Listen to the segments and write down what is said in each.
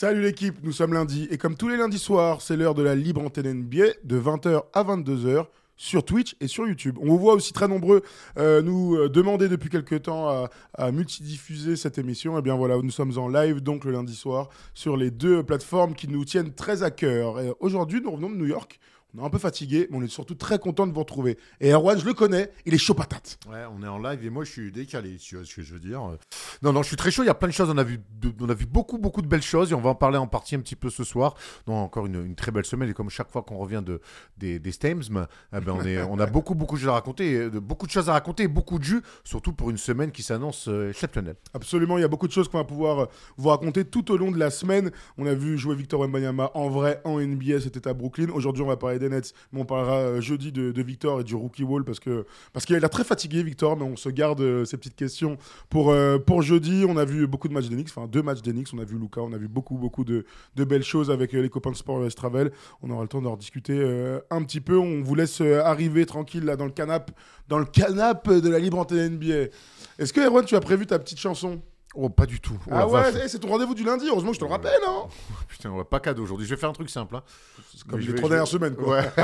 Salut l'équipe, nous sommes lundi et comme tous les lundis soirs, c'est l'heure de la libre antenne NBA de 20h à 22h sur Twitch et sur YouTube. On vous voit aussi très nombreux euh, nous euh, demander depuis quelques temps à, à multidiffuser cette émission. Et bien voilà, nous sommes en live donc le lundi soir sur les deux plateformes qui nous tiennent très à cœur. Aujourd'hui, nous revenons de New York. On est un peu fatigué, mais on est surtout très content de vous retrouver. Et Erwan, je le connais, il est chaud patate. Ouais, on est en live et moi je suis décalé, tu vois ce que je veux dire. Non, non, je suis très chaud, il y a plein de choses, on a vu, on a vu beaucoup, beaucoup de belles choses et on va en parler en partie un petit peu ce soir. Non, encore une, une très belle semaine et comme chaque fois qu'on revient de, des, des Stames, eh ben on, est, on a beaucoup, beaucoup de choses à raconter, beaucoup de choses à raconter et beaucoup de jus, surtout pour une semaine qui s'annonce euh, exceptionnelle. Absolument, il y a beaucoup de choses qu'on va pouvoir euh, vous raconter tout au long de la semaine. On a vu jouer Victor Wembanyama en vrai en NBA, c'était à Brooklyn. Aujourd'hui, on va parler mais on parlera euh, jeudi de, Victor et du rookie wall parce que parce qu'il a très fatigué, Victor, mais on se garde euh, ces petites questions pour euh, pour jeudi. On a vu beaucoup de matchs d'Enix, enfin deux matchs d'Enix. On a vu Luca, on a vu beaucoup beaucoup de, de belles choses avec les copains de Sport Travel. On aura le temps d'en rediscuter euh, un petit peu. On vous laisse arriver tranquille là dans le canap, dans le canap de la libre antenne NBA. Est-ce que Erwan, tu as prévu ta petite chanson? Oh, pas du tout. Oh, ah ouais, eh, c'est ton rendez-vous du lundi, heureusement que je te le rappelle, hein Putain, ouais, pas cadeau aujourd'hui. Je vais faire un truc simple. hein. Comme Mais les trois dernières semaines, quoi. Ouais.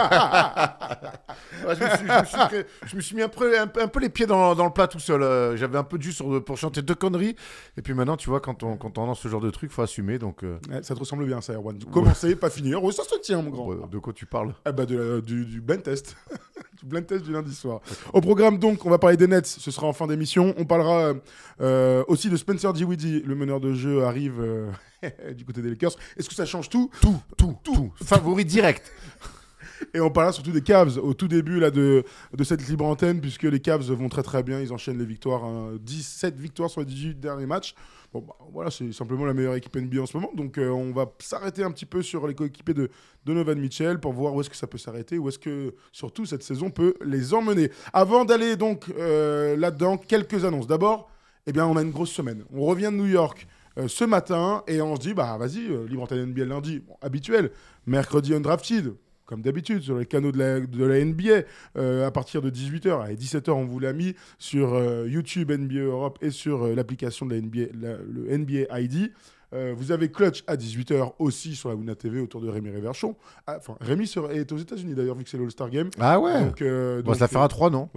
Ouais, je, me suis, je me suis cré- je me suis mis un peu, un, peu- un peu les pieds dans, dans le plat tout seul. euh, J'avais un peu de jus sur, pour chanter deux conneries. Et puis maintenant, tu vois, quand on, quand on lance ce genre de truc, faut assumer. Donc, euh, Ouais, ça te ressemble bien, ça, Erwan. Commencer, pas finir. Oh, ça se tient, mon grand. ouais, de quoi tu parles? Ah bah, de la- du, du blind test. du blind test du lundi soir. Au programme, donc, on va parler des Nets. Ce sera en fin d'émission. On parlera euh, aussi de Spencer Dinwiddie. Le meneur de jeu arrive euh, du côté des Lakers. Est-ce que ça change tout? Tout, tout, tout. Favori direct. Et on parlera surtout des Cavs au tout début là, de, de cette libre antenne, puisque les Cavs vont très très bien. Ils enchaînent les victoires, hein, 17 victoires sur les 18 derniers matchs. Bon, bah, voilà, c'est simplement la meilleure équipe NBA en ce moment. Donc euh, on va s'arrêter un petit peu sur les coéquipiers de Donovan Mitchell pour voir où est-ce que ça peut s'arrêter, où est-ce que surtout cette saison peut les emmener. Avant d'aller donc euh, là-dedans, quelques annonces. D'abord, eh bien, on a une grosse semaine. On revient de New York. euh, ce matin, et on se dit, bah vas-y, euh, libre antenne NBA lundi, Bon, habituel. Mercredi, undrafted, comme d'habitude, sur les canaux de la, de la NBA, euh, à partir de 18h. À 17h, on vous l'a mis sur euh, YouTube NBA Europe et sur l'application de la NBA, la- le NBA ID. Euh, vous avez Clutch à 18h aussi sur la Wina TV autour de Rémi Réverchon. Ah, Enfin, Rémi est aux États-Unis d'ailleurs, vu que c'est l'All-Star Game. Ah ouais Donc, euh, On va se donc, la faire à trois, non?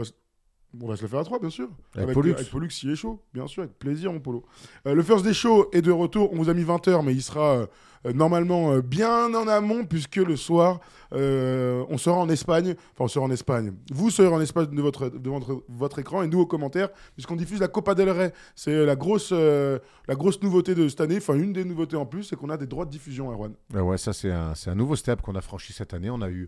On va se le faire à trois, bien sûr. Avec Pollux. Avec Pollux, s'il est chaud. Bien sûr, avec plaisir, mon Polo. Euh, le First Day Show est de retour. On vous a mis 20h, mais il sera euh, euh, normalement euh, bien en amont, puisque le soir, euh, on sera en Espagne. Enfin, on sera en Espagne. Vous serez en Espagne de votre, de votre, votre écran et nous aux commentaires, puisqu'on diffuse la Copa del Rey. C'est euh, la, grosse, euh, la grosse nouveauté de cette année. Enfin, une des nouveautés en plus, c'est qu'on a des droits de diffusion, Erwan. Ah ouais, ça c'est un, un nouveau step qu'on a franchi cette année. On a eu,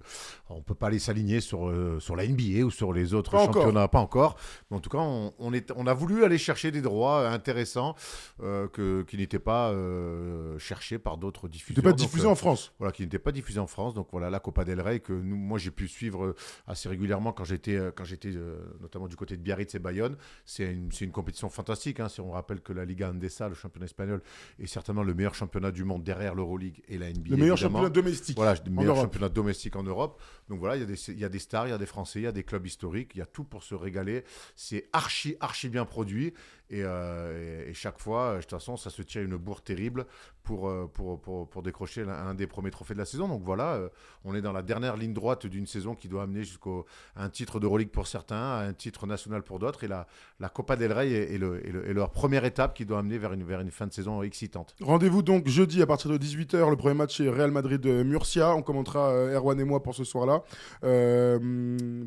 on peut pas aller s'aligner sur euh, sur la NBA ou sur les autres Pas encore. championnats, pas encore. Mais en tout cas, on, on est, on a voulu aller chercher des droits intéressants euh, que qui n'étaient pas euh, cherchés par d'autres diffuseurs. C'était pas diffusé euh, en France. voilà, qui n'était pas diffusé en France. Donc voilà, la Copa del Rey que nous, moi j'ai pu suivre euh, assez régulièrement quand j'étais, euh, quand j'étais notamment du côté de Biarritz et Bayonne. C'est une, compétition fantastique. hein. Si on rappelle que la Liga Andesa, le championnat espagnol, est certainement le meilleur championnat du monde derrière l'Euroleague et la NBA. Le meilleur évidemment. championnat domestique. Voilà, le meilleur championnat domestique en Europe. Donc voilà, il y, a des, il y a des stars, il y a des Français, il y a des clubs historiques, il y a tout pour se régaler. C'est archi, archi bien produit. Et, euh, et- chaque fois, euh, de toute façon, ça se tire une bourre terrible pour, euh, pour, pour, décrocher un des premiers trophées de la saison. Donc voilà, on est dans la dernière ligne droite d'une saison qui doit amener jusqu'à un titre d'Euroleague pour certains, un titre national pour d'autres. Et la, la Copa del Rey est, le- est le- est leur première étape qui doit amener vers une, vers une fin de saison excitante. Rendez-vous donc jeudi à partir de 18h. Le premier match est Real Madrid-Murcia. On commentera Erwan et moi pour ce soir-là.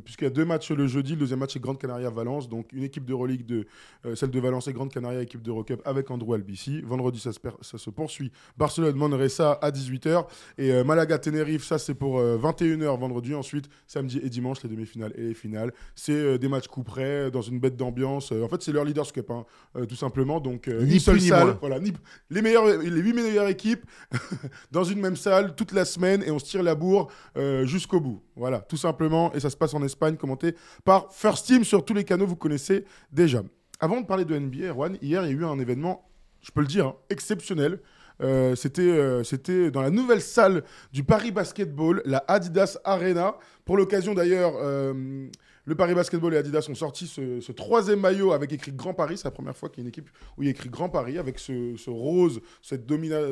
Puisqu'il y a deux matchs le jeudi. Le deuxième match est Grande Canaria-Valence. Donc une équipe de relique de celle de Valence lancé Grande Canaria, équipe d'Eurocup avec Andrew Albici. Vendredi, ça se, ça se poursuit. Barcelone, Manresa à 18h. Et euh, Malaga, Tenerife, ça c'est pour 21h vendredi. Ensuite, samedi et dimanche, les demi-finales et les finales. C'est des matchs coup près, dans une bête d'ambiance. en fait, c'est leur Leaders Cup, hein, tout simplement. Donc, une seule salle. Voilà, les, meilleurs, les 8 meilleures équipes dans une même salle toute la semaine et on se tire la bourre jusqu'au bout. Voilà, tout simplement. Et ça se passe en Espagne, commenté par First Team sur tous les canaux, vous connaissez déjà. Avant de parler de NBA, Erwan, hier, il y a eu un événement, je peux le dire, hein, exceptionnel. Euh, euh, c'était, dans la nouvelle salle du Paris Basketball, la Adidas Arena. Pour l'occasion d'ailleurs, euh, le Paris Basketball et Adidas ont sorti ce, troisième maillot avec écrit Grand Paris. C'est la première fois qu'il y a une équipe où il y a écrit Grand Paris avec ce, rose, cette,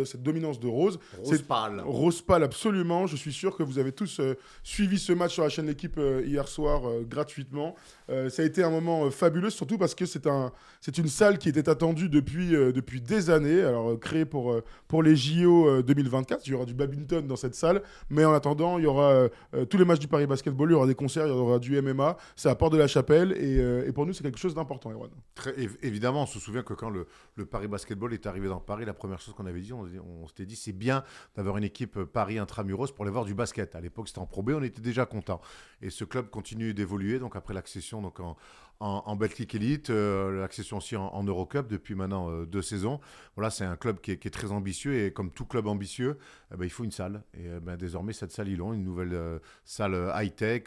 cette, dominance de rose. Rose pâle. Rose pâle, absolument. Je suis sûr que vous avez tous euh, suivi ce match sur la chaîne L'équipe euh, hier soir euh, gratuitement. ça a été un moment fabuleux, surtout parce que c'est un, une salle qui était attendue depuis, depuis des années. Alors, créée pour, pour les JO 2024. Il y aura du badminton dans cette salle. Mais en attendant, il y aura tous les matchs du Paris Basketball, il y aura des concerts, il y aura du MMA c'est à Porte de la Chapelle euh, et, pour nous c'est quelque chose d'important, Erwan. Très évidemment, on se souvient que quand le, Paris Basketball est arrivé dans Paris, la première chose qu'on avait dit, on, s'était dit c'est bien d'avoir une équipe Paris intramuros pour aller voir du basket. À l'époque c'était en Pro B, on était déjà content. Et ce club continue d'évoluer, donc après l'accession donc en, en, en Belgique Elite, euh, l'accession aussi en, Eurocup depuis maintenant euh, deux saisons. Voilà, c'est un club qui est, très ambitieux et comme tout club ambitieux, eh ben, il faut une salle. Et eh ben, désormais, cette salle, ils l'ont, une nouvelle euh, salle high-tech,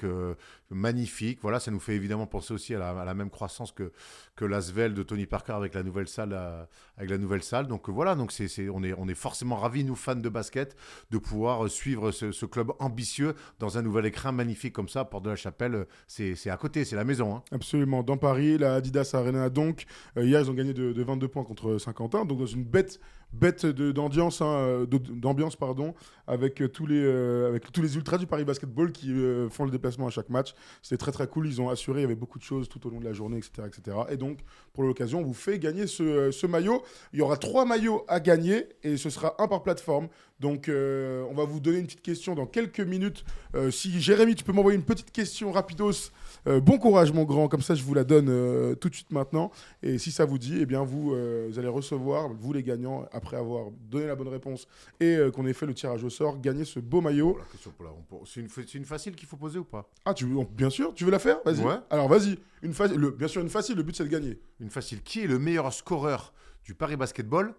magnifique. Voilà, ça nous fait évidemment penser aussi à la, même croissance que, que l'Asvel de Tony Parker avec la nouvelle salle. avec la nouvelle salle. Donc voilà, donc c'est, on, est, on est forcément ravis, nous fans de basket, de pouvoir suivre ce, club ambitieux dans un nouvel écrin magnifique comme ça, Porte de la Chapelle. C'est, à côté, c'est la maison. Hein. Absolument dans Paris, la Adidas Arena. Donc, euh, hier, ils ont gagné de, 22 points contre Saint-Quentin. Donc, dans une bête bête d'ambiance, hein, euh, d'ambiance pardon, avec tous les euh, avec tous les ultras du Paris Basketball qui font le déplacement à chaque match. C'était très très cool. Ils ont assuré, il y avait beaucoup de choses tout au long de la journée, etc., etc. Et donc pour l'occasion, on vous fait gagner ce, ce, maillot. Il y aura trois maillots à gagner et ce sera un par plateforme. Donc on va vous donner une petite question dans quelques minutes. si Jérémy, tu peux m'envoyer une petite question rapidos euh, bon courage, mon grand. Comme ça, je vous la donne euh, tout de suite maintenant. Et si ça vous dit, eh bien, vous, euh, allez recevoir, vous les gagnants, après avoir donné la bonne réponse et qu'on ait fait le tirage au sort, gagner ce beau maillot. C'est une, facile qu'il faut poser ou pas? Ah, tu veux, bien sûr, tu veux la faire? Vas-y. Alors, vas-y. Une bien sûr, une facile. Le but, c'est de gagner. Une facile. Qui est le meilleur scoreur du Paris Basketball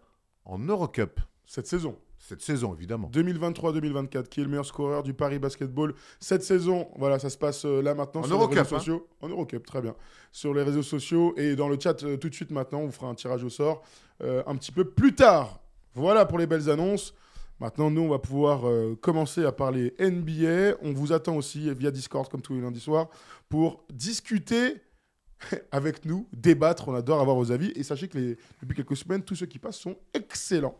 en Eurocup? Cette saison cette saison, évidemment. 2023-2024, qui est le meilleur scoreur du Paris Basketball. Cette saison, voilà, ça se passe euh, là maintenant en sur les réseaux hein. sociaux. En Eurocup, très bien. Sur les réseaux sociaux et dans le chat euh, tout de suite maintenant, on vous fera un tirage au sort euh, un petit peu plus tard. Voilà pour les belles annonces. Maintenant, nous, on va pouvoir commencer à parler NBA. On vous attend aussi via Discord, comme tous les lundis soirs, pour discuter avec nous, débattre. On adore avoir vos avis. Et sachez que les, depuis quelques semaines, tous ceux qui passent sont excellents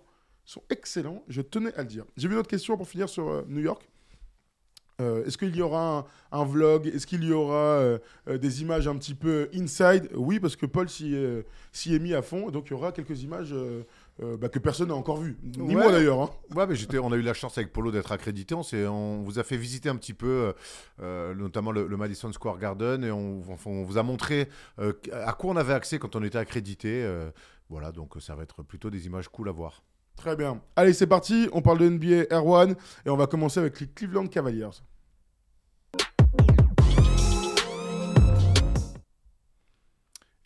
sont excellents. Je tenais à le dire. J'ai vu une autre question pour finir sur euh, New York. Euh, est-ce qu'il y aura un, vlog? Est-ce qu'il y aura euh, des images un petit peu inside? Oui, parce que Paul s'y est, mis à fond. Donc il y aura quelques images bah, que personne n'a encore vues. Ni moi d'ailleurs. Hein. Ouais, mais j'étais, on a eu la chance avec Polo d'être accrédité. On, on vous a fait visiter un petit peu, notamment le, Madison Square Garden. Et on, on vous a montré à quoi on avait accès quand on était accrédité. voilà, donc ça va être plutôt des images cool à voir. Très bien. Allez, c'est parti. On parle de NBA R1 et on va commencer avec les Cleveland Cavaliers.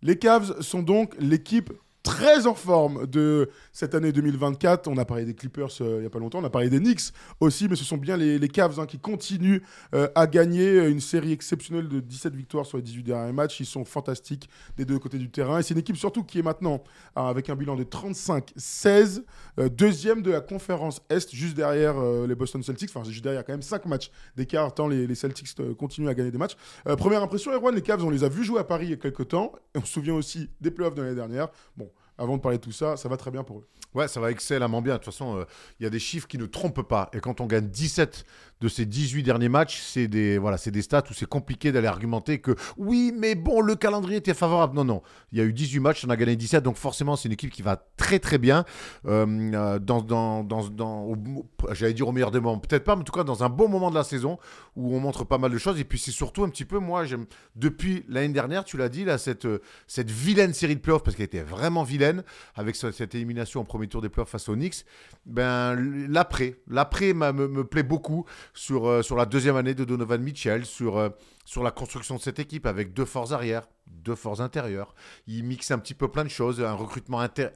Les Cavs sont donc l'équipe très en forme de cette année 2024. On a parlé des Clippers euh, il n'y a pas longtemps, on a parlé des Knicks aussi, mais ce sont bien les, Cavs hein, qui continuent euh, à gagner une série exceptionnelle de 17 victoires sur les 18 derniers matchs. Ils sont fantastiques des deux côtés du terrain. Et c'est une équipe surtout qui est maintenant euh, avec un bilan de 35-16, deuxième de la conférence Est, juste derrière les Boston Celtics. Enfin, juste derrière quand même 5 matchs d'écart, tant les, Celtics continuent à gagner des matchs. première impression, Erwan, les Cavs, on les a vus jouer à Paris il y a quelques temps. on se souvient aussi des playoffs de l'année dernière. Bon, avant de parler de tout ça, ça va très bien pour eux. Ouais, ça va excellemment bien. De toute façon, euh, il y a des chiffres qui ne trompent pas. Et quand on gagne 17 de ces 18 derniers matchs, c'est des, voilà, des stats où c'est compliqué d'aller argumenter que oui, mais bon, le calendrier était favorable. Non, non. Il y a eu 18 matchs, on a gagné 17. Donc forcément, c'est une équipe qui va très, très bien. Euh, euh, dans, dans, dans J'allais dire au meilleur des moments. Peut-être pas, mais en tout cas, dans un bon moment de la saison où on montre pas mal de choses. Et puis, c'est surtout un petit peu, moi, j'aime. Depuis l'année dernière, tu l'as dit, là, cette, cette vilaine série de playoffs, parce qu'elle était vraiment vilaine, avec cette élimination en premier tour des playoffs face aux Knicks, ben, l'après, l'après me, me, plaît beaucoup sur, euh, sur la deuxième année de Donovan Mitchell, sur, euh, sur la construction de cette équipe avec deux forces arrière, deux forces intérieures. Il mixe un petit peu plein de choses, un recrutement intérieur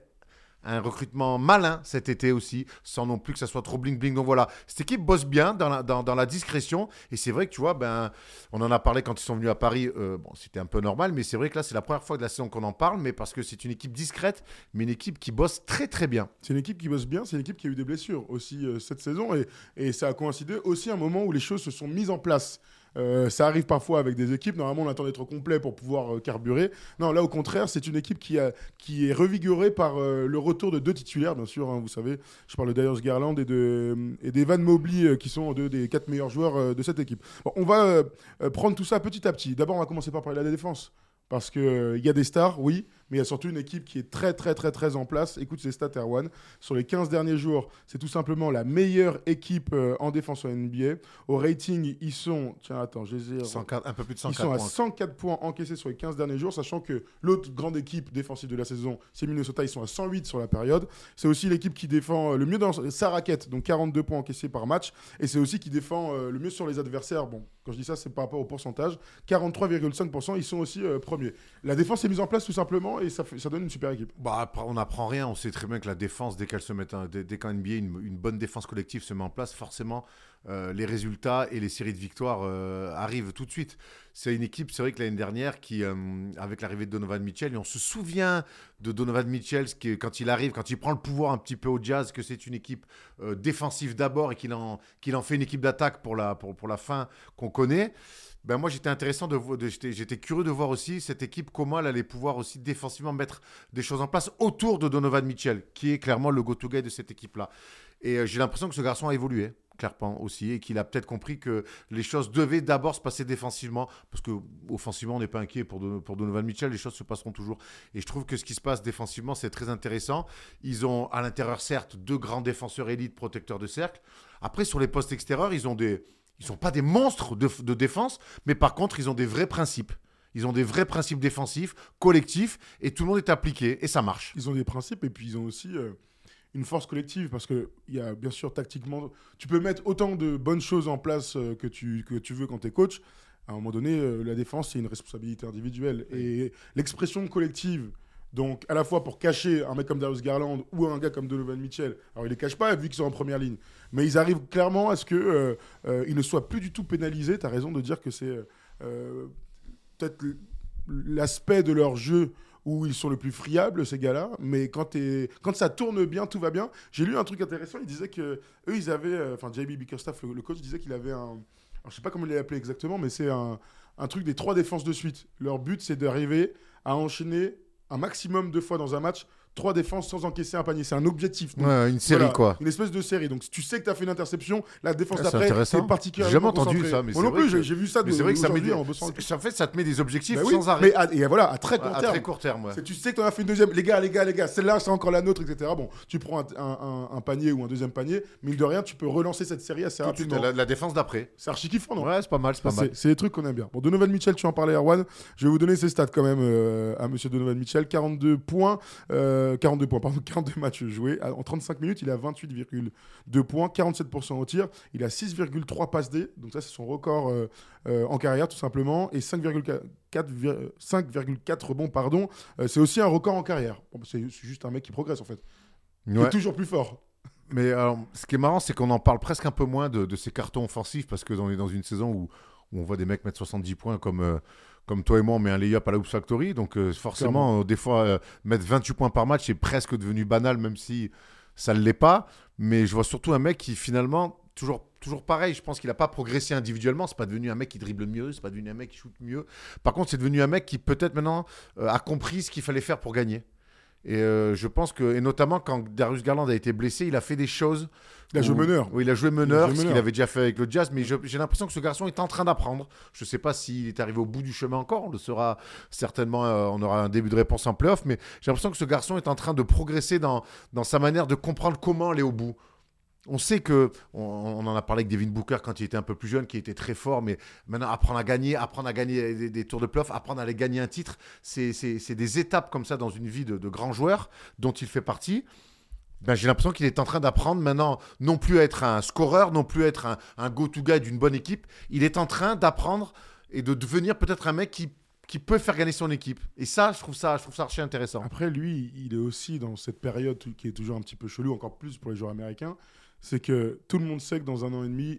un recrutement malin cet été aussi, sans non plus que ça soit trop bling-bling. Donc voilà, cette équipe bosse bien dans la, discrétion. Et c'est vrai que tu vois, ben, on en a parlé quand ils sont venus à Paris. Euh, bon, c'était un peu normal, mais c'est vrai que là, c'est la première fois de la saison qu'on en parle, mais parce que c'est une équipe discrète, mais une équipe qui bosse très très bien. C'est une équipe qui bosse bien, c'est une équipe qui a eu des blessures aussi euh, cette saison. Et, et ça a coïncidé aussi un moment où les choses se sont mises en place. Euh, ça arrive parfois avec des équipes. Normalement, on attend d'être complet pour pouvoir euh, carburer. Non, là, au contraire, c'est une équipe qui, qui est revigorée par euh, le retour de deux titulaires, bien sûr. Hein, vous savez, je parle Darius Garland et, de, et d'Evan Mobley, qui sont deux des quatre meilleurs joueurs de cette équipe. on va prendre tout ça petit à petit. D'abord, on va commencer par parler de la défense. Parce qu'il y a des stars, oui, mais il y a surtout une équipe qui est très très très très en place. Écoute ces stats Erwan. Sur les 15 derniers jours, c'est tout simplement la meilleure équipe euh, en défense en NBA. Au rating, ils sont, tiens attends, j'ai un peu plus de 104 Ils sont à 104 points encaissés sur les 15 derniers jours, sachant que l'autre grande équipe défensive de la saison, c'est Minnesota, ils sont à 108 sur la période. C'est aussi l'équipe qui défend euh, le mieux dans sa raquette, donc 42 points encaissés par match, et c'est aussi qui défend euh, le mieux sur les adversaires. Bon, quand je dis ça, c'est par rapport au pourcentage. 43,5%, ils sont aussi premiers. La défense est mise en place tout simplement ça, donne une super équipe. Bah, on n'apprend rien. On sait très bien que la défense, dès qu'elle se met, dès, qu'en NBA, une, bonne défense collective se met en place, forcément, euh, les résultats et les séries de victoires euh, arrivent tout de suite. C'est une équipe, c'est vrai que l'année dernière, qui, euh, avec l'arrivée de Donovan Mitchell, et on se souvient de Donovan Mitchell qui, quand il arrive, quand il prend le pouvoir un petit peu au jazz, que c'est une équipe défensive d'abord et qu'il en, fait une équipe d'attaque pour la fin qu'on connaît ben moi j'étais intéressant de, de j'étais curieux de voir aussi cette équipe comment elle allait pouvoir aussi défensivement mettre des choses en place autour de Donovan Mitchell qui est clairement le go-to guy de cette équipe là et euh, j'ai l'impression que ce garçon a évolué clairement aussi et qu'il a peut-être compris que les choses devaient d'abord se passer défensivement parce que offensivement on n'est pas inquiet pour, pour Donovan Mitchell les choses se passeront toujours. Et je trouve que ce qui se passe défensivement c'est très intéressant. Ils ont à l'intérieur certes deux grands défenseurs élites protecteurs de cercle. Après sur les postes extérieurs ils ont des ils sont pas des monstres de, défense, mais par contre, ils ont des vrais principes. Ils ont des vrais principes défensifs, collectifs, et tout le monde est appliqué, et ça marche. Ils ont des principes, et puis ils ont aussi euh, une force collective, parce qu'il y a bien sûr tactiquement, tu peux mettre autant de bonnes choses en place euh, que, tu, que tu veux quand tu es coach. À un moment donné, euh, la défense, c'est une responsabilité individuelle. Et l'expression collective donc, à la fois pour cacher un mec comme Darius Garland ou un gars comme Donovan Mitchell. Alors, ils les cachent pas vu qu'ils sont en première ligne. Mais ils arrivent clairement à ce qu'ils euh, euh, ne soient plus du tout pénalisés. Tu as raison de dire que c'est euh, peut-être l'aspect de leur jeu où ils sont le plus friables, ces gars-là. Mais quand, quand ça tourne bien, tout va bien. J'ai lu un truc intéressant. Il disait que eux, ils avaient. Enfin, JB Bickerstaff, le, coach, disait qu'il avait un. Alors, je sais pas comment il l'a appelé exactement, mais c'est un, un truc des trois défenses de suite. Leur but, c'est d'arriver à enchaîner un maximum de fois dans un match trois défenses sans encaisser un panier. C'est un objectif. une série, quoi. Une espèce de série. Donc, tu sais que tu as fait une interception, la défense ah, d'après, c'est particulièrement. J'ai jamais entendu ça. Mais Moi non plus, j'ai vu ça. C'est vrai que ça met des... en, fait, ça te met des objectifs bah sans arrêt. Mais et voilà, à très court terme. Très court terme, Tu sais que tu en as fait une deuxième. Les gars, les gars, les gars, celle-là, c'est encore la nôtre, etc. Bon, tu prends un, panier ou un deuxième panier. Mine de rien, tu peux relancer cette série assez rapidement. La, la défense d'après. C'est archi kiffant, non Ouais, c'est pas mal, c'est pas mal. C'est des trucs qu'on aime bien. Bon, Donovan Mitchell, tu en parlais, Erwan. Je vais vous donner ses stats quand même euh, à monsieur Donovan Mitchell. 42 points. 42 euh, points, pardon. 42 matchs joués. En 35 minutes, il a 28,2 points, 47% au tir. Il a 6,3 passes D. Donc ça, c'est son record euh, euh, en carrière, tout simplement. Et 5,4 rebonds, pardon. C'est aussi un record en carrière. c'est juste un mec qui progresse, en fait. Il est toujours plus fort. Mais alors, ce qui est marrant, c'est qu'on en parle presque un peu moins de, de ces cartons offensifs parce qu'on est dans une saison où, on voit des mecs mettre 70 points comme comme toi et moi, on met un lay-up à la Hoops Factory. Donc, euh, forcément, euh, des fois, euh, mettre 28 points par match est presque devenu banal, même si ça ne l'est pas. Mais je vois surtout un mec qui, finalement, toujours, toujours pareil, je pense qu'il n'a pas progressé individuellement. C'est pas devenu un mec qui dribble mieux, c'est pas devenu un mec qui shoot mieux. Par contre, c'est devenu un mec qui, peut-être maintenant, a compris ce qu'il fallait faire pour gagner. Et euh, je pense que, et notamment quand Darius Garland a été blessé, il a fait des choses. Il a joué meneur. Oui, il a joué meneur, ce qu'il avait déjà fait avec le Jazz. Mais j'ai l'impression que ce garçon est en train d'apprendre. Je ne sais pas s'il est arrivé au bout du chemin encore. On le saura certainement. euh, on aura un début de réponse en playoff. Mais j'ai l'impression que ce garçon est en train de progresser dans, dans sa manière de comprendre comment aller au bout. On sait que, on, en a parlé avec Devin Booker quand il était un peu plus jeune, qui était très fort, mais maintenant apprendre à gagner, apprendre à gagner des, tours de playoff, apprendre à aller gagner un titre, c'est des étapes comme ça dans une vie de, de grand joueur dont il fait partie. Ben, j'ai l'impression qu'il est en train d'apprendre maintenant non plus à être un scoreur, non plus à être un, un go-to-guy d'une bonne équipe. Il est en train d'apprendre et de devenir peut-être un mec qui, qui peut faire gagner son équipe. Et ça, je trouve ça, je trouve ça archi intéressant. Après, lui, il est aussi dans cette période qui est toujours un petit peu chelou, encore plus pour les joueurs américains. C'est que tout le monde sait que dans un an et demi,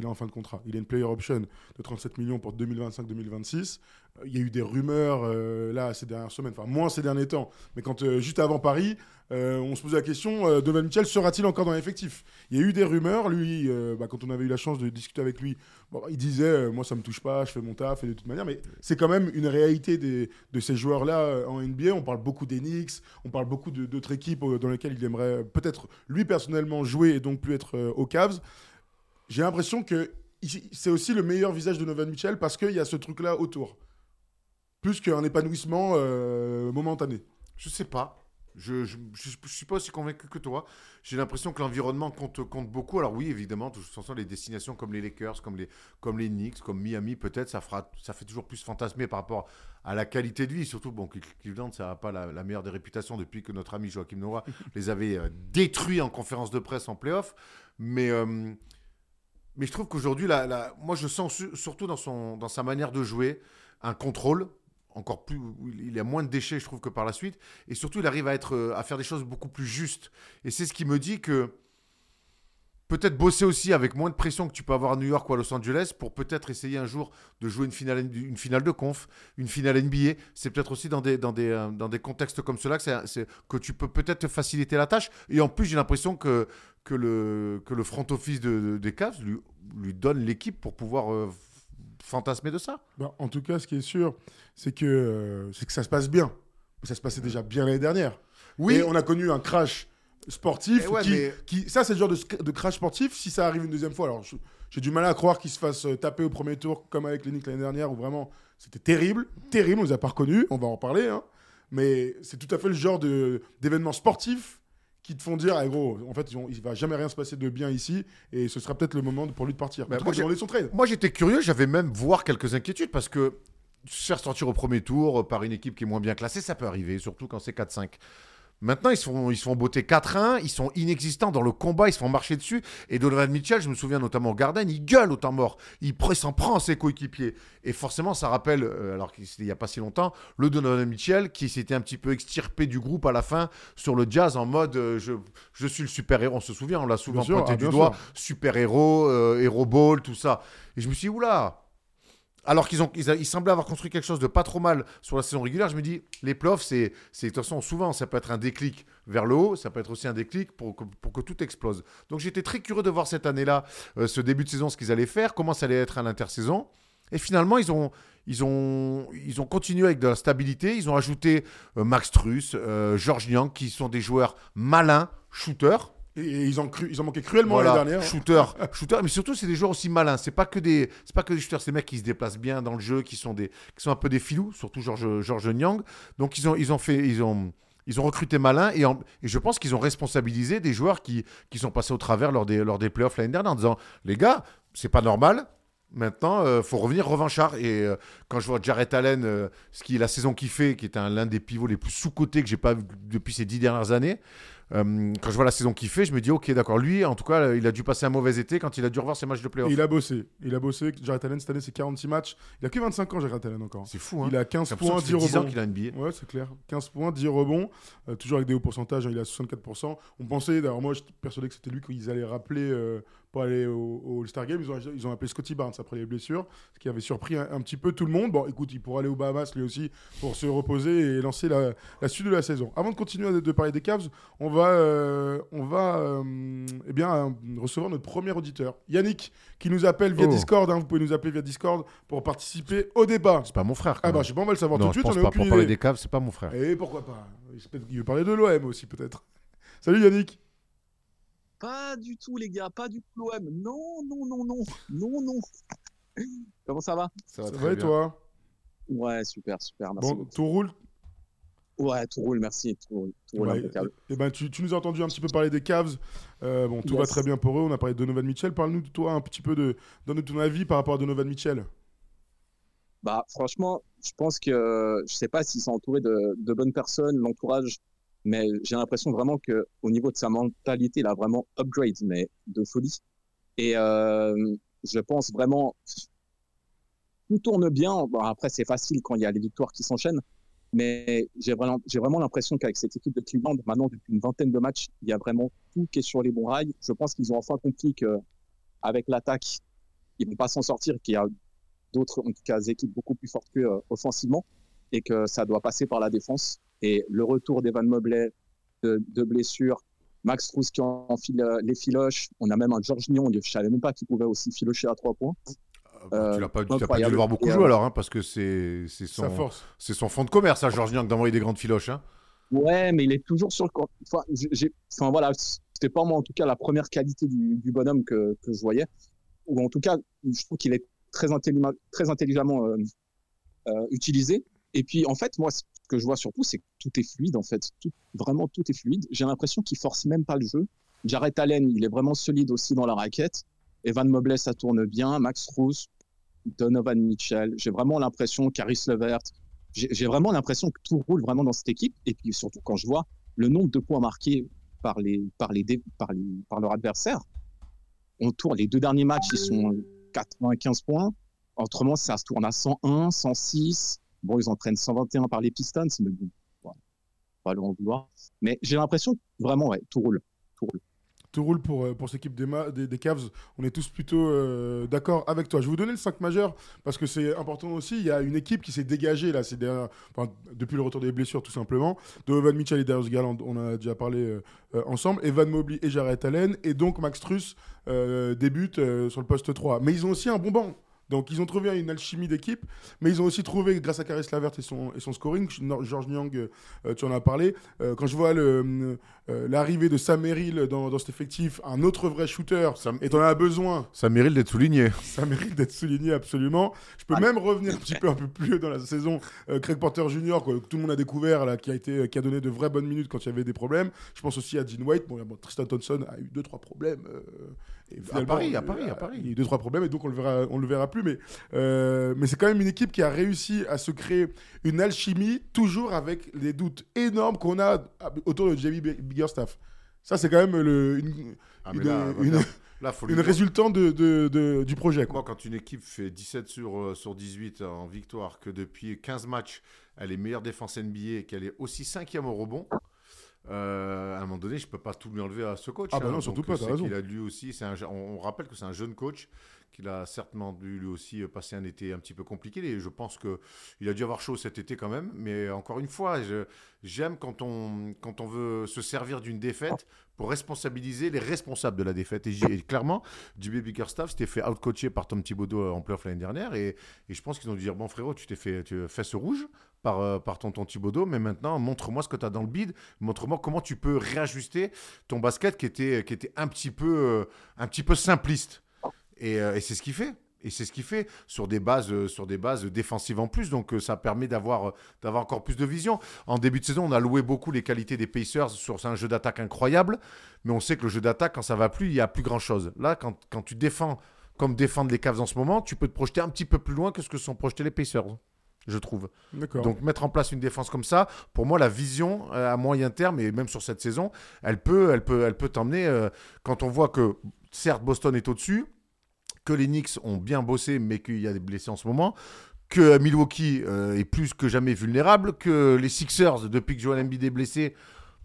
il est en fin de contrat. Il a une player option de 37 millions pour 2025-2026. Euh, Il y a eu des rumeurs euh, là ces dernières semaines, enfin moins ces derniers temps. Mais quand euh, juste avant Paris, on se posait la question Donovan Mitchell sera-t-il encore dans l'effectif? Il y a eu des rumeurs. Lui, bah, quand on avait eu la chance de discuter avec lui, il disait moi ça me touche pas, je fais mon taf et de toute manière. Mais c'est quand même une réalité des, de ces joueurs-là euh, en NBA. On parle beaucoup Knicks, on parle beaucoup d'autres équipes dans lesquelles il aimerait peut-être lui personnellement jouer et donc plus être aux Cavs. J'ai l'impression que c'est aussi le meilleur visage de Donovan Mitchell parce qu'il y a ce truc-là autour. Plus qu'un épanouissement euh, momentané. Je sais pas. Je, je suis pas aussi convaincu que toi. J'ai l'impression que l'environnement compte, compte beaucoup. Alors oui, évidemment, de toute façon, les destinations comme les Lakers, comme les, comme les Knicks, comme Miami, peut-être, ça, fera, ça fait toujours plus fantasmer par rapport à la qualité de vie. Surtout, bon, Cleveland, ça n'a pas la, la meilleure des réputations depuis que notre ami Joachim Noah les avait euh, détruits en conférence de presse en playoff. Mais, euh, mais je trouve qu'aujourd'hui, moi, je sens su- surtout dans, sa manière de jouer un contrôle. Encore plus, il y a moins de déchets, je trouve, que par la suite. Et surtout, il arrive euh, à faire des choses beaucoup plus justes. Et c'est ce qui me dit que peut-être bosser aussi avec moins de pression que tu peux avoir à New York ou à Los Angeles pour peut-être essayer un jour de jouer une finale, une finale de conf, une finale NBA. C'est peut-être aussi euh, dans des contextes comme cela que, que tu peux peut-être te faciliter la tâche. Et en plus, j'ai l'impression que, que, le, que le front office de, de- des Cavs lui, lui donne l'équipe pour pouvoir euh, fantasmer de ça. Bah, en tout cas, ce qui est sûr, c'est que, euh, c'est que ça se passe bien. Ça se passait déjà bien l'année dernière. Oui, Et on a connu un crash sportif Eh ouais, qui, mais- qui- ça c'est le genre de, crash sportif si ça arrive une deuxième fois alors j'ai du mal à croire qu'il se fasse euh, taper au premier tour comme avec les Knicks l'année dernière où vraiment c'était terrible terrible on les a pas reconnus on va en parler hein. mais c'est tout à fait le genre de d'événements sportifs qui te font dire ah, gros en fait ont- il va jamais rien se passer de bien ici et ce sera peut-être le moment pour lui de partir Bah, moi, j'ai- son trade Moi, j'étais curieux, j'avais même voir quelques inquiétudes parce que se faire sortir au premier tour euh, par une équipe qui est moins bien classée, ça peut arriver, surtout quand c'est 4-5. Maintenant, ils se font, ils se font botter 4-1, ils sont inexistants dans le combat, ils se font marcher dessus. Et Donovan Mitchell, je me souviens notamment au Garden, il gueule au temps mort. Il s'en prend à ses coéquipiers. Et forcément, ça rappelle, euh, alors qu'il n'y a pas si longtemps, le Donovan Mitchell qui s'était un petit peu extirpé du groupe à la fin sur le jazz en mode euh, je, je suis le super-héros. On se souvient, on l'a souvent Bien sûr, pointé ah, du bien doigt. sûr. Super-héros, euh, Hero Ball, tout ça. Et je me suis dit, oula alors qu'ils ont, ils, semblaient avoir construit quelque chose de pas trop mal sur la saison régulière, je me dis, les playoffs, c'est de toute façon, souvent, ça peut être un déclic vers le haut, ça peut être aussi un déclic pour que, pour que tout explose. Donc j'étais très curieux de voir cette année-là, euh, ce début de saison, ce qu'ils allaient faire, comment ça allait être à l'intersaison. Et finalement, ils ont, ils, ont, ils ont continué avec de la stabilité. Ils ont ajouté euh, Max Truss, euh, George Niang, qui sont des joueurs malins, shooters. Et, ils, ont cru, ils ont manqué cruellement Voilà, l'année dernière shooter, shooter, mais surtout c'est des joueurs aussi malins. C'est pas que des, c'est pas que des shooters, c'est des mecs qui se déplacent bien dans le jeu, qui sont des, qui sont un peu des filous, surtout George, George Nyang. Donc ils ont, ils ont fait, ils ont, ils ont recruté malin et, en- et je pense qu'ils ont responsabilisé des joueurs qui, qui sont passés au travers lors des, lors des playoffs l'année dernière en disant, les gars, c'est pas normal. Maintenant, il faut revenir revanchard. Et euh, quand je vois Jarrett Allen, euh, ce qui est la saison qu'il fait, qui est un- l'un des pivots les plus sous-cotés que j'ai pas vu depuis ces dix dernières années, euh, quand je vois la saison qu'il fait, je me dis, ok, d'accord, lui, en tout cas, il a dû passer un mauvais été quand il a dû revoir ses matchs de playoff. il a bossé il a bossé Jared Allen cette année c'est 46 matchs il a que 25 ans Jared Allen encore C'est fou, hein. il a 15 J'ai l'impression points que 10 ça fait 10 ans rebonds qu'il a NBA. Ouais, c'est clair. 15 points, 10 rebonds, euh, toujours avec des hauts pourcentages, hein, il à 64%. On pensait, d'ailleurs moi j'étais persuadé que c'était lui qu'ils allaient rappeler euh, pour aller au, All-Star Game. Ils ont, ils ont appelé Scotty Barnes après les blessures, ce qui avait surpris un, petit peu tout le monde. Bon, écoute, il pourra aller au Bahamas lui aussi pour se reposer et lancer la, suite de la saison. Avant de continuer de, parler des Cavs, on va, euh, on va euh, eh bien, recevoir notre premier auditeur, Yannick, qui nous appelle via oh. Discord. Hein. vous pouvez nous appeler via Discord pour participer au débat. C'est pas mon frère. Ah bah, je sais pas, on va le savoir tout de suite. on pas, pour parler des Cavs, c'est pas mon frère. Et pourquoi pas Il veut parler de l'OM aussi, peut-être. Salut Yannick. Pas du tout, les gars, pas du tout l'OM. Non, non, non, non, non, non. Comment ça va? Ça va, très bien. toi? Ouais, super, super. Merci. Bon, tout roule? Ouais, tout roule, merci. Tout roule, et, eh ben, tu, nous as entendu un petit peu parler des Cavs. Euh, bon, tout va très bien pour eux. On a parlé de Donovan Mitchell. Parle-nous de toi un petit peu de donne ton avis par rapport à Donovan Mitchell. Bah, franchement, je pense que je sais pas s'ils sont entourés de, de bonnes personnes, l'entourage mais j'ai l'impression vraiment que au niveau de sa mentalité, il a vraiment upgrade, mais de folie. Et euh, je pense vraiment tout tourne bien. Bon, après, c'est facile quand il y a les victoires qui s'enchaînent, mais j'ai vraiment, j'ai vraiment l'impression qu'avec cette équipe de Cleveland, maintenant depuis une vingtaine de matchs, il y a vraiment tout qui est sur les bons rails. Je pense qu'ils ont enfin compris que avec l'attaque, ils vont pas s'en sortir, qu'il y a d'autres, en tout cas, équipes beaucoup plus fortes que euh, offensivement, et que ça doit passer par la défense. Et le retour d'Evan Mobley de, de blessure, Max Truss qui enfile euh, les filoches, on a même un George Nion, je ne savais même pas qu'il pouvait aussi filocher à trois points. Ah, bah, tu n'as pas, pas, dû le voir beaucoup jouer alors, hein, parce que c'est son, son fond de commerce, à George Niang, d'envoyer des grandes filoches. Hein. Ouais, mais il est toujours sur le court. Enfin, enfin voilà, c'était pas moi en tout cas la première qualité du, du bonhomme que, que, je voyais. Ou en tout cas, je trouve qu'il est très, très intelligemment euh, euh, utilisé. Et puis en fait, moi, que je vois surtout, c'est que tout est fluide, en fait. vraiment, tout est fluide. J'ai l'impression qu'il force même pas le jeu. Jarrett Allen, il est vraiment solide aussi dans la raquette. Evan Mobley, ça tourne bien. Max Roos, Donovan Mitchell. J'ai vraiment l'impression, Caris Levert. J'ai vraiment l'impression que tout roule vraiment dans cette équipe. Et puis surtout, quand je vois le nombre de points marqués par, les, par, les, par, les, par leur adversaire, on tourne. Les deux derniers matchs, ils sont 95 points. Autrement, ça se tourne à 101, 106. Bon, ils entraînent 121 par les Pistons, mais bon, pas le vouloir. Mais j'ai l'impression vraiment, ouais, tout roule. Tout roule. Tout roule pour, euh, pour cette équipe des, Cavs. On est tous plutôt euh, d'accord avec toi. Je vais vous donner le 5 majeur parce que c'est important aussi. Il y a une équipe qui s'est dégagée là, depuis le retour des blessures tout simplement. Donovan Mitchell et Darius Garland, on en a déjà parlé euh, ensemble. Evan Mobley et Jarrett Allen. Et donc Max Truss débute sur le poste 3. Mais ils ont aussi un bon banc. Donc ils ont trouvé une alchimie d'équipe, mais ils ont aussi trouvé, grâce à Caris Lavert et son, et son scoring, George Nyang, euh, tu en as parlé, euh, quand je vois euh, l'arrivée de Sam Merrill dans, dans, cet effectif, un autre vrai shooter, et tu en as besoin. Ça mérite d'être souligné. Ça mérite d'être souligné, absolument. Je peux même revenir un petit peu, un peu plus dans la saison. Craig Porter Jr., que tout le monde a découvert, là, qui, a été, qui a donné de vraies bonnes minutes quand il y avait des problèmes. Je pense aussi à Dean White. Bon, Tristan Thompson a eu deux, trois problèmes. À Paris, à Paris, à Paris. Il y a eu deux, trois problèmes, et donc on le verra, on le verra plus mais, euh, mais c'est quand même une équipe qui a réussi à se créer une alchimie, toujours avec les doutes énormes qu'on a autour de Jamie Biggerstaff. Ça, c'est quand même le, une, ah, une, résultante de, de, du projet. Quoi. Moi, quand une équipe fait 17 sur, euh, sur 18 en victoire, que depuis 15 matchs, elle est meilleure défense NBA et qu'elle est aussi cinquième au rebond, euh, à un moment donné, je peux pas tout lui enlever à ce coach. Ah bah hein. non, surtout pas, t'as raison. Il a lui aussi, un, on, rappelle que c'est un jeune coach qu'il a certainement dû lui aussi passer un été un petit peu compliqué. Et je pense que il a dû avoir chaud cet été quand même. Mais encore une fois, j'aime quand on, quand on veut se servir d'une défaite pour responsabiliser les responsables de la défaite. Et, clairement, JB Bickerstaff s'était fait outcoacher par Tom Thibodeau en playoff l'année dernière. Et, et je pense qu'ils ont dû dire Bon, frérot, tu t'es fait tu ce rouge par, euh, par ton, ton Thibodeau, mais maintenant, montre-moi ce que tu as dans le bide, montre-moi comment tu peux réajuster ton basket qui était, qui était un, petit peu, euh, un petit peu simpliste. Et, euh, et c'est ce qu'il fait. Et c'est ce qu'il fait sur des bases, sur des bases défensives en plus. Donc ça permet d'avoir, d'avoir encore plus de vision. En début de saison, on a loué beaucoup les qualités des Pacers sur un jeu d'attaque incroyable. Mais on sait que le jeu d'attaque, quand ça va plus, il n'y a plus grand-chose. Là, quand, quand tu défends comme défendent les Cavs en ce moment, tu peux te projeter un petit peu plus loin que ce que sont projetés les Pacers je trouve. Donc mettre en place une défense comme ça, pour moi la vision euh, à moyen terme et même sur cette saison, elle peut, elle peut, elle peut t'emmener euh, quand on voit que certes Boston est au-dessus, que les Knicks ont bien bossé mais qu'il y a des blessés en ce moment, que Milwaukee euh, est plus que jamais vulnérable, que les Sixers depuis que Joel Embiid est blessé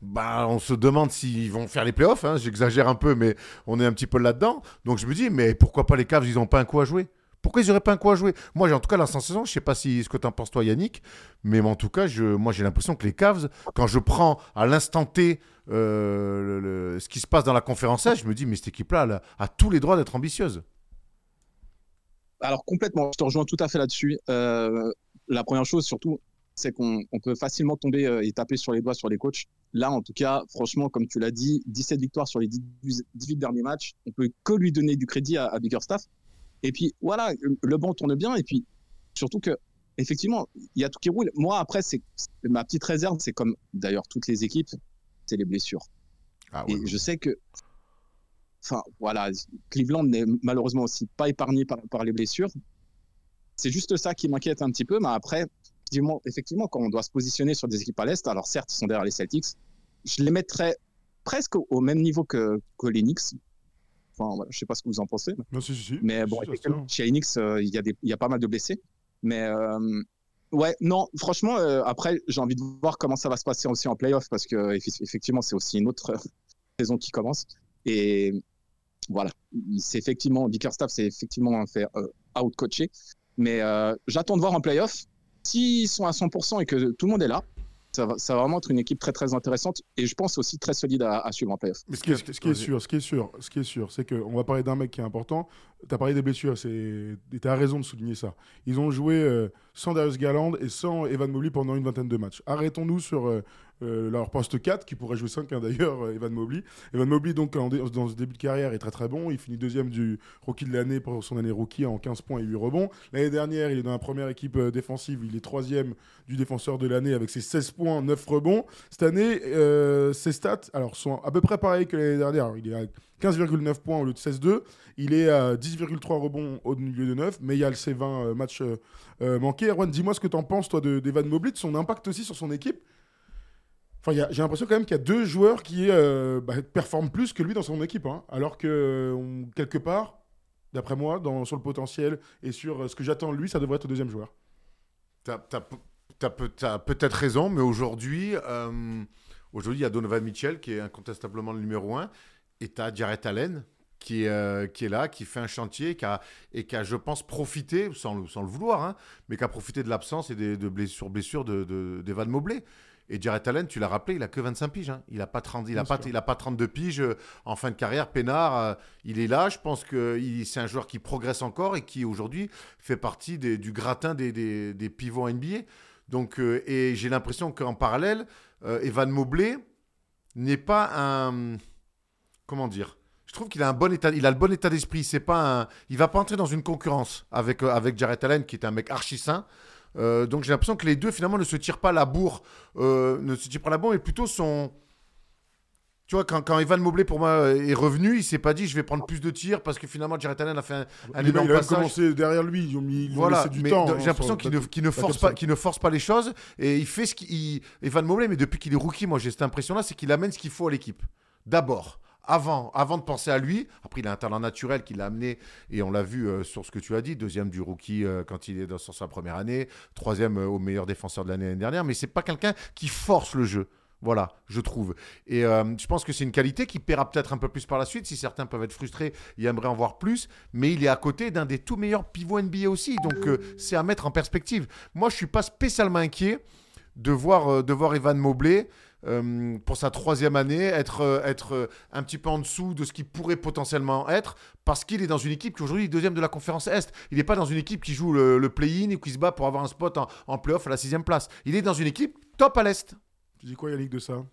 bah, on se demande s'ils vont faire les playoffs. Hein. J'exagère un peu, mais on est un petit peu là-dedans. Donc je me dis, mais pourquoi pas les Cavs Ils n'ont pas un coup à jouer? Pourquoi ils n'auraient pas un coup à jouer? Moi, j'ai en tout cas la sensation, je ne sais pas si ce que tu en penses toi, Yannick, mais en tout cas, moi, j'ai l'impression que les Cavs, quand je prends à l'instant T euh, ce qui se passe dans la conférence je me dis, mais cette équipe-là a tous les droits d'être ambitieuse. Alors complètement, je te rejoins tout à fait là-dessus. Euh, la première chose, surtout, c'est qu'on peut facilement tomber euh, et taper sur les doigts sur les coachs. Là, en tout cas, franchement, comme tu l'as dit, 17 victoires sur les 18 derniers matchs, on peut que lui donner du crédit à, à Bickerstaff. Et puis voilà, le banc tourne bien. Et puis surtout que effectivement, il y a tout qui roule. Moi, après, c'est ma petite réserve, c'est comme d'ailleurs toutes les équipes, c'est les blessures. Ah et je sais que, enfin voilà, Cleveland n'est malheureusement aussi pas épargné par, par les blessures. C'est juste ça qui m'inquiète un petit peu, mais après, effectivement, quand on doit se positionner sur des équipes à l'Est, alors certes, ils sont derrière les Celtics, je les mettrais presque au même niveau que, que les Knicks, Enfin, je sais pas ce que vous en pensez. Mais bon, chez Enix, euh, il y, a pas mal de blessés. Mais euh, ouais, non, franchement, euh, après, j'ai envie de voir comment ça va se passer aussi en playoff parce que effectivement, c'est aussi une autre saison qui commence. Et voilà, c'est effectivement, Bickerstaff, c'est effectivement fait out-coacher. Mais j'attends de voir en playoff s'ils sont à 100% et que tout le monde est là ça va, vraiment être une équipe très très intéressante et je pense aussi très solide à, suivre en playoff. Mais ce qui est, ce qui est sûr, ce qui est sûr, ce qui est sûr, c'est qu'on va parler d'un mec qui est important. Tu as parlé des blessures, et tu as raison de souligner ça. Ils ont joué euh, sans Darius Garland et sans Evan Mobley pendant une vingtaine de matchs. Arrêtons-nous sur euh, euh, leur poste 4, qui pourrait jouer 5 hein, d'ailleurs, euh, Evan Mobley. Evan Mobley, donc, dans ce début de carrière, est très très bon. Il finit deuxième du rookie de l'année pour son année rookie en 15 points et 8 rebonds. L'année dernière, il est dans la première équipe euh, défensive. Il est troisième du défenseur de l'année avec ses 16 points, 9 rebonds. Cette année, ses stats alors, sont à peu près pareils que l'année dernière. il est à 15,9 points au lieu de 16,2. Il est à 10,3 rebonds au milieu de 9, mais il y a ses 20 matchs manqués. Erwan, dis-moi ce que tu en penses, toi, d'Evan Mobley, de son impact aussi sur son équipe j'ai l'impression quand même qu'il y a deux joueurs qui euh, bah, performent plus que lui dans son équipe. Hein. alors que, quelque part, d'après moi, sur le potentiel et sur euh, ce que j'attends de lui, ça devrait être le deuxième joueur. Tu as, peut-être raison, mais aujourd'hui, euh, aujourd'hui, il y a Donovan Mitchell qui est incontestablement le numéro un, et tu as Jarrett Allen qui qui est là, qui fait un chantier qui a, et qui a, je pense, profité, sans le, vouloir, hein, mais qui a profité de l'absence et des de blessures, blessures de, de. Et Jared Allen, tu l'as rappelé, il a que 25 piges. Hein. Il n'a pas, 30, il a pas, il a pas 32 piges euh, en fin de carrière. Pénard, euh, il est là. Je pense que c'est un joueur qui progresse encore et qui aujourd'hui fait partie des, du gratin des, des, des, pivots NBA. Donc, euh, et j'ai l'impression qu'en parallèle, Evan Mobley n'est pas un. Comment dire je trouve qu'il a un bon état, il a le bon état d'esprit. C'est pas un, il va pas entrer dans une concurrence avec avec Jared Allen qui est un mec archi sain. Euh, donc j'ai l'impression que les deux finalement ne se tirent pas la bourre, euh, ne se tirent pas la bourre, mais plutôt sont. Tu vois, quand, quand Evan Mobley pour moi est revenu, il s'est pas dit je vais prendre plus de tirs parce que finalement Jared Allen a fait un, un énorme il a commencé derrière lui, ils ont mis voilà, du temps. J'ai hein, l'impression qu'il ne, ne, force pas, ne force pas les choses et il fait ce qu'il. Evan Mobley, mais depuis qu'il est rookie, moi j'ai cette impression-là, c'est qu'il amène ce qu'il faut à l'équipe. D'abord avant, avant de penser à lui. Après, il a un talent naturel qui l'a amené, et on l'a vu euh, sur ce que tu as dit, deuxième du rookie euh, quand il est dans, sa première année, troisième euh, au meilleur défenseur de l'année dernière, mais c'est pas quelqu'un qui force le jeu. Voilà, je trouve. Et je pense que c'est une qualité qui paiera peut-être un peu plus par la suite. Si certains peuvent être frustrés, ils aimeraient en voir plus. Mais il est à côté d'un des tout meilleurs pivots NBA aussi. Donc c'est à mettre en perspective. Moi, je suis pas spécialement inquiet de voir, de voir Evan Mobley euh, pour sa troisième année, être, euh, être euh, un petit peu en dessous de ce qu'il pourrait potentiellement être, parce qu'il est dans une équipe qui aujourd'hui est deuxième de la conférence Est. Il n'est pas dans une équipe qui joue le, play-in et qui se bat pour avoir un spot en, en play-off à la sixième place. Il est dans une équipe top à l'Est. Tu dis quoi Yannick de ça?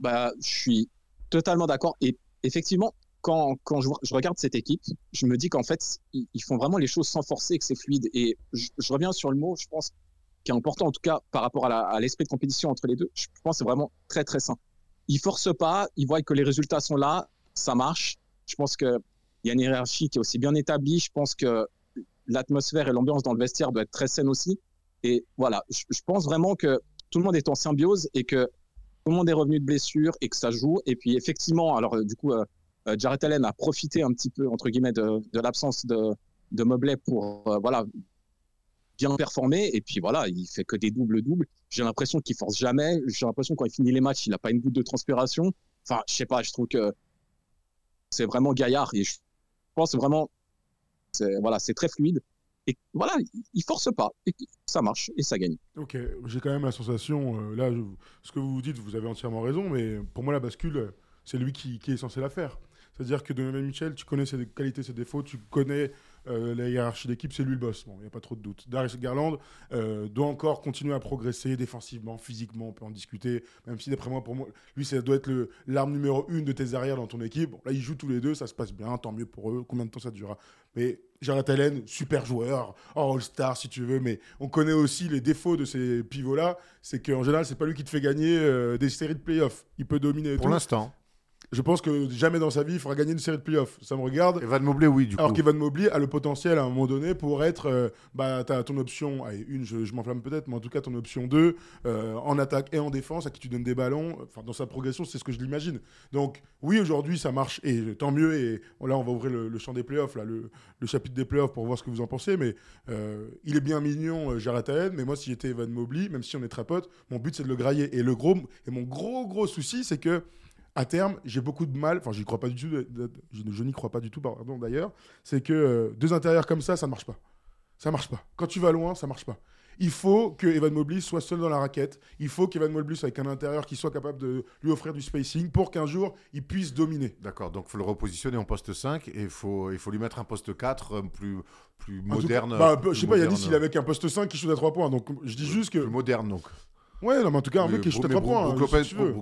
Bah, Je suis totalement d'accord. Et effectivement, quand, quand je, regarde cette équipe, je me dis qu'en fait, ils, font vraiment les choses sans forcer que c'est fluide. Et je reviens sur le mot, je pense, qui est important en tout cas par rapport à l'esprit de compétition entre les deux, je pense que c'est vraiment très très sain. Ils forcent pas, ils voient que les résultats sont là, ça marche. Je pense qu'il y a une hiérarchie qui est aussi bien établie. Je pense que l'atmosphère et l'ambiance dans le vestiaire doit être très saine aussi. Et voilà, je, pense vraiment que tout le monde est en symbiose et que tout le monde est revenu de blessure et que ça joue. Et puis effectivement, alors euh, du coup, euh, euh, Jared Allen a profité un petit peu entre guillemets de, l'absence de, de pour voilà bien performé. Et puis voilà, il fait que des doubles-doubles. J'ai l'impression qu'il force jamais. J'ai l'impression quand il finit les matchs, il n'a pas une goutte de transpiration. Enfin, je sais pas, je trouve que c'est vraiment gaillard. Et je pense vraiment, voilà, c'est très fluide. Et voilà, il force pas. Et ça marche et ça gagne. Ok, j'ai quand même la sensation, euh, là, ce que vous dites, vous avez entièrement raison, mais pour moi, la bascule, c'est lui qui, qui, est censé la faire. C'est-à-dire que Donovan Mitchell, tu connais ses qualités, ses défauts, tu connais euh, la hiérarchie d'équipe, c'est lui le boss. Bon, il n'y a pas trop de doute. Darius Garland euh, doit encore continuer à progresser défensivement, physiquement, on peut en discuter. Même si, d'après moi, pour moi, lui, ça doit être l'arme numéro une de tes arrières dans ton équipe. Bon, là, ils jouent tous les deux, ça se passe bien, tant mieux pour eux. Combien de temps ça durera? Mais Jared Allen, super joueur, All-Star si tu veux, mais on connaît aussi les défauts de ces pivots-là. C'est qu'en général, c'est pas lui qui te fait gagner euh, des séries de playoffs. Il peut dominer. Pour l'instant. Je pense que jamais dans sa vie, il fera gagner une série de playoffs. Ça me regarde. Evan Mobley, oui, du coup. Alors qu'Evan Mobley a le potentiel à un moment donné pour être. Euh, bah, tu as ton option, allez, une, je, m'enflamme peut-être, mais en tout cas, ton option 2, euh, en attaque et en défense, à qui tu donnes des ballons. Enfin, dans sa progression, c'est ce que je l'imagine. Donc, oui, aujourd'hui, ça marche, et tant mieux. Et là, on va ouvrir le, champ des playoffs, là, le, chapitre des playoffs pour voir ce que vous en pensez. Mais euh, il est bien mignon, Jared Allen, mais moi, si j'étais Evan Mobley, même si on est très potes, mon but, c'est de le grailler. Et, le gros, et mon gros, gros souci, c'est que à terme, j'ai beaucoup de mal, enfin, j'y crois pas du tout, je, n'y crois pas du tout, pardon, d'ailleurs, c'est que euh, deux intérieurs comme ça, ça ne marche pas. Ça marche pas. Quand tu vas loin, ça marche pas. Il faut que Evan Mobley soit seul dans la raquette. Il faut qu'Evan Mobley soit avec un intérieur qui soit capable de lui offrir du spacing pour qu'un jour il puisse dominer. D'accord, donc il faut le repositionner en poste 5 et il faut, il faut lui mettre un poste 4 euh, plus, plus moderne. bah, je sais pas, il est avec un poste 5 qui shoot à 3 points. Donc je dis juste que. Plus moderne donc. Ouais, non, mais en tout cas, un mec qui shoot à 3 points. Brook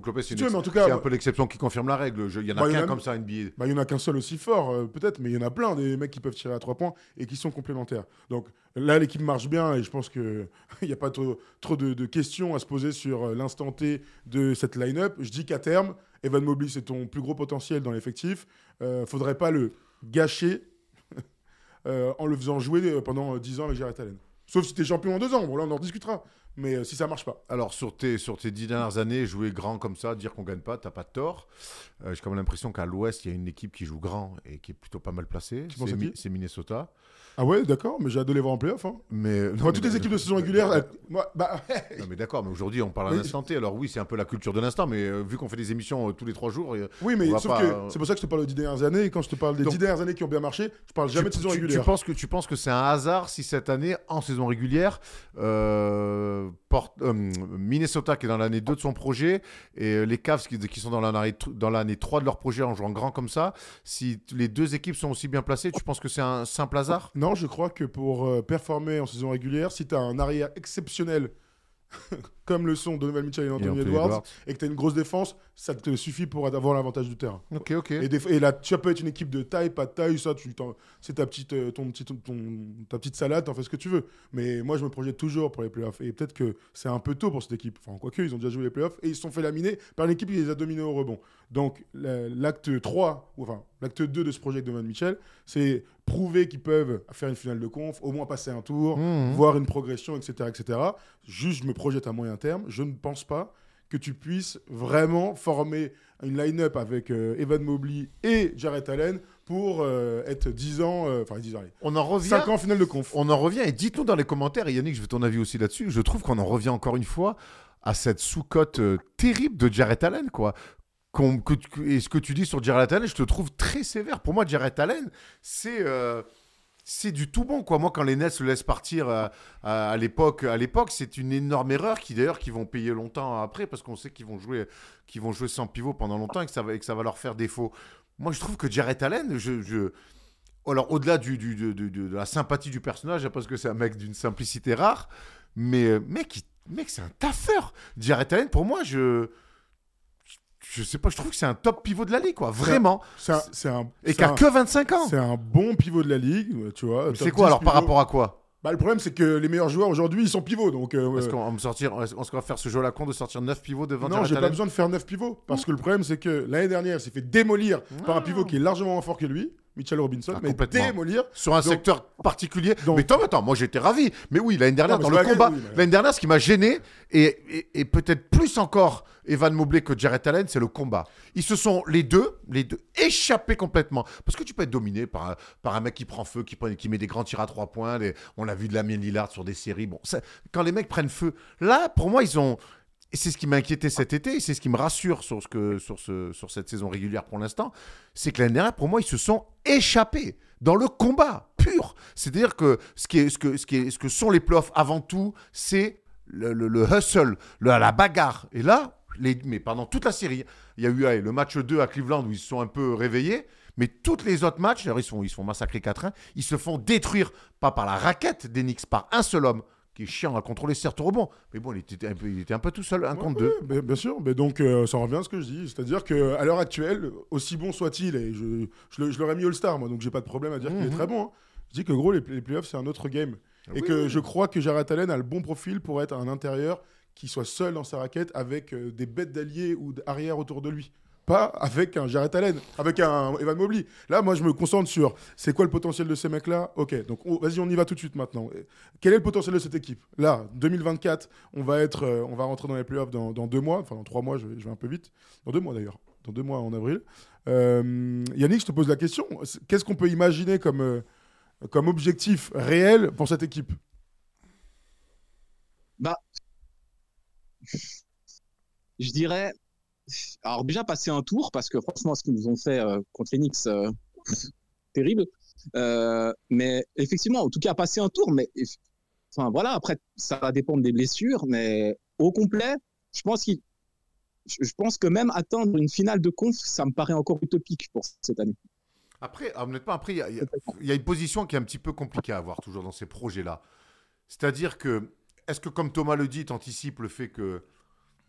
Lopez, c'est un peu l'exception qui confirme la règle. Il y en a bah, qu'un comme ça, NBA. Bah, il y en a qu'un seul aussi fort, euh, peut-être, mais il y en a plein des mecs qui peuvent tirer à 3 points et qui sont complémentaires. Donc là, l'équipe marche bien et je pense qu'il n'y a pas trop, trop de, questions à se poser sur euh, l'instant T de cette line-up. Je dis qu'à terme, Evan Mobley, c'est ton plus gros potentiel dans l'effectif. Euh, faudrait pas le gâcher euh, en le faisant jouer pendant 10 ans avec Jared Allen. Sauf si tu es champion en 2 ans. Bon, là, on en discutera mais euh, si ça marche pas. Alors, sur tes, sur tes dix dernières années, jouer grand comme ça, dire qu'on gagne pas, t'as pas de tort. Euh, j'ai quand même l'impression qu'à l'ouest, il y a une équipe qui joue grand et qui est plutôt pas mal placée. C'est Minnesota. Ah ouais, d'accord, mais j'ai hâte de les voir en playoff. Hein. Mais, toutes les équipes de saison régulière. moi, bah, non, mais d'accord, mais aujourd'hui, on parle à l'instant T. Alors, oui, c'est un peu la culture de l'instant, mais euh, vu qu'on fait des émissions tous les trois jours. oui, mais sauf que c'est pour ça que je te parle des dix dernières années. Et quand je te parle des dix dernières années qui ont bien marché, je parle jamais de saison régulière. Tu penses que, tu penses que c'est un hasard si cette année, en saison régulière, Minnesota qui est dans l'année 2 de son projet et euh, les Cavs qui, qui sont dans l'année 3 de leur projet en jouant grand comme ça, si les deux équipes sont aussi bien placées, tu penses que c'est un simple hasard? Non, je crois que pour euh, performer en saison régulière, si tu as un arrière exceptionnel comme le sont Donovan Mitchell et Anthony, Edwards, et que tu as une grosse défense, ça te suffit pour avoir l'avantage du terrain. Ok, ok. Et, et, là, tu peux être une équipe de taille, pas de taille, ça, tu, c'est ta petite, euh, ton, ton, ta petite salade, t'en fais ce que tu veux. Mais moi, je me projette toujours pour les playoffs. Et peut-être que c'est un peu tôt pour cette équipe. Enfin, quoique, ils ont déjà joué les playoffs et ils se sont fait laminer par une équipe qui les a dominés au rebond. Donc, l'acte 3, ou enfin, l'acte 2 de ce projet de Donovan Mitchell, c'est prouver qu'ils peuvent faire une finale de conf, au moins passer un tour, mmh. voir une progression, etc., etc. Juste, je me projette à moyen terme. Je ne pense pas que tu puisses vraiment former une line-up avec euh, Evan Mobley et Jared Allen pour euh, être 10 ans, euh, enfin 10 ans, on en revient, 5 ans en finale de conf. On en revient et dites-nous dans les commentaires, et Yannick, je veux ton avis aussi là-dessus, je trouve qu'on en revient encore une fois à cette sous-cote terrible de Jared Allen, quoi. et ce que tu dis sur Jared Allen, je te trouve très sévère. Pour moi, Jared Allen, c'est c'est du tout bon quoi. Moi quand les Nets le laissent partir euh, à, l'époque, à l'époque, c'est une énorme erreur qui d'ailleurs qui vont payer longtemps après parce qu'on sait qu'ils vont jouer qu'ils vont jouer sans pivot pendant longtemps et que ça va que ça va leur faire défaut. Moi je trouve que Jared Allen, je, alors au-delà du, de, la sympathie du personnage parce que c'est un mec d'une simplicité rare, mais euh, mec, mec c'est un taffeur. Jared Allen pour moi je je sais pas, je trouve que c'est un top pivot de la ligue, quoi. Vraiment. C'est un, Et qui a que 25 ans. C'est un bon pivot de la ligue, tu vois. C'est quoi alors par rapport à quoi? Bah, le problème, c'est que les meilleurs joueurs aujourd'hui, ils sont pivots. Donc, euh, est-ce qu'on va me sortir, va faire ce jeu à la con de sortir 9 pivots devant Non, j'ai pas besoin de faire 9 pivots. Parce que le problème, c'est que l'année dernière, il s'est fait démolir par un pivot qui est largement moins fort que lui. Mitchell Robinson, Ah, mais complètement. démolir. sur un Donc- secteur particulier. donc- mais attends, attends, moi j'étais ravi. Mais oui, l'année dernière, Non, dans le combat, oui, l'année dernière, ce qui m'a gêné, et, et- et peut-être plus encore Evan Mobley que Jarrett Allen, c'est le combat. Ils se sont, les deux, les deux, échappés complètement. Parce que tu peux être dominé par, un- par un mec qui prend feu, qui, prend- qui met des grands tirs à trois points. les- on l'a vu de Lamine Lillard sur des séries. Bon, ça- quand les mecs prennent feu, là, pour moi, ils ont. Et c'est ce qui m'a inquiété cet été, et c'est ce qui me rassure sur, ce que, sur, ce, sur cette saison régulière pour l'instant, c'est que l'année dernière, pour moi, ils se sont échappés dans le combat pur. C'est-à-dire que ce, qui est, ce, que, ce, qui est, ce que sont les playoffs avant tout, c'est le, le- le hustle, le- la bagarre. Et là, les, mais pendant toute la série, il y a eu le match 2 à Cleveland où ils se sont un peu réveillés. Mais tous les autres matchs, ils se font, ils se font massacrer 4-1, ils se font détruire, pas par la raquette des Knicks, par un seul homme, qui est chiant à controler, certes au rebond. Mais bon, il était un peu, il était un peu tout seul, un Ouais, contre ouais, deux. mais bien sûr, mais donc euh, ça revient à ce que je dis. C'est-à-dire qu'à l'heure actuelle, aussi bon soit-il, et je, je, le- je l'aurais mis All-Star, moi, donc j'ai pas de problème à dire qu'il est Mhm. très bon. hein. Je dis que gros, les, les playoffs, c'est un autre game. et que je crois que Jarrett Allen a le bon profil pour être un intérieur qui soit seul dans sa raquette avec euh, des bêtes d'alliés ou d'arrière autour de lui. Pas avec un Jarrett Allen, avec un Evan Mobley. Là, moi, je me concentre sur c'est quoi le potentiel de ces mecs-là? Ok, donc on- vas-y, on y va tout de suite maintenant. Quel est le potentiel de cette équipe? Là, 2024, on va, être, euh, on va rentrer dans les playoffs dans, dans deux mois, enfin dans trois mois, je vais, un peu vite. Dans deux mois d'ailleurs, dans deux mois en avril. Euh, Yannick, je te pose la question. Qu'est-ce qu'on peut imaginer comme, euh, comme objectif réel pour cette équipe? Je dirais, alors déjà passer un tour, parce que franchement, ce qu'ils nous ont fait euh, contre Knicks, euh, terrible. Euh, mais effectivement, en tout cas, passer un tour, mais enfin voilà, après, ça va dépendre des blessures, mais au complet, je pense qu'il je pense que même atteindre une finale de conf, ça me paraît encore utopique pour cette année. Après, honnêtement, après, il y, y a- une position qui est un petit peu compliquée à avoir toujours dans ces projets-là. C'est-à-dire que, est-ce que, comme Thomas le dit, anticipe le fait que,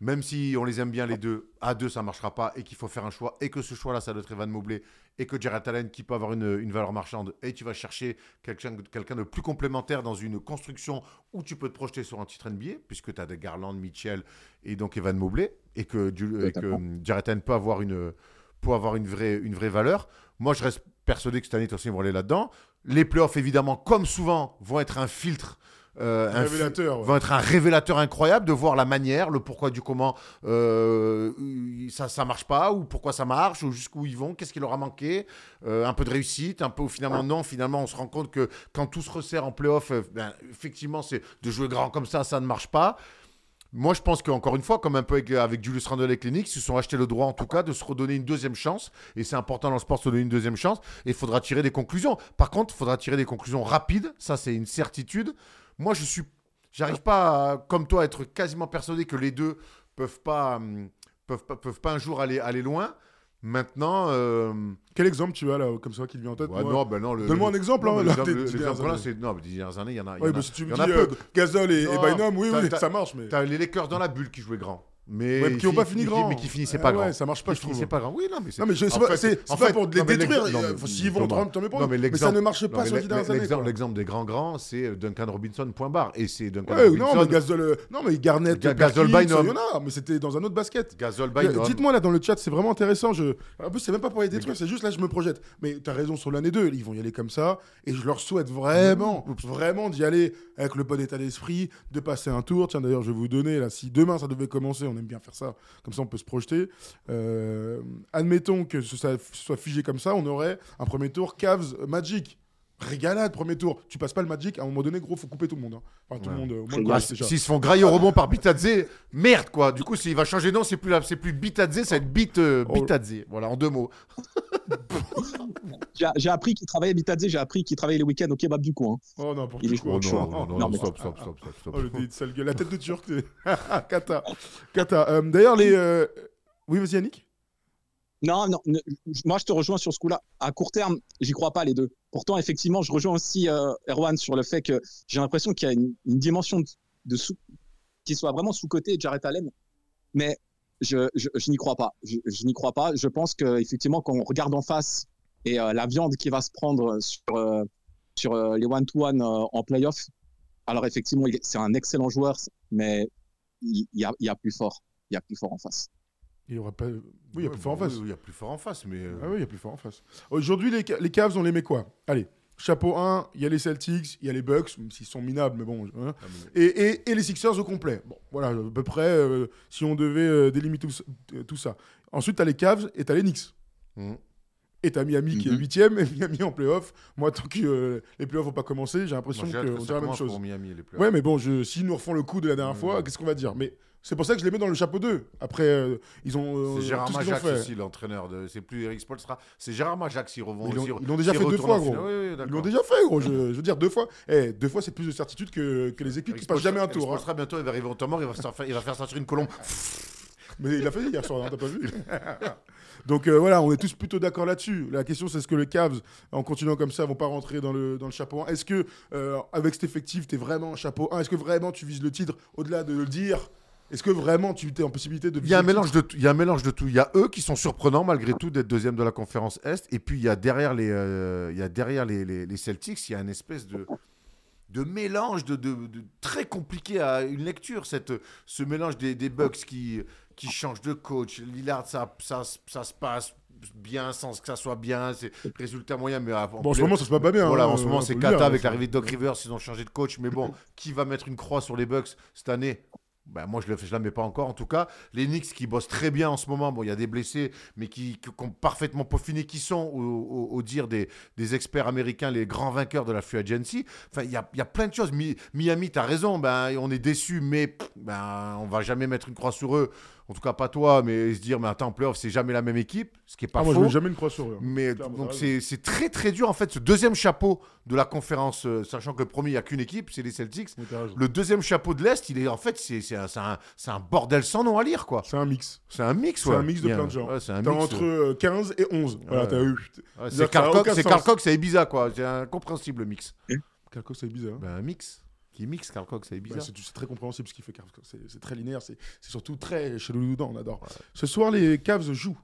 même si on les aime bien les deux, à deux, ça ne marchera pas et qu'il faut faire un choix et que ce choix-là, ça doit être Evan Mobley et que Jarrett Allen, qui peut avoir une, une valeur marchande, et tu vas chercher quelqu'un quelqu'un de plus complémentaire dans une construction où tu peux te projeter sur un titre NBA, puisque tu as des Garland, Mitchell et donc Evan Mobley, et que, du- et que Totalement. Jarrett Allen peut avoir une, peut avoir une, vraie, une vraie valeur. Moi, je reste persuadé que cette année, ils vont aller là-dedans. Les playoffs, évidemment, comme souvent, vont être un filtre. Euh, un Révélateur, ouais. vont être un révélateur incroyable de voir la manière, le pourquoi du comment euh, ça ça marche pas ou pourquoi ça marche ou jusqu'où ils vont, qu'est-ce qui leur a manqué, euh, un peu de réussite, un peu finalement non, finalement on se rend compte que quand tout se resserre en playoff, euh, ben, effectivement c'est de jouer grand comme ça, ça ne marche pas. Moi, je pense qu'encore une fois, comme un peu avec, avec Julius Randle et Clinique, ils se sont achetés le droit, en tout cas, de se redonner une deuxième chance. Et c'est important dans le sport de se donner une deuxième chance. Et il faudra tirer des conclusions. Par contre, il faudra tirer des conclusions rapides. Ça, c'est une certitude. Moi, je suis, j'arrive pas, à, comme toi, à être quasiment persuadé que les deux peuvent pas, hum, peuvent pas, peuvent pas un jour aller, aller loin. Maintenant, euh, Quel exemple tu as là, comme ça, qui te vient en tête ouais, moi non, ben non. le- Donne-moi un exemple, non, hein, mais là, des là, c'est non, mais des dernières années, il y en a, a- bah, si tu me dis euh, Gasol et, et Bynum, oui, oui, ça marche, mais. T'as les Lakers dans la bulle qui jouaient grand. Mais, Ouais, qui n'ont pas fi- fini qui- grand. Mais qui finissaient pas ouais, grand. ça marche pas, Qui je trouve. pas grand. Oui, non, mais c'est. Non, mais c'est pas, fait- pas pour les non, détruire. euh, S'ils vont, Thomas, tant mieux pour mais ça ne marche pas sur les dernières années. l'exemple- des grands grands, c'est Duncan Robinson, point barre. Et c'est Duncan Ouais, Robinson. non, mais Gasol, euh, non, mais Garnett, Ga- Gasol, Bynum. mais c'était dans un autre basket. Gasol, Euh, Bynum. Dites-moi là dans le chat, c'est vraiment intéressant. Je... En plus, c'est même pas pour les détruire, c'est juste là, je me projette. Mais tu as raison sur l'année 2, ils vont y aller comme ça. Et je leur souhaite vraiment, vraiment d'y aller avec le bon état d'esprit, de passer un tour. Tiens, d'ailleurs, je vais vous donner là, si demain ça devait commencer, on aime bien faire ça, comme ça on peut se projeter. Euh, admettons que ce, ça soit figé comme ça, on aurait un premier tour Cavs Magic. Régalade, premier tour. Tu passes pas le Magic, à un moment donné, gros, faut couper tout le monde. hein. Enfin, tout le Ouais. monde, euh. Ah. S'ils se font grailler au rebond par Bitadze, merde quoi. Du coup, s'il va changer de nom, c'est plus, la- c'est plus Bitadze, ça va être Bit, euh, Oh. Bitadze. Voilà, en deux mots. J'ai j'ai appris qu'il travaillait Bitadze, j'ai appris qu'il travaillait les week-ends au kebab du coin. Oh, n'importe Il est quoi. chaud. chaud. non, non, Non, mais- stop, stop, stop, stop, stop. Oh, le de sale gueule. La tête de Turc. c'est- Kata. Kata. Euh, D'ailleurs, les. euh, Oui, vas-y, Yannick. Non, non, ne- moi je te rejoins sur ce coup-là. À court terme, j'y crois pas les deux. Pourtant, effectivement, je rejoins aussi euh, Erwan sur le fait que j'ai l'impression qu'il y a une, une dimension de, de sous, qui soit vraiment sous-côté Jarrett Allen. Mais je, je, je n'y crois pas. Je, je n'y crois pas. Je pense que effectivement, quand on regarde en face et euh, la viande qui va se prendre sur, euh, sur euh, les one-to-one euh, en playoff, alors effectivement, c'est un excellent joueur, mais il, y, a, il y a plus fort. Il y a plus fort en face. Il y aura pas. Oui, il y a plus fort en face. Oui, il y a plus fort en face, mais. euh, Ah oui, il y a plus fort en face. Aujourd'hui, les, les Cavs, on les met quoi? Allez, chapeau 1, il y a les Celtics, il y a les Bucks, même s'ils sont minables, mais bon. hein. ah, mais- Et, et- et les Sixers au complet. Bon, voilà, à peu près, euh, si on devait euh, délimiter tout, ça- tout ça. Ensuite, t'as les Cavs et t'as les Knicks. Mhm. Et t'as Miami qui est Mhm. huitième et Miami en playoff. Moi, tant que euh, les playoffs vont pas commencer, j'ai l'impression qu'on dirait la même chose. pour Miami, les playoffs. Ouais, mais bon, je, s'ils nous refont le coup de la dernière Mhm. fois, qu'est-ce qu'on va dire? Mais c'est pour ça que je les mets dans le chapeau 2. Après, euh, ils ont. euh, C'est Gérard Majax aussi, l'entraîneur. De... C'est plus Eric Spolstra. C'est Gérard Majax. Ils, revont Ils l'ont- aussi- ils l'ont déjà fait deux fois, gros. finale. Oui, oui, Ils l'ont déjà fait, gros. Je, je veux dire, deux fois. Eh, deux fois, c'est plus de certitude que, que les équipes Eric qui passent jamais un tour. Eric hein. Spoelstra, bientôt, il va arriver au temps mort. Il va, faire, il va faire sortir une colombe. Mais il l'a fait hier soir, hein, t'as pas vu Donc euh, voilà, on est tous plutôt d'accord là-dessus. La question, c'est est-ce que les Cavs, en continuant comme ça, vont pas rentrer dans le, dans le chapeau 1 Est-ce que, euh, avec cet effectif, t'es vraiment un chapeau 1 Est-ce que vraiment tu vises le titre au-delà de le dire? Est-ce que vraiment tu es en possibilité de Il y a un mélange de. Il y a un mélange de tout. Il y a eux qui sont surprenants malgré tout d'être deuxième de la conférence Est. Et puis il y a derrière les, euh, il y a derrière les, les- les Celtics, il y a une espèce de de mélange de, de- de- très compliqué à une lecture cette ce mélange des, des Bucks qui qui changent de coach. Lillard ça ça, ça se passe bien sans que ça soit bien. C'est résultat moyen mais Bon, en ce moment, ça se passe pas bien. Voilà, hein, en ce moment, c'est Kata dire, avec l'arrivée de Doc Rivers. Ils ont changé de coach. Mais bon, qui va mettre une croix sur les Bucks cette année? Ben, moi, je ne la mets pas encore. En tout cas, les Knicks qui bossent très bien en ce moment. Bon, il y a des blessés, mais qui, qui ont parfaitement peaufiné, qui sont, au, au- au dire des, des experts américains, les grands vainqueurs de la free agency. Enfin, il y a, y a plein de choses. Mi- Miami, tu as raison. Ben, on est déçus, mais ben, on va jamais mettre une croix sur eux. En tout cas, pas toi, mais se dire, mais attends, en playoff, c'est jamais la même équipe. Ce qui est pas Ah, moi, je faux. mets jamais une croix sur eux. hein. Mais Clairement, donc c'est c'est très très dur en fait ce deuxième chapeau de la conférence, euh, sachant que le premier il n'y a qu'une équipe, c'est les Celtics. Le deuxième chapeau de l'Est, il est en fait c'est c'est un, c'est un- c'est un bordel sans nom à lire quoi. C'est un mix. C'est un mix C'est ouais. un mix de y plein de gens. ouais, c'est un T'as mix, entre euh, euh, 15 et 11. Voilà, Ouais. t'as eu. c'est Cox, c'est c'est Ibiza quoi. C'est incompréhensible le mix. Chose, c'est bizarre. Ben, un mix qui mixe Carl Cox, c'est Ouais, Ibiza. c'est très compréhensible ce qu'il fait. Carl Cox. C'est très linéaire. C'est surtout très chez. On adore. Ce soir, les Cavs jouent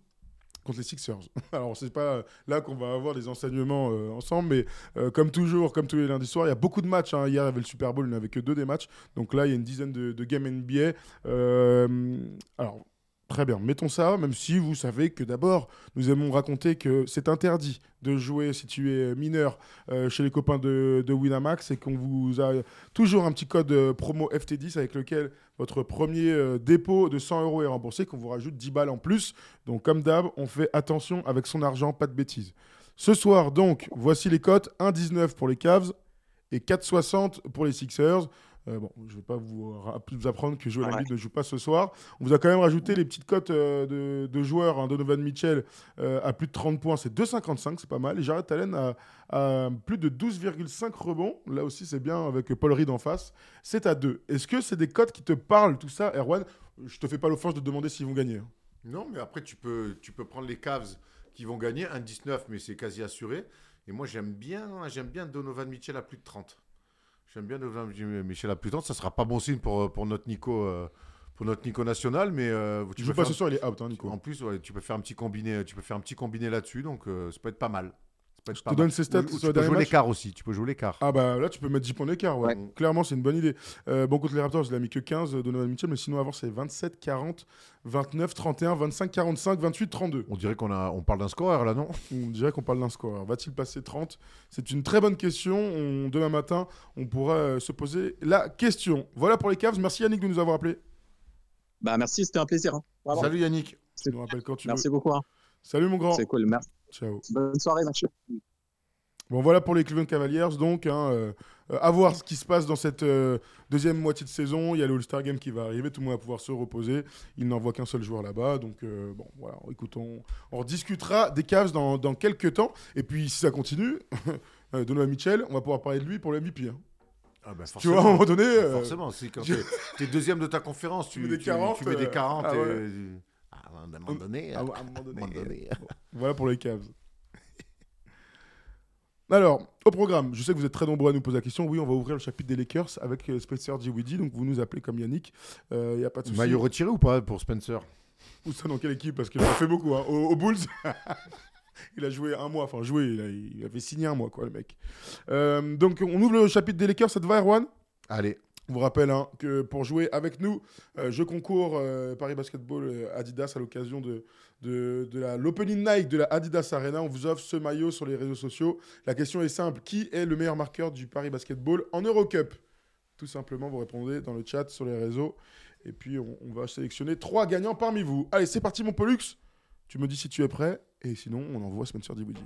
contre les Sixers. Alors, c'est pas là qu'on va avoir des enseignements euh, ensemble, mais euh, comme toujours, comme tous les lundis soirs, il y a beaucoup de matchs. hein. Hier, il y avait le Super Bowl, il n'y avait que deux des matchs. Donc là, il y a une dizaine de, de games NBA. Euh, alors, très bien, mettons ça, même si vous savez que d'abord, nous aimons raconter que c'est interdit de jouer si tu es mineur euh, chez les copains de, Winamax et qu'on vous a toujours un petit code euh, promo FT10 avec lequel votre premier euh, dépôt de 100 euros est remboursé, qu'on vous rajoute 10 balles en plus. Donc, comme d'hab, on fait attention avec son argent, pas de bêtises. Ce soir, donc, voici les cotes 1,19 pour les Cavs et 4,60 pour les Sixers. Euh, bon, je ne vais pas vous, apprendre que Joel Ouais. Embiid ne joue pas ce soir. On vous a quand même rajouté les petites cotes euh, de, de joueurs. hein. Donovan Mitchell euh, à plus de 30 points, c'est 2,55, c'est pas mal. Et Jared Allen à, à plus de 12,5 rebonds. Là aussi, c'est bien avec Paul Reed en face. C'est à 2. Est-ce que c'est des cotes qui te parlent, tout ça, Erwan? Je te fais pas l'offense de demander s'ils vont gagner. hein. Non, mais après, tu peux, tu peux prendre les Cavs qui vont gagner 1,19, mais c'est quasi assuré. Et moi, j'aime bien, j'aime bien Donovan Mitchell à plus de 30. J'aime bien Mitchell à plus de 30. Ça sera pas bon signe pour, pour notre Nico, euh, pour notre Nico national, mais euh, Tu peux pas ce soir, il est out, hein, Nico. En plus, ouais, tu peux faire un petit combiné, tu peux faire un petit combiné là-dessus, donc euh, ça peut être pas mal. Ça peut être Je te donne ses stats Ou- ou tu peux jouer match. l'écart aussi. Tu peux jouer l'écart. Ah bah là, tu peux mettre 10 points d'écart. Ouais. Ouais. Clairement, c'est une bonne idée. Euh, bon, contre les Raptors, il a mis que 15, euh, Donovan Mitchell, mais sinon avant, c'est 27, 40, 29, 31, 25, 45, 28, 32. On dirait qu'on a, on parle d'un scoreur là, non? On dirait qu'on parle d'un score. Alors, Va-t-il passer 30 C'est une très bonne question. On- demain matin, on pourra euh, se poser la question. Voilà pour les Cavs. Merci Yannick de nous avoir appelés. Bah, merci, c'était un plaisir. hein. Salut Yannick. Tu nous rappelles quand tu Merci veux. beaucoup. hein. Salut mon grand. C'est cool. Merci. Ciao. Bonne soirée, Mathieu. Bon, voilà pour les Cleveland Cavaliers. Donc, hein, euh, à voir ce qui se passe dans cette euh, deuxième moitié de saison. Il y a le All-Star Game qui va arriver. Tout le monde va pouvoir se reposer. Il n'envoie qu'un seul joueur là-bas. Donc, euh, bon, voilà. Écoute, on, on rediscutera des Cavs dans, dans quelques temps. Et puis, si ça continue, Donovan Mitchell, on va pouvoir parler de lui pour le MVP. hein. Ah bah, Tu vois, à un moment donné. euh, Forcément, c'est quand tu es deuxième de ta conférence, tu, mets des tu- 40, tu mets des euh, 40 ah et, ouais. Euh, à un moment donné, à un moment donné. moment donné. Voilà pour les Cavs. Alors, au programme, je sais que vous êtes très nombreux à nous poser la question. Oui, on va ouvrir le chapitre des Lakers avec euh, Spencer Dinwiddie. Donc, vous nous appelez comme Yannick. Il n'y a pas de souci. Maillot retiré ou pas pour Spencer? Ou ça dans quelle équipe? Parce qu'il en a fait beaucoup. hein. Au, au Bulls, il a joué un mois. Enfin, joué, il, a, il avait signé un mois, quoi, le mec. Euh, donc, on ouvre le chapitre des Lakers. Ça te va, Erwan? Allez, On vous rappelle hein, que pour jouer avec nous, euh, je concours euh, Paris Basketball euh, Adidas à l'occasion de, la- l'opening night de la Adidas Arena. On vous offre ce maillot sur les réseaux sociaux. La question est simple qui est le meilleur marqueur du Paris Basketball en Eurocup? Tout simplement, vous répondez dans le chat sur les réseaux. Et puis, on, va sélectionner trois gagnants parmi vous. Allez, c'est parti, mon Pollux. Tu me dis si tu es prêt. Et sinon, on envoie Spencer Dinwiddie.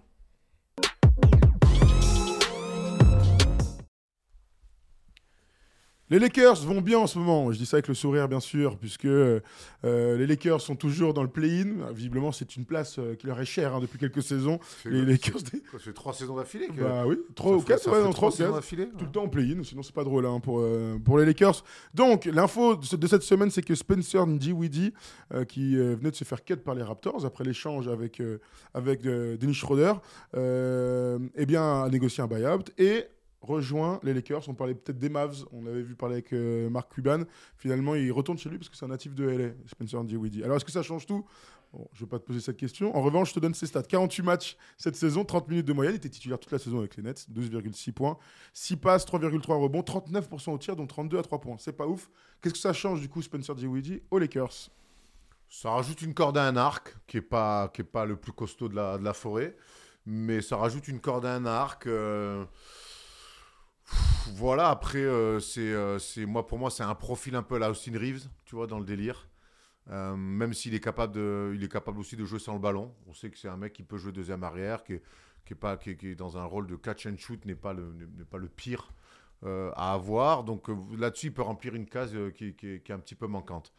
Les Lakers vont bien en ce moment. Je dis ça avec le sourire, bien sûr, puisque euh, les Lakers sont toujours dans le play-in. Visiblement, c'est une place euh, qui leur est chère hein, depuis quelques saisons. Les Lakers, Ça fait trois saisons d'affilée bah oui, trois ou quatre, ouais, non, trois saisons d'affilée Tout le temps en play-in, sinon c'est pas drôle hein, pour, euh, pour les Lakers. Donc, l'info de ce- de cette semaine, c'est que Spencer Dinwiddie, euh, qui venait de se faire cut par les Raptors après l'échange avec, avec Dennis Schroeder, eh bien, a négocié un buyout et rejoint les Lakers. On parlait peut-être des Mavs, on l'avait vu parler avec euh, Mark Cuban. Finalement, il retourne chez lui parce que c'est un natif de LA, Spencer Dinwiddie. Alors, est-ce que ça change tout? Je ne vais pas te poser cette question. En revanche, je te donne ses stats. 48 matchs cette saison, 30 minutes de moyenne. Il était titulaire toute la saison avec les Nets, 12,6 points. 6 passes, 3,3 rebonds, 39% au tir, donc 32 à 3 points. C'est pas ouf. Qu'est-ce que ça change du coup, Spencer Dinwiddie, aux Lakers? Ça rajoute une corde à un arc, qui n'est pas, qui pas le plus costaud de la, de la forêt, mais ça rajoute une corde à un arc. euh, Voilà, après, euh, c'est, euh, c'est, moi, pour moi, c'est un profil un peu à la Austin Reeves, tu vois, dans le délire. Euh, même s'il est capable, il est capable aussi de jouer sans le ballon. On sait que c'est un mec qui peut jouer deuxième arrière, qui est, qui est, pas, qui est, dans un rôle de catch and shoot, n'est pas le, pas le pire à avoir. Donc là-dessus, il peut remplir une case qui, qui est- un petit peu manquante.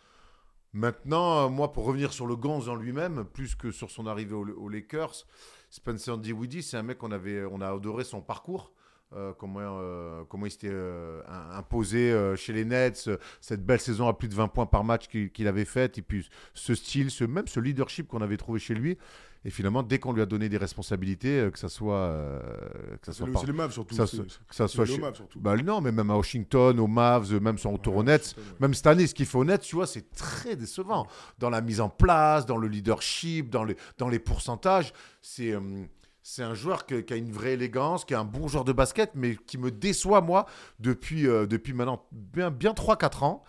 Maintenant, moi, pour revenir sur le Gonz en lui-même, plus que sur son arrivée aux, Lakers, Spencer Dinwiddie, c'est un mec qu'on on a adoré son parcours. Euh, comment, euh, comment il s'était euh, im- imposé chez les Nets, cette belle saison à plus de 20 points par match qu'il avait faite, et puis ce style, ce, même ce leadership qu'on avait trouvé chez lui. Et finalement, dès qu'on lui a donné des responsabilités, que ça soit, que ça soit c'est les Mavs surtout. que ça soit- que ça chez- Mavs surtout. bah non, mais même à Washington, aux Mavs, même son retour aux Ouais, Nets, Washington, ouais. même cette année, ce qu'il fait aux Nets, tu vois, c'est très décevant. Dans la mise en place, dans le leadership, dans les, dans les pourcentages, c'est c'est un joueur qui a une vraie élégance, qui est un bon joueur de basket, mais qui me déçoit, moi, depuis, euh, maintenant bien, bien 3-4 ans.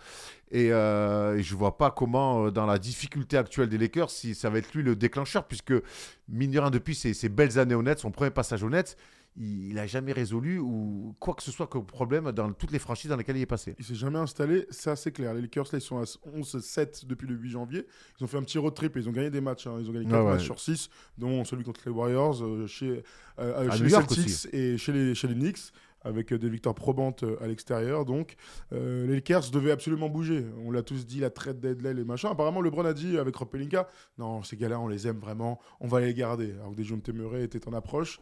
Et, euh, je vois pas comment, euh, dans la difficulté actuelle des Lakers, si ça va être lui le déclencheur, puisque, mine de rien, depuis ses, ses belles années Nets, son premier passage Nets, il n'a jamais résolu ou quoi que ce soit comme problème dans toutes les franchises dans lesquelles il est passé. Il s'est jamais installé, ça c'est clair. Les Lakers là, ils sont à 11-7 depuis le 8 janvier. Ils ont fait un petit road trip et ils ont gagné des matchs. hein. Ils ont gagné 4 Ouais, ouais. matchs sur 6, dont celui contre les Warriors, euh, chez, euh, chez New les Celtics aussi. et chez les, chez les Knicks, avec euh, des victoires probantes euh, à l'extérieur. Donc euh, les Lakers devaient absolument bouger. On l'a tous dit, la trade deadline et machin. Apparemment, LeBron a dit avec Rob Pelinka, non, ces gars-là, on les aime vraiment, on va les garder. Alors que des étaient en approche.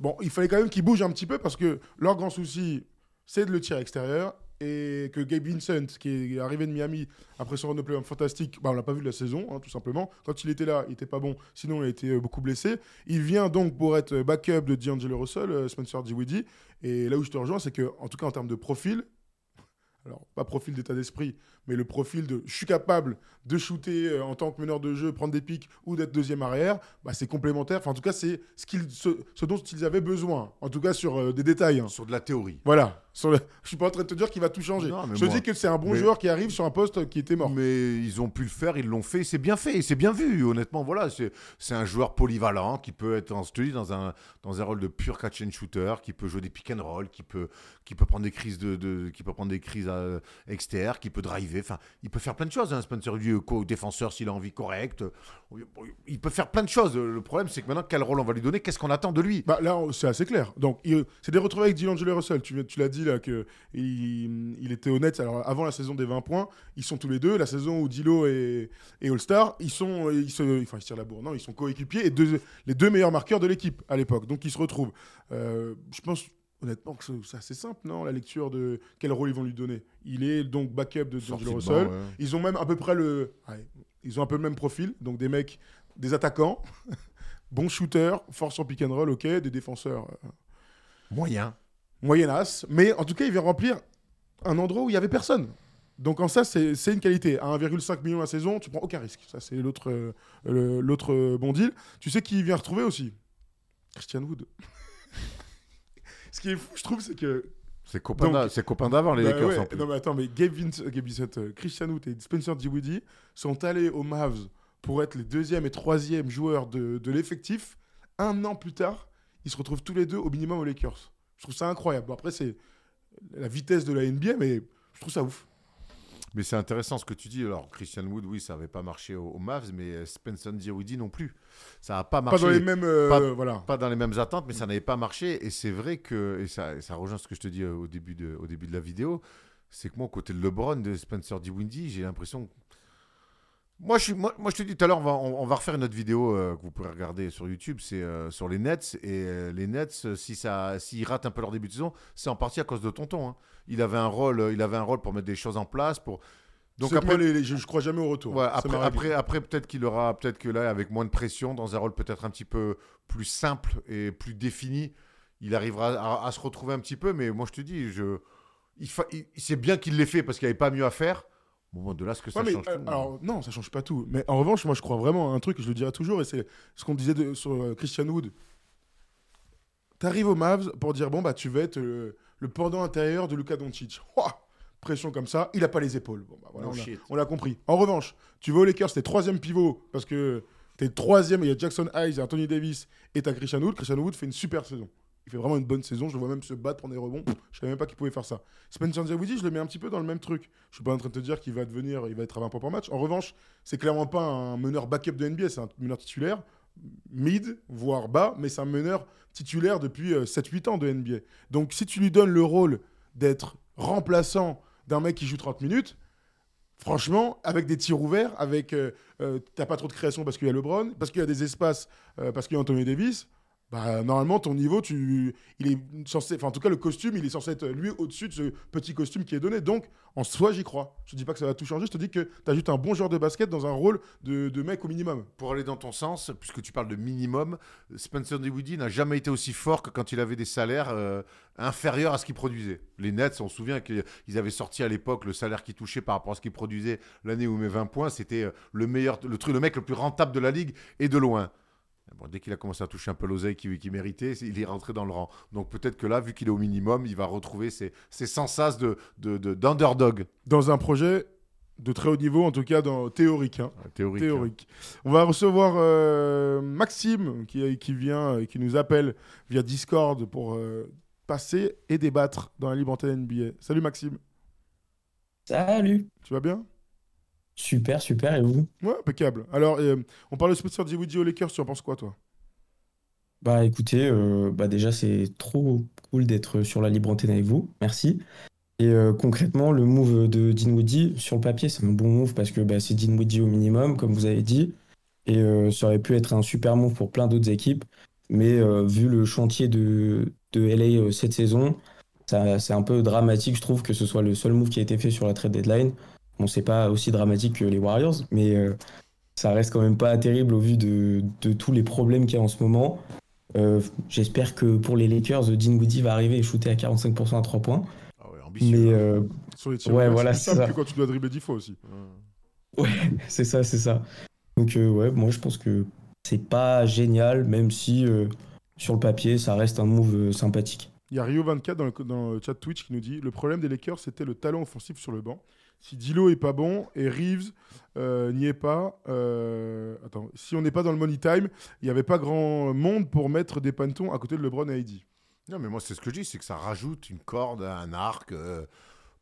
Bon, il fallait quand même qu'ils bougent un petit peu parce que leur grand souci, c'est de le tir extérieur et que Gabe Vincent, qui est arrivé de Miami après son run de playoff fantastique, bah, on l'a pas vu de la saison, hein, tout simplement. Quand il était là, il était pas bon, sinon il a été euh, beaucoup blessé. Il vient donc pour être backup de D'Angelo Russell, euh, Spencer Dinwiddie. Et là où je te rejoins, c'est que, en tout cas en termes de profil, alors pas profil d'état d'esprit, mais le profil de je suis capable de shooter euh, en tant que meneur de jeu, prendre des pics ou d'être deuxième arrière, bah, c'est complémentaire. Enfin, en tout cas, c'est ce, qu'ils- ce, ce dont ils avaient besoin. En tout cas, sur euh, des détails. hein. Sur de la théorie. Voilà. Sur le... Je suis pas en train de te dire qu'il va tout changer. Non, je te moi- dis que c'est un bon mais- joueur qui arrive sur un poste qui était mort. Mais ils ont pu le faire, ils l'ont fait, c'est bien fait, c'est bien vu, honnêtement. Voilà, c'est c'est un joueur polyvalent qui peut être, en- je te dis, dans un, dans un rôle de pur catch and shooter, qui peut jouer des pick and roll, qui peut, qui peut prendre des crises, de, de- qui peut prendre des crises euh, externes, qui peut driver. Il peut faire plein de choses. Hein, Spencer Lee, co-défenseur s'il a envie correct. Il peut faire plein de choses. Le problème, c'est que maintenant, quel rôle on va lui donner? Qu'est-ce qu'on attend de lui? Bah, là, c'est assez clair. Donc, c'est des retrouvailles avec D'Angelo Russell. Tu, l'as dit là que il, était honnête. Alors, avant la saison des 20 points, ils sont tous les deux. La saison où Dilo est All-Star, ils sont, ils se, enfin, ils tirent la bourre. Non, ils sont coéquipiers et les deux meilleurs marqueurs de l'équipe à l'époque. Donc, ils se retrouvent. Euh, je pense honnêtement c'est assez simple, non La lecture de quel rôle ils vont lui donner. Il est donc backup de D'Angelo Russell. ouais. Ils ont même à peu près le, ouais, ils ont un peu le même profil. Donc, des mecs, des attaquants. Bons shooters, force en pick and roll, ok, des défenseurs euh, Moyen. moyennasse, mais en tout cas, il vient remplir un endroit où il y avait personne. Donc en ça, c'est une qualité. À 1,5 million la saison, tu prends aucun risque. Ça, c'est l'autre euh, euh, bon deal. Tu sais qui vient retrouver aussi? Christian Wood. Ce qui est fou, je trouve, c'est que C'est copain, Donc- d'a- c'est copain d'avant, les Bah Lakers ouais, en plus. Non mais attends, mais Gabe Vincent, Gabe Vincent, euh, Christian Wood et Spencer Dinwiddie sont allés aux Mavs pour être les deuxième et troisième joueurs de, de l'effectif. Un an plus tard, ils se retrouvent tous les deux au minimum aux Lakers. Je trouve ça incroyable. Bon, après, c'est la vitesse de la NBA, mais je trouve ça ouf. Mais c'est intéressant ce que tu dis. Alors, Christian Wood, oui, ça n'avait pas marché aux Mavs, mais euh, Spencer Dinwiddie non plus. Ça n'a pas marché. Pas dans les mêmes. euh, Pas- voilà. pas dans les mêmes attentes, mais ça n'avait pas marché. Et c'est vrai que, et ça, et ça rejoint ce que je te dis euh, au début de, au début de la vidéo, c'est que moi, côté de LeBron, de Spencer Dinwiddie, j'ai l'impression. Moi je, suis, moi, moi, je te dis tout à l'heure, on va, on, on va refaire une autre vidéo euh, que vous pourrez regarder sur YouTube, c'est euh, sur les Nets. Et euh, les Nets, si ça, s'ils ratent un peu leur début de saison, c'est en partie à cause de Tonton. hein. Il, avait un rôle, il avait un rôle pour mettre des choses en place. Pour... Donc après, après, les, les- je, je crois jamais au retour. Ouais, après, peut-être qu'il aura, peut-être que là, avec moins de pression, dans un rôle peut-être un petit peu plus simple et plus défini, il arrivera à, à se retrouver un petit peu. Mais moi, je te dis, je, il, il- c'est bien qu'il l'ait fait parce qu'il n'y avait pas mieux à faire. Bon, de là, ce que ça Ouais, change euh, tout. alors, non, ça change pas tout. Mais en revanche, moi, je crois vraiment à un truc, je le dirai toujours, et c'est ce qu'on disait de- sur euh, Christian Wood. T'arrives aux Mavs pour dire, bon, bah, tu vas être euh, le pendant intérieur de Luka Doncic. Ouah, pression comme ça, il a pas les épaules. Bon, bah, voilà, No shit. on l'a compris. En revanche, tu vas aux Lakers, t'es troisième pivot, parce que t'es troisième, il y a Jackson Hayes, Anthony Davis, et t'as Christian Wood. Christian Wood fait une super saison. Il fait vraiment une bonne saison. Je le vois même se battre, prendre des rebonds. Je savais même pas qu'il pouvait faire ça. Spencer Dinwiddie, je le mets un petit peu dans le même truc. Je suis pas en train de te dire qu'il va devenir, il va être à 20 points par match. En revanche, c'est clairement pas un meneur backup de NBA, c'est un meneur titulaire, mid, voire bas, mais c'est un meneur titulaire depuis euh, 7-8 ans de NBA. Donc si tu lui donnes le rôle d'être remplaçant d'un mec qui joue 30 minutes, franchement, avec des tirs ouverts, avec euh, euh, t'as pas trop de création parce qu'il y a LeBron, parce qu'il y a des espaces, euh, parce qu'il y a Anthony Davis. Bah, normalement, ton niveau, tu, il est censé, en tout cas, le costume, il est censé être lui au-dessus de ce petit costume qui est donné. Donc, en soi, j'y crois. Je te dis pas que ça va tout changer. Je te dis que tu as juste un bon joueur de basket dans un rôle de, de mec au minimum. Pour aller dans ton sens, puisque tu parles de minimum, Spencer Dinwiddie n'a jamais été aussi fort que quand il avait des salaires euh, inférieurs à ce qu'il produisait. Les Nets, on se souvient qu'ils avaient sorti à l'époque le salaire qu'il touchait par rapport à ce qu'il produisait l'année où il met 20 points. C'était euh, le meilleur, le, truc, le mec le plus rentable de la ligue et de loin. Bon, dès qu'il a commencé à toucher un peu l'oseille qu'il qu'il méritait, il est rentré dans le rang. Donc peut-être que là, vu qu'il est au minimum, il va retrouver ses, ses 100 sas de, de, de- d'underdog. Dans un projet de très haut niveau, en tout cas dans, théorique. hein. euh, Théorique. théorique. On va recevoir euh, Maxime qui, qui vient et qui nous appelle via Discord pour euh, passer et débattre dans la libre antenne NBA. Salut Maxime, Salut. tu vas bien? Super, super. Et vous? Ouais, impeccable. Alors, euh, on parle de Spencer Dinwiddie aux Lakers, tu en penses quoi toi? Bah écoutez, euh, bah déjà c'est trop cool d'être sur la libre antenne avec vous. Merci. Et euh, concrètement, le move de Dinwiddie, sur le papier, c'est un bon move parce que bah, c'est Dinwiddie au minimum, comme vous avez dit. Et ça aurait pu être un super move pour plein d'autres équipes. Mais vu le chantier de, de LA cette saison, c'est un peu dramatique, je trouve, que ce soit le seul move qui a été fait sur la trade deadline. Bon, c'est pas aussi dramatique que les Warriors, mais euh, ça reste quand même pas terrible au vu de, de tous les problèmes qu'il y a en ce moment. Euh, J'espère que pour les Lakers, Dinwiddie va arriver et shooter à 45% à 3 points. Ah ouais, ambitieux. Mais hein. euh, Sur les tirs Ouais, voilà, c'est ça. que quand tu dois dribbler 10 fois aussi. Ouais. c'est ça, c'est ça. Donc euh, ouais, moi je pense que c'est pas génial, même si euh, sur le papier, ça reste un move euh, sympathique. Il y a Rio24 dans le, dans le chat Twitch qui nous dit Le problème des Lakers, c'était le talent offensif sur le banc. Si Dilo est pas bon et Reeves euh, n'y est pas, euh, attends, si on n'est pas dans le money time, il n'y avait pas grand monde pour mettre des pantons à côté de LeBron et AD. Non, mais moi, c'est ce que je dis, c'est que ça rajoute une corde, un arc, euh,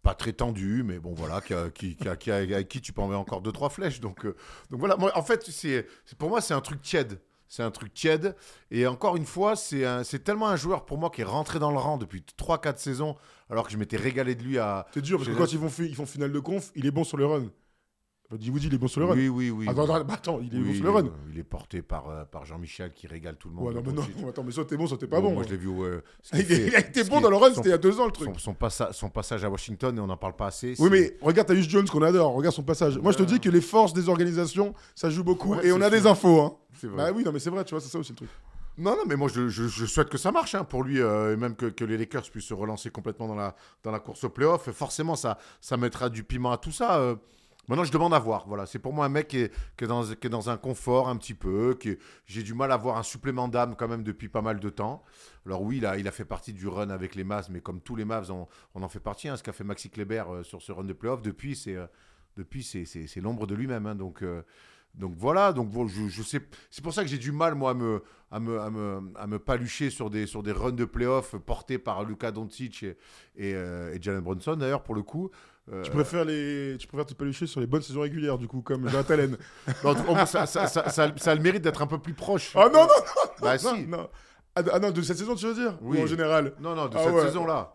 pas très tendu, mais bon, voilà, qui, qui, qui, qui avec qui tu peux envoyer encore deux, trois flèches. Donc, donc voilà, moi, en fait, c'est- pour moi, c'est un truc tiède. C'est un truc tiède. Et encore une fois, c'est, un- tellement un joueur pour moi qui est rentré dans le rang depuis 3-4 saisons, alors que je m'étais régalé de lui à. C'est dur parce que quand ils, vont ils font finale de conf, il est bon sur le run. Bah, Dis-vous, il est bon sur le run. Oui, oui, oui. attends, oui. attends, bah, attends, il est Oui, bon sur le run. est- Il est porté par, euh, par Jean-Michel qui régale tout le monde. Ouais, non, mais non, attends, mais soit t'es bon, soit t'es pas bon. Moi, je l'ai vu. Il, fait- il a été bon dans le run, c'était il y a deux ans le truc. Son, son passa- son passage à Washington, et on n'en parle pas assez. Oui, mais regarde Tyus Jones qu'on adore, regarde son passage. Moi, je te dis que les forces des organisations, ça joue beaucoup. Ouais, et on a des infos, hein. c'est vrai. Bah oui, non, mais c'est vrai, tu vois, c'est ça aussi le truc. Non, non, mais moi, je, je- je souhaite que ça marche hein, pour lui, euh, et même que, que les Lakers puissent se relancer complètement dans la, dans la course au playoff. Forcément, ça, ça mettra du piment à tout ça. euh. Maintenant, je demande à voir. Voilà, c'est pour moi un mec qui est, qui est dans, qui est dans un confort un petit peu, que j'ai du mal à voir un supplément d'âme quand même depuis pas mal de temps. Alors oui, a, il a fait partie du run avec les Mavs, mais comme tous les Mavs, on, on en fait partie. hein. ce qu'a fait Maxi Kleber euh, sur ce run de playoff, depuis, c'est euh, c'est, l'ombre de lui-même. hein. donc, euh, donc voilà, donc je, sais, c'est pour ça que j'ai du mal moi à me, à me, à me, à me palucher sur des, sur des runs de playoff portés par Luka Doncic et, et Jalen Brunson d'ailleurs pour le coup. Euh, Tu préfères, les... tu préfères te palucher sur les bonnes saisons régulières, du coup, comme au moins, ça, a le mérite d'être un peu plus proche. Ah non, non, Bah non, si. non. Ah, ah non, de cette saison, tu veux dire Oui. Ou en général Non, non, de Ah cette saison-là.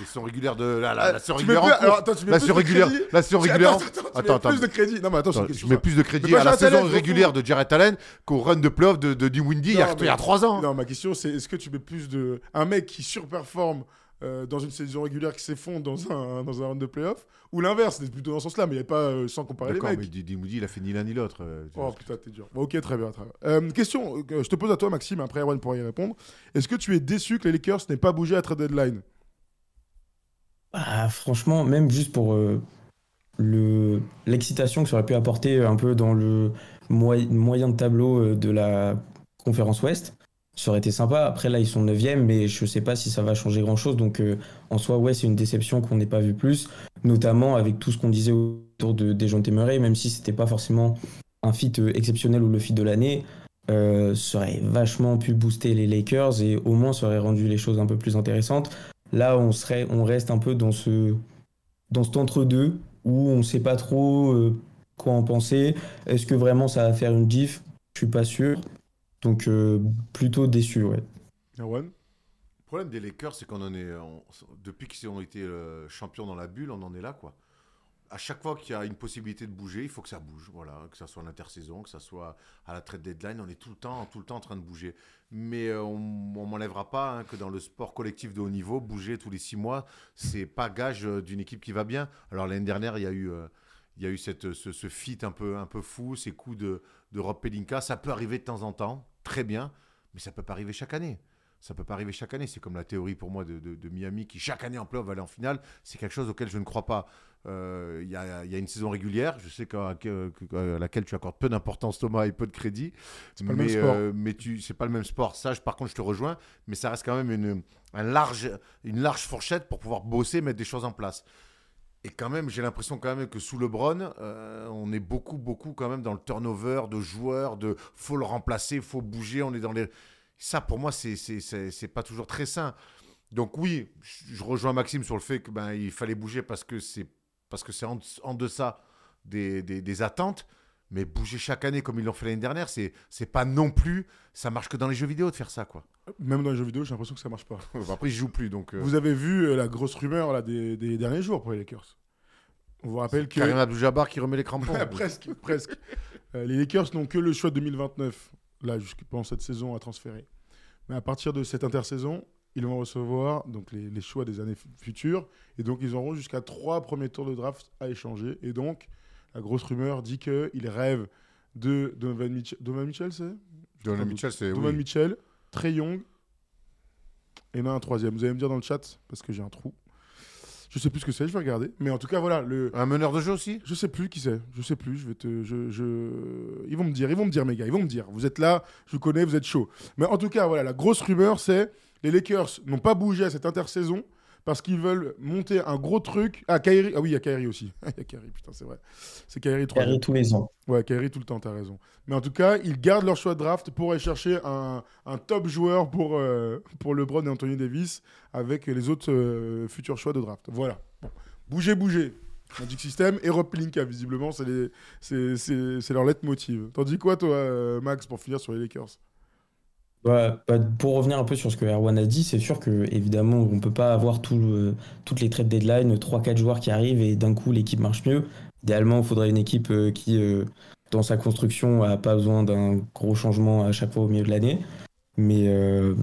Les saisons régulières de la, la, Ah, la régulière en cours. attends, tu mets la plus saison de régulière, crédit la saison Attends, régulière. attends, attends, plus de crédit. Non, mais attends, je question mets plus de crédit à la saison régulière de Jarrett Allen qu'au run de playoff de, de il y a- Non, il y a mais- trois ans. Non, ma question, c'est est-ce que tu mets plus de. Un mec qui surperforme euh, dans une saison régulière qui s'effondre dans un, dans un round de playoff Ou l'inverse C'est plutôt dans ce sens-là, mais il n'y a pas euh, sans comparer les D'accord, mecs. mais Di- Dinwiddie il a fait ni l'un ni l'autre. euh, Oh vois. putain, t'es dur. Bon, ok, très bien. Très bien. Euh, question, euh, je te pose à toi, Maxime, après Erwan pourra y répondre. Est-ce que tu es déçu que les Lakers n'aient pas bougé à trade deadline? Ah, franchement, même juste pour euh, le l'excitation que ça aurait pu apporter un peu dans le moy- moyen de tableau de la conférence Ouest, ça aurait été sympa. Après, là, ils sont 9 mais je sais pas si ça va changer grand-chose. Donc, euh, en soi, ouais, c'est une déception qu'on n'ait pas vu plus, notamment avec tout ce qu'on disait autour de Dejounte Murray, même si c'était pas forcément un fit euh, exceptionnel ou le fit de l'année. euh, ça aurait vachement pu booster les Lakers et au moins ça aurait rendu les choses un peu plus intéressantes. Là, on, serait, on reste un peu dans, ce, dans cet entre-deux où on ne sait pas trop quoi en penser. Est-ce que vraiment ça va faire une diff Je suis pas sûr. Donc, euh, plutôt déçu, ouais. Erwan Le problème des Lakers, c'est qu'on en est. on- depuis qu'ils ont été euh, champions dans la bulle, on en est là, quoi. À chaque fois qu'il y a une possibilité de bouger, il faut que ça bouge. Voilà, que ça soit à l'intersaison, que ça soit à la trade deadline, on est tout le temps, tout le temps en train de bouger. Mais euh, on, on m'enlèvera pas hein, que dans le sport collectif de haut niveau, bouger tous les six mois, c'est pas gage euh, d'une équipe qui va bien. Alors l'année dernière, il y a eu. euh, il y a eu cette, ce, ce feat un peu, un peu fou, ces coups de, de Rob Pelinka. Ça peut arriver de temps en temps, très bien, mais ça peut pas arriver chaque année. Ça peut pas arriver chaque année. C'est comme la théorie pour moi de, de- de Miami qui chaque année en playoff va aller en finale. C'est quelque chose auquel je ne crois pas. Euh, Il y, a, y a une saison régulière. Je sais qu'à à laquelle tu accordes peu d'importance Thomas et peu de crédit. C'est pas le mais, même sport. euh, mais tu, c'est pas le même sport. Ça, je- par contre, je te rejoins. Mais ça reste quand même une, un large, une large fourchette pour pouvoir bosser, mettre des choses en place. Et quand même, j'ai l'impression quand même que sous LeBron, euh, on est beaucoup, beaucoup quand même dans le turnover de joueurs, de faut le remplacer, faut bouger, on est dans les... Ça, pour moi, c'est c'est- c'est c'est pas toujours très sain. Donc oui, je rejoins Maxime sur le fait que ben, il fallait bouger parce que c'est parce que c'est en, en deçà des, des- des attentes. Mais bouger chaque année comme ils l'ont fait l'année dernière, c'est c'est pas non plus. Ça marche que dans les jeux vidéo de faire ça, quoi. Même dans les jeux vidéo, j'ai l'impression que ça marche pas. Après, ils jouent plus, donc. euh, Vous avez vu euh, la grosse rumeur là, des, des derniers jours pour les Lakers On vous rappelle que. Karim Abdul-Jabbar qui remet les crampons. presque, presque. Euh, les Lakers n'ont que le choix 2029, là, pendant cette saison à transférer. Mais à partir de cette intersaison, ils vont recevoir donc les, les choix des années fu- futures. Et donc, ils auront jusqu'à trois premiers tours de draft à échanger. Et donc, la grosse rumeur dit qu'ils rêvent de Donovan Mitchell. Donovan Mitchell, c'est Donovan Mitchell, c'est. Donovan oui. Mitchell, Trey Young. Et a un troisième. Vous allez me dire dans le chat, parce que j'ai un trou. Je sais plus ce que c'est, je vais regarder. Mais en tout cas, voilà, le, Un meneur de jeu aussi? Je sais plus qui c'est. Je sais plus. Je vais te. Je, je... Ils vont me dire. Ils vont me dire, mes gars. Ils vont me dire. Vous êtes là. Je vous connais. Vous êtes chaud. Mais en tout cas, voilà. La grosse rumeur, c'est les Lakers n'ont pas bougé à cette intersaison parce qu'ils veulent monter un gros truc. Ah, Kyrie. Ah oui, il y a Kyrie aussi. Il y a Kyrie. Putain, c'est vrai. C'est Kyrie 3. Carré tous les ans. Ouais, Kyrie tout le temps. T'as raison. Mais en tout cas, ils gardent leur choix de draft pour aller chercher un, un top joueur pour euh, pour LeBron et Anthony Davis avec les autres euh, futurs choix de draft. Voilà. Bon. Bougez, bougez. Magic System et Rob Pelinka, visiblement, c'est leur leitmotiv. T'en dis quoi, toi, euh, Max, pour finir sur les Lakers? Bah, pour revenir un peu sur ce que Erwan a dit, c'est sûr que évidemment on peut pas avoir le- toutes les trades deadline, 3-4 joueurs qui arrivent et d'un coup l'équipe marche mieux. Idéalement, il faudrait une équipe euh, qui, euh, dans sa construction, a pas besoin d'un gros changement à chaque fois au milieu de l'année. Mais, euh,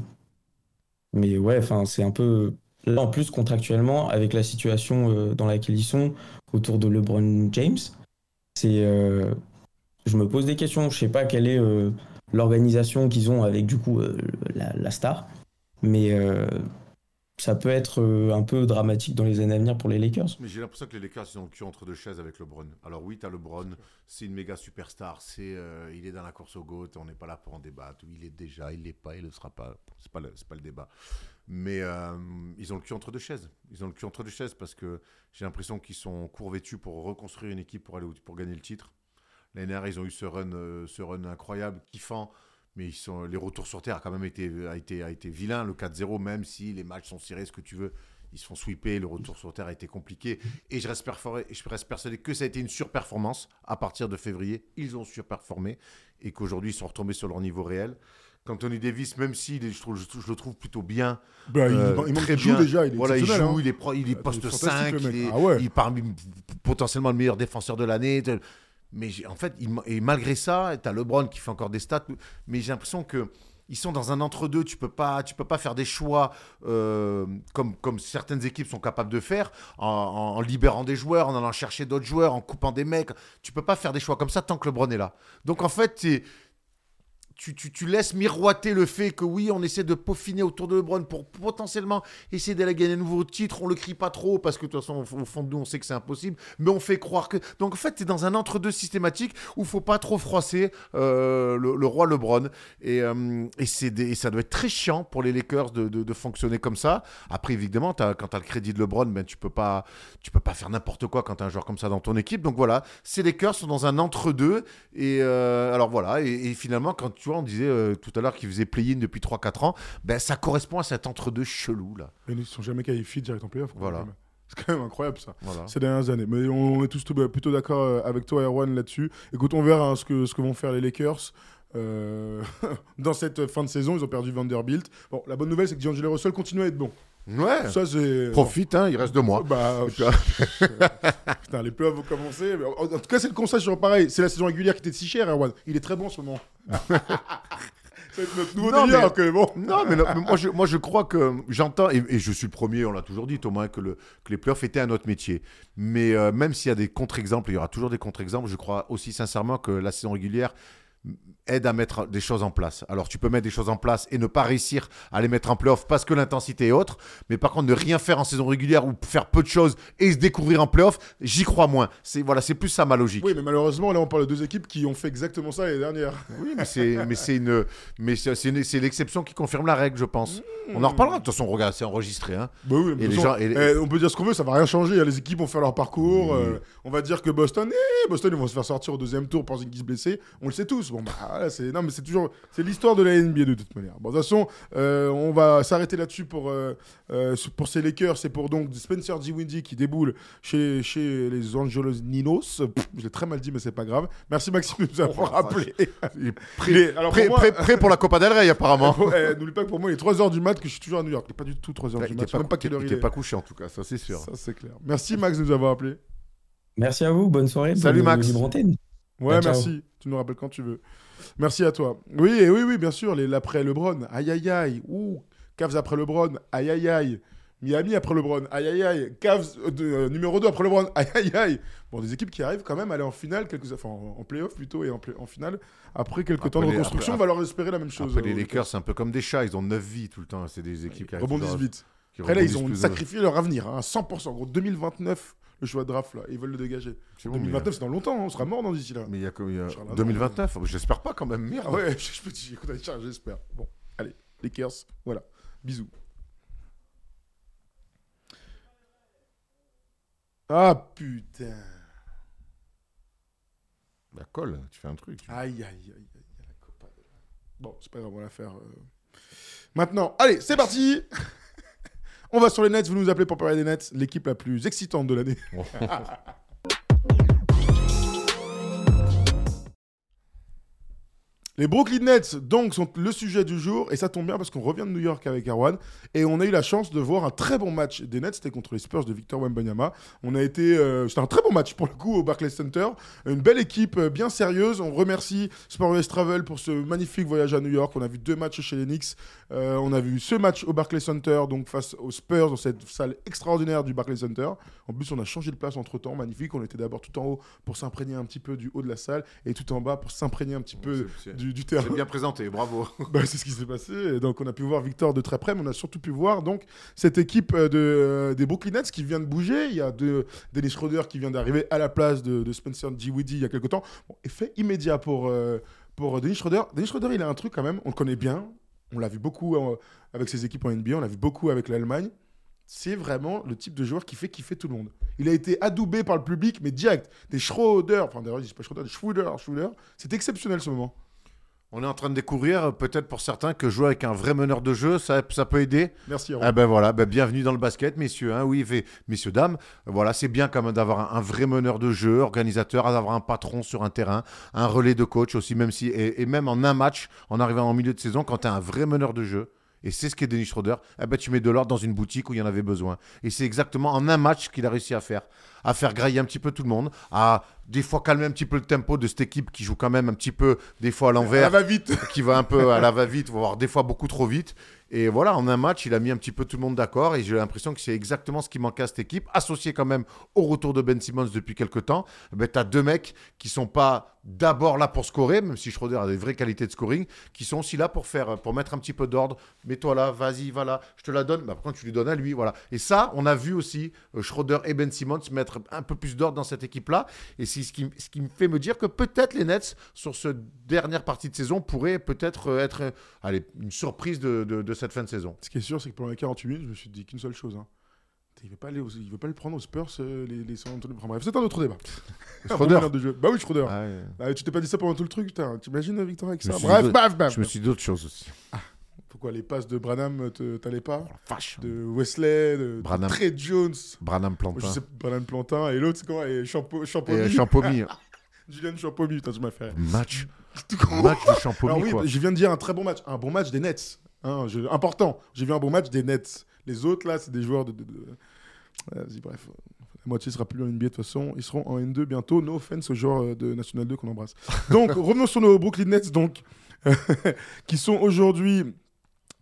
mais ouais, enfin, c'est un peu. Là, en plus, contractuellement, avec la situation euh, dans laquelle ils sont autour de LeBron James, c'est. euh, je me pose des questions. Je sais pas quelle est. euh, l'organisation qu'ils ont avec du coup euh, la, star. Mais, euh, ça peut être euh, un peu dramatique dans les années à venir pour les Lakers. Mais j'ai l'impression que les Lakers ils ont le cul entre deux chaises avec LeBron. Alors oui, tu as LeBron, c'est une méga superstar, c'est il est dans la course au GOAT, on n'est pas là pour en débattre. Il est déjà, il l'est pas, il ne le sera pas. C'est pas le, pas le débat. Mais ils ont le cul entre deux chaises. Ils ont le cul entre deux chaises parce que j'ai l'impression qu'ils sont court vêtus pour reconstruire une équipe pour aller pour gagner le titre. L'année dernière, ils ont eu ce run, euh, ce run incroyable, kiffant. Mais ils sont, les retours sur terre a quand même été, a été, a été vilain. Le 4-0, même si les matchs sont serrés, ce que tu veux, ils se font sweeper. Le retour sur terre a été compliqué. Et je reste, perforé- je reste persuadé que ça a été une surperformance. À partir de février, ils ont surperformé. Et qu'aujourd'hui, ils sont retombés sur leur niveau réel. Qu'Anthony Davis, même est, je, trouve, je, je le trouve plutôt bien, Bah, il, euh, il très joue bien. déjà. Il est voilà, il joue, hein. il est, pro- il est Ah, poste il est fantastique, 5, le mec. il est, Ah ouais. il est parmi potentiellement le meilleur défenseur de l'année. Mais en fait, et malgré ça, tu as LeBron qui fait encore des stats, mais j'ai l'impression que ils sont dans un entre-deux. Tu peux peux pas faire des choix euh, comme, comme certaines équipes sont capables de faire en, en- libérant des joueurs, en allant chercher d'autres joueurs, en coupant des mecs. Tu peux pas faire des choix comme ça tant que LeBron est là. Donc en fait, tu, tu, tu laisses miroiter le fait que oui, on essaie de peaufiner autour de LeBron pour potentiellement essayer d'aller gagner un nouveau titre. On le crie pas trop parce que de toute façon, au, fond de nous, on sait que c'est impossible, mais on fait croire que. Donc en fait, tu es dans un entre-deux systématique où faut pas trop froisser euh, le, roi LeBron. Et, euh, et, c'est ça doit être très chiant pour les Lakers de, de- fonctionner comme ça. Après, évidemment, quand tu as le crédit de LeBron, ben, tu peux pas, tu peux pas faire n'importe quoi quand tu as un joueur comme ça dans ton équipe. Donc voilà, ces Lakers sont dans un entre-deux. Et euh, alors voilà, et, et finalement, quand tu vois, on disait euh, tout à l'heure qu'ils faisaient play-in depuis 3-4 ans, ben, ça correspond à cet entre-deux chelou là. Mais ils ne sont jamais qualifiés direct en playoff. Voilà. C'est quand même incroyable ça. Voilà. ces dernières années. Mais on est tous bah, plutôt d'accord euh, avec toi, Erwan, là-dessus. Écoute, on verra hein, ce, que, ce que vont faire les Lakers. Euh, dans cette fin de saison, ils ont perdu Vanderbilt. Bon, la bonne nouvelle, c'est que D'Angelo Russell continue à être bon. Ouais. Ça, c'est. Profite, hein, il reste deux mois. Bah, euh, putain, les playoffs vont commencer. Mais en, en tout cas, c'est le conseil sur pareil. C'est la saison régulière qui était si chère, Erwan. Il est très bon en ce moment. c'est notre nouveau Non, délire, mais- bon. Non, mais, non, mais moi, je, moi, je crois que j'entends, et, et je suis le premier, on l'a toujours dit, Thomas, que, le, que les playoffs étaient un autre métier. Mais euh, même s'il y a des contre-exemples, il y aura toujours des contre-exemples, je crois aussi sincèrement que la saison régulière aide à mettre des choses en place. Alors, tu peux mettre des choses en place et ne pas réussir à les mettre en playoff parce que l'intensité est autre. Mais par contre, ne rien faire en saison régulière ou faire peu de choses et se découvrir en playoff, j'y crois moins. C'est voilà, c'est plus ça ma logique. Oui, mais malheureusement, là, on parle de deux équipes qui ont fait exactement ça l'année dernière. Oui, mais c'est mais c'est une mais c'est c'est une- c'est l'exception qui confirme la règle, je pense. On en reparlera. De toute façon, regarde, c'est enregistré. Hein. Bah oui, Et les gens- et les- eh, on peut dire ce qu'on veut, ça va rien changer. Les équipes vont faire leur parcours. Euh, on va dire que Boston, eh, Boston, ils vont se faire sortir au deuxième tour pour se blessé. On le sait tous. Bon, bah, voilà, c'est non, mais c'est toujours, c'est l'histoire de la NBA de toute manière. Bon, de toute façon, euh, on va s'arrêter là-dessus pour euh, euh, pour ces Lakers. C'est pour donc Spencer Dinwiddie qui déboule chez chez les Angelos Ninos. Pff, je l'ai très mal dit, mais c'est pas grave. Merci Maxime de nous avoir Oh, rappelé. Prêt, alors, prêt, pour moi- prêt- prêt pour la Copa del Rey, apparemment. Eh, N'oublie pas que pour moi, il est 3h du mat que je suis toujours à New York. Il n'est pas du tout 3h Il du mat. Je sais même pas quelle heure il est. pas couché, en tout cas, ça c'est sûr. Ça, c'est clair. Merci Max de nous avoir appelé. Merci à vous, bonne soirée. Salut, bonne Max. libre antenne. Ouais, Bah, ciao. merci. Tu nous rappelles quand tu veux. Merci à toi. Oui, et oui, oui, bien sûr. les- L'après LeBron. Aïe, aïe, aïe. Ouh. Cavs après LeBron. Aïe, aïe, aïe. Miami après LeBron. Aïe, aïe, aïe. Cavs euh, euh, numéro 2 après LeBron. Aïe, aïe, aïe. Bon, des équipes qui arrivent quand même à aller en finale, quelques... enfin en playoff plutôt, et en, play- en finale. Après quelques Après temps de reconstruction, on va leur espérer la même chose. Après, les euh, Lakers, c'est un peu comme des chats, ils ont 9 vies tout le temps. C'est des équipes qui rebondissent vite. Après là, ils ont sacrifié leur avenir, hein, à 100%. Gros, 2029, le choix de draft, là, ils veulent le dégager. Bon, mais- 2029, c'est dans longtemps, on sera mort dans d'ici là. Mais il y a, y a Charles, 2029, j'espère pas quand même. Merde. Ah ouais, je, peux dire, écoute, j'espère. Bon, allez, Lakers, voilà. Bisous. Ah putain. Bah, colle, tu fais un truc. Aïe, aïe, aïe, aïe, la. Bon, c'est pas grave, on va la faire. euh. Maintenant, allez, c'est parti On va sur les Nets, vous nous appelez pour parler des Nets, l'équipe la plus excitante de l'année. Les Brooklyn Nets, donc, sont le sujet du jour, et ça tombe bien parce qu'on revient de New York avec Erwan, et on a eu la chance de voir un très bon match des Nets, c'était contre les Spurs de Victor Wembanyama. On a été, euh, c'était un très bon match pour le coup au Barclays Center, une belle équipe euh, bien sérieuse. On remercie Sport US Travel pour ce magnifique voyage à New York. On a vu deux matchs chez les Knicks, Euh, on a vu ce match au Barclays Center, donc face aux Spurs dans cette salle extraordinaire du Barclays Center. En plus, on a changé de place entre temps, magnifique. On était d'abord tout en haut pour s'imprégner un petit peu du haut de la salle, et tout en bas pour s'imprégner un petit peu du du, terrain. C'est bien présenté, bravo. Bah, c'est ce qui s'est passé. Et donc, on a pu voir Victor de très près, mais on a surtout pu voir donc cette équipe euh, de, euh, des Brooklyn Nets qui vient de bouger. Il y a de, Dennis Schroeder qui vient d'arriver à la place de, de Spencer Dinwiddie il y a quelques temps. Bon, effet immédiat pour, euh, pour Dennis Schroeder. Dennis Schroeder, il a un truc quand même, on le connaît bien. On l'a vu beaucoup euh, avec ses équipes en NBA, on l'a vu beaucoup avec l'Allemagne. C'est vraiment le type de joueur qui fait kiffer tout le monde. Il a été adoubé par le public, mais direct. Des Schroeder, enfin d'ailleurs, je pas Schroeder, des Schroeder, Schroeder. C'est exceptionnel ce moment. On est en train de découvrir, peut-être pour certains, que jouer avec un vrai meneur de jeu, ça, ça peut aider. Merci. Aaron. Ah ben voilà, ben bienvenue dans le basket, messieurs. hein, oui, fait- messieurs, dames. Voilà, c'est bien quand même d'avoir un, un vrai meneur de jeu, organisateur, d'avoir un patron sur un terrain, un relais de coach aussi, même si et, et même en un match, en arrivant en milieu de saison, quand tu as un vrai meneur de jeu. Et c'est ce qu'est Denis Schroeder. Eh ben, tu mets de l'ordre dans une boutique où il y en avait besoin. Et c'est exactement en un match qu'il a réussi à faire. À faire grailler un petit peu tout le monde. À des fois calmer un petit peu le tempo de cette équipe qui joue quand même un petit peu, des fois à l'envers Ça va vite. qui va un peu à la va-vite, voire des fois beaucoup trop vite. Et voilà, en un match, il a mis un petit peu tout le monde d'accord. Et j'ai l'impression que c'est exactement ce qui manquait à cette équipe, associé quand même au retour de Ben Simmons depuis quelques temps. Ben, tu as deux mecs qui sont pas d'abord là pour scorer, même si Schroeder a des vraies qualités de scoring, qui sont aussi là pour faire, pour mettre un petit peu d'ordre. Mets-toi là, vas-y, va là, je te la donne. Ben, quand tu lui donnes à lui, voilà. Et ça, on a vu aussi euh, Schroeder et Ben Simmons mettre un peu plus d'ordre dans cette équipe-là. Et c'est ce qui, ce qui me fait me dire que peut-être les Nets, sur cette dernière partie de saison, pourraient peut-être euh, être euh, une surprise de cette fin de saison. Ce qui est sûr, c'est que pendant les 48 minutes, je me suis dit qu'une seule chose. hein. Il veut pas aller aux- il veut pas le prendre aux Spurs, euh, les, les San Antonio. Enfin bref, c'est un autre débat. Schroeder. de jeu. Bah oui, Schroeder. Ah ouais. Ah, tu t'es pas dit ça pendant tout le truc, putain. T'imagines Victor avec ça Bref, baf, baf. Je me suis dit d'autres choses aussi. Pourquoi les passes de Branham te- t'allais pas Oh, vache. De Wesley, de, Branham. Trey Jones, Branham Plantin. je sais Branham Plantin, et l'autre c'est quoi? Et Champo, Et Champomy. euh, Champomy. Julian Champomy, putain, tu m'as fait. match. Match de Champomy, Alors oui, quoi. je viens de dire un très bon match. Un bon match des Nets. Hein, je- important. J'ai vu un bon match des Nets. Les autres, là, c'est des joueurs de. de- de- Vas-y, bref. La moitié sera plus en NBA de toute façon. Ils seront en N2 bientôt. No offense aux joueurs euh, de National 2 qu'on embrasse. Donc, revenons sur nos Brooklyn Nets, donc, qui sont aujourd'hui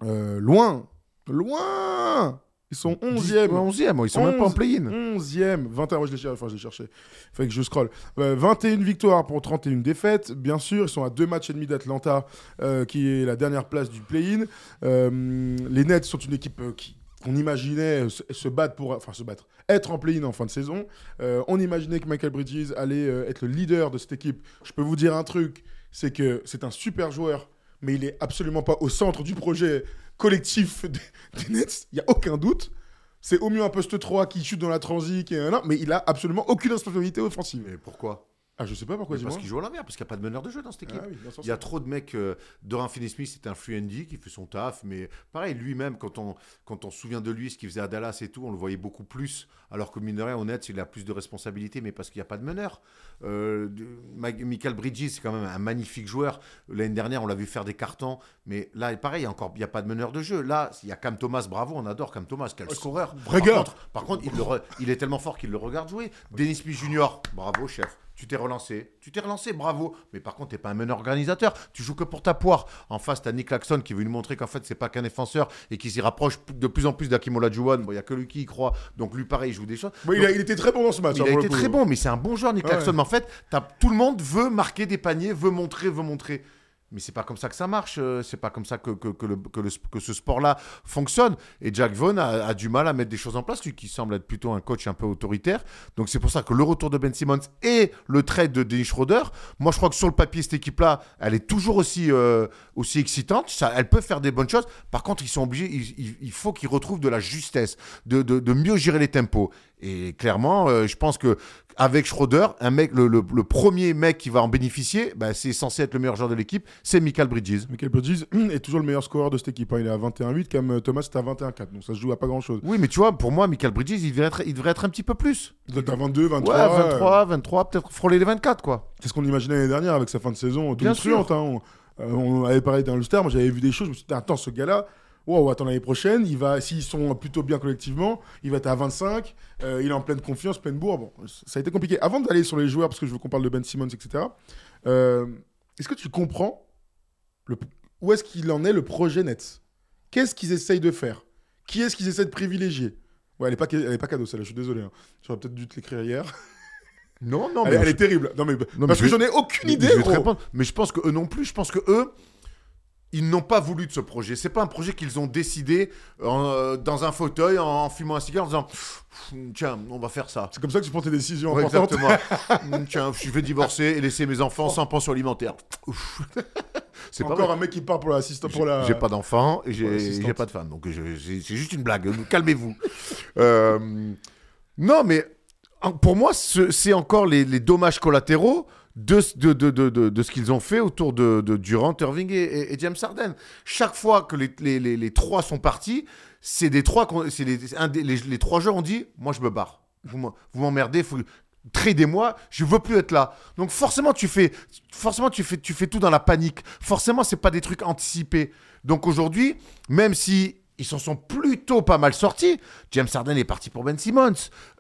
euh, loin. Loin Ils sont 11e. 11e, ils sont même pas en 11, play-in. 11e, 21, moi je l'ai cherché, enfin je l'ai cherché, il fallait que je scrolle. Euh, 21 victoires pour 31 défaites, bien sûr, ils sont à deux matchs et demi d'Atlanta, euh, qui est la dernière place du play-in. Euh, les Nets sont une équipe euh, qui on imaginait se, battre pour, enfin se battre, être en play-in en fin de saison. Euh, on imaginait que Michael Bridges allait euh, être le leader de cette équipe. Je peux vous dire un truc, c'est que c'est un super joueur, mais il est absolument pas au centre du projet collectif des, Nets. Il y a aucun doute. C'est au mieux un poste 3 qui chute dans la transi, qui est un, mais il a absolument aucune responsabilité offensive. Mais pourquoi? Ah, je sais pas pourquoi, Parce qu'il joue à l'envers, parce qu'il n'y a pas de meneur de jeu dans cette équipe. Ah oui, Il y a trop de mecs. Euh, Doran Finney-Smith, c'est un fluendy qui fait son taf, mais pareil, lui-même, quand on, quand on se souvient de lui, ce qu'il faisait à Dallas et tout, on le voyait beaucoup plus. Alors que mine de rien, honnête, il a plus de responsabilités, mais parce qu'il n'y a pas de meneur. Euh, Michael Bridges, c'est quand même un magnifique joueur. L'année dernière, on l'a vu faire des cartons, mais là, pareil, il n'y a, encore- il y a pas de meneur de jeu. Là, il y a Cam Thomas, bravo, on adore Cam Thomas, quel scoreur. vrai Par contre, par contre, il, le re- il est tellement fort qu'il le regarde jouer. Dennis Smith Junior, bravo chef. Tu t'es relancé, tu t'es relancé, bravo. Mais par contre, t'es pas un meneur organisateur. Tu joues que pour ta poire. En face, t'as Nick Claxon qui veut nous montrer qu'en fait, c'est pas qu'un défenseur et qui s'y rapproche de plus en plus d'Akim Olajuwon. Bon, il y a que lui qui y croit. Donc lui, pareil, il joue des choses. Bon, il, a- il était très bon dans ce match. Il hein, a pour été coup. très bon, mais c'est un bon joueur, Nick Ouais. Claxon. Mais en fait, tout le monde veut marquer des paniers, veut montrer, veut montrer. Mais c'est pas comme ça que ça marche. euh, C'est pas comme ça que, que, le- que le- que ce sport-là fonctionne. Et Jack Vaughn a, du mal à mettre des choses en place, lui qui semble être plutôt un coach un peu autoritaire. Donc c'est pour ça que le retour de Ben Simmons et le trade de Dennis Schroeder, moi je crois que sur le papier, cette équipe-là, elle est toujours aussi, euh, aussi excitante. Elle peut faire des bonnes choses. Par contre, ils sont obligés, il faut qu'ils retrouvent de la justesse, de, de- de mieux gérer les tempos. Et clairement, euh, je pense que avec Schroeder, un mec, le, le- le premier mec qui va en bénéficier, bah, c'est censé être le meilleur joueur de l'équipe, c'est Michael Bridges. Michael Bridges est toujours le meilleur scoreur de cette équipe. hein. Il est à 21-8, comme euh, Thomas est à 21-4. Donc ça se joue à pas grand chose. Oui, mais tu vois, pour moi, Michael Bridges, il devrait être, il devrait être un petit peu plus. Vous êtes à 22, 23. Ouais, euh, 23, 23, peut-être frôler les 24, quoi. C'est ce qu'on imaginait l'année dernière avec sa fin de saison Bien tonitruante, hein. On, euh, on avait parlé d'un All-Star, moi j'avais vu des choses, je me suis dit, attends, ce gars-là, wow, attends, l'année prochaine, il va, s'ils sont plutôt bien collectivement, il va être à 25, euh, il est en pleine confiance, pleine bourre. Bon, ça a été compliqué. Avant d'aller sur les joueurs, parce que je veux qu'on parle de Ben Simmons, etc., euh, est-ce que tu comprends le- où est-ce qu'il en est le projet Nets Qu'est-ce qu'ils essayent de faire? Qui est-ce qu'ils essaient de privilégier? Ouais, elle est pas, elle est pas cadeau, celle-là, je suis désolé. hein. J'aurais peut-être dû te l'écrire hier. Non, non, elle, mais elle je- est terrible. Non, mais, Non, parce que j'en ai aucune idée. Mais je- mais, je gros. mais pense que eux non plus. Je pense que eux, ils n'ont pas voulu de ce projet. C'est pas un projet qu'ils ont décidé en, euh, dans un fauteuil en, en fumant un cigare en disant tiens, on va faire ça. C'est comme ça que tu prends tes décisions Ouais, exactement. Mm, tiens, je vais divorcer et laisser mes enfants sans pension alimentaire. C'est Encore un mec qui part pour l'assistant pour J'ai la. j'ai pas d'enfant et j'ai pas de femme, donc c'est juste une blague. Calmez-vous. Euh, non, mais pour moi, ce- c'est encore les, les dommages collatéraux de, de, de, de, ce qu'ils ont fait autour de, Durant, Irving et, James Harden. Chaque fois que les, les, les, trois sont partis, c'est des trois, c'est les, trois joueurs ont dit, moi je me barre. Vous m'emmerdez, tradez-moi, je veux plus être là. Donc forcément tu fais, forcément tu fais, tu fais tout dans la panique. Forcément c'est pas des trucs anticipés. Donc aujourd'hui, même si ils s'en sont plutôt pas mal sortis. James Harden est parti pour Ben Simmons.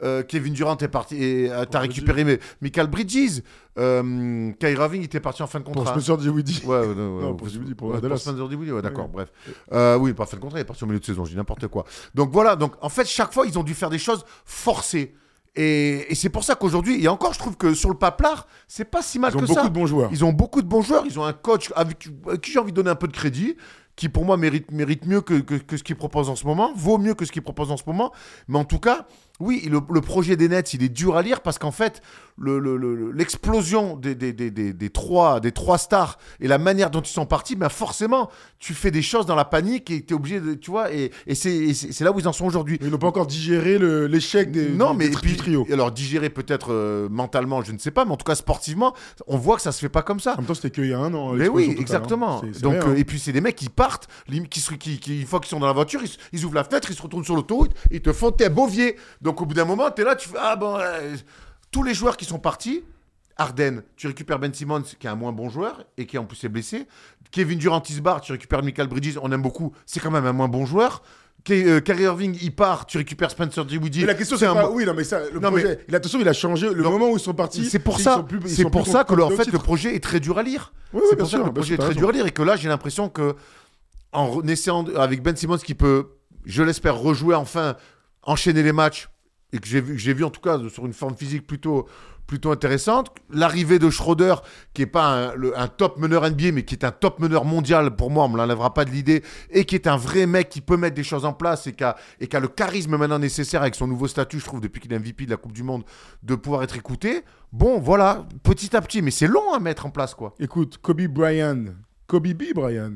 Euh, Kevin Durant est parti. et, euh, T'as récupéré mais, Michael Bridges. Euh, Kyrie Irving était parti en fin de Pour contrat. Spencer Dinwiddie. Ouais, ouais, ouais, Non, pour Dinwiddie, pour ouais, Dallas. Spencer Dinwiddie, ouais, d'accord, bref. Euh, oui, pas fin de contrat, il est parti au milieu de saison, dis n'importe quoi. Donc voilà, donc en fait, chaque fois, ils ont dû faire des choses forcées. Et, et c'est pour ça qu'aujourd'hui, et encore, je trouve que sur le paplard, c'est pas si mal Ils ont que beaucoup ça. de bons joueurs. Ils ont beaucoup de bons joueurs, ils ont un coach avec, à qui j'ai envie de donner un peu de crédit, qui pour moi mérite, mieux que ce qu'il propose en ce moment, vaut mieux que ce qu'il propose en ce moment. Mais en tout cas, oui, le, le projet des Nets, il est dur à lire parce qu'en fait, le- le- le- l'explosion des, des, des, des, des trois, des trois stars et la manière dont ils sont partis, ben forcément, tu fais des choses dans la panique et tu es obligé de. Tu vois, et, et c'est là où ils en sont aujourd'hui. Ils n'ont pas encore digéré l'échec des, Non, mais et puis, trio. alors digérer peut-être euh, mentalement, je ne sais pas, mais en tout cas sportivement, on voit que ça se fait pas comme ça. En même temps, c'était qu'il y a un an. Mais l'explosion oui, totale, hein. exactement. Donc, rien, euh, hein. et puis c'est des mecs qui partent, qui, qui, qui- une fois qu'ils sont dans la voiture, ils, ouvrent la fenêtre, ils se retournent sur l'autoroute, ils te font tes bovier. Donc au bout d'un moment, tu es là, tu fais ah bon, euh, tous les joueurs qui sont partis. Arden, tu récupères Ben Simmons, qui est un moins bon joueur et qui en plus est blessé. Kevin Durant il se barre, tu récupères Michael Bridges, on aime beaucoup, c'est quand même un moins bon joueur. Ke- euh, Kyrie Irving, il part, tu récupères Spencer Dinwiddie. Mais la question, c'est un pas. Oui, non, mais ça, le Non, projet. a- Attention, il a changé. Le moment où ils sont partis. C'est pour ça, c'est pour ça que le, en fait le projet est très dur à lire. Oui, oui, c'est pour ça que le projet est très raison. dur à lire et que là j'ai l'impression que en essayant avec Ben Simmons qui peut, je l'espère, rejouer enfin, enchaîner les matchs et que j'ai vu, vu en tout cas sur une forme physique plutôt plutôt intéressante. L'arrivée de Schroeder, qui est pas un, top meneur NBA, mais qui est un top meneur mondial, pour moi, on me l'enlèvera pas de l'idée, et qui est un vrai mec qui peut mettre des choses en place et qui a, et qui a le charisme maintenant nécessaire avec son nouveau statut, je trouve, depuis qu'il est MVP de la Coupe du Monde, de pouvoir être écouté. Bon, voilà, petit à petit, mais c'est long à mettre en place, quoi. Écoute, Kobe Bryant. Kobe B. Bryant.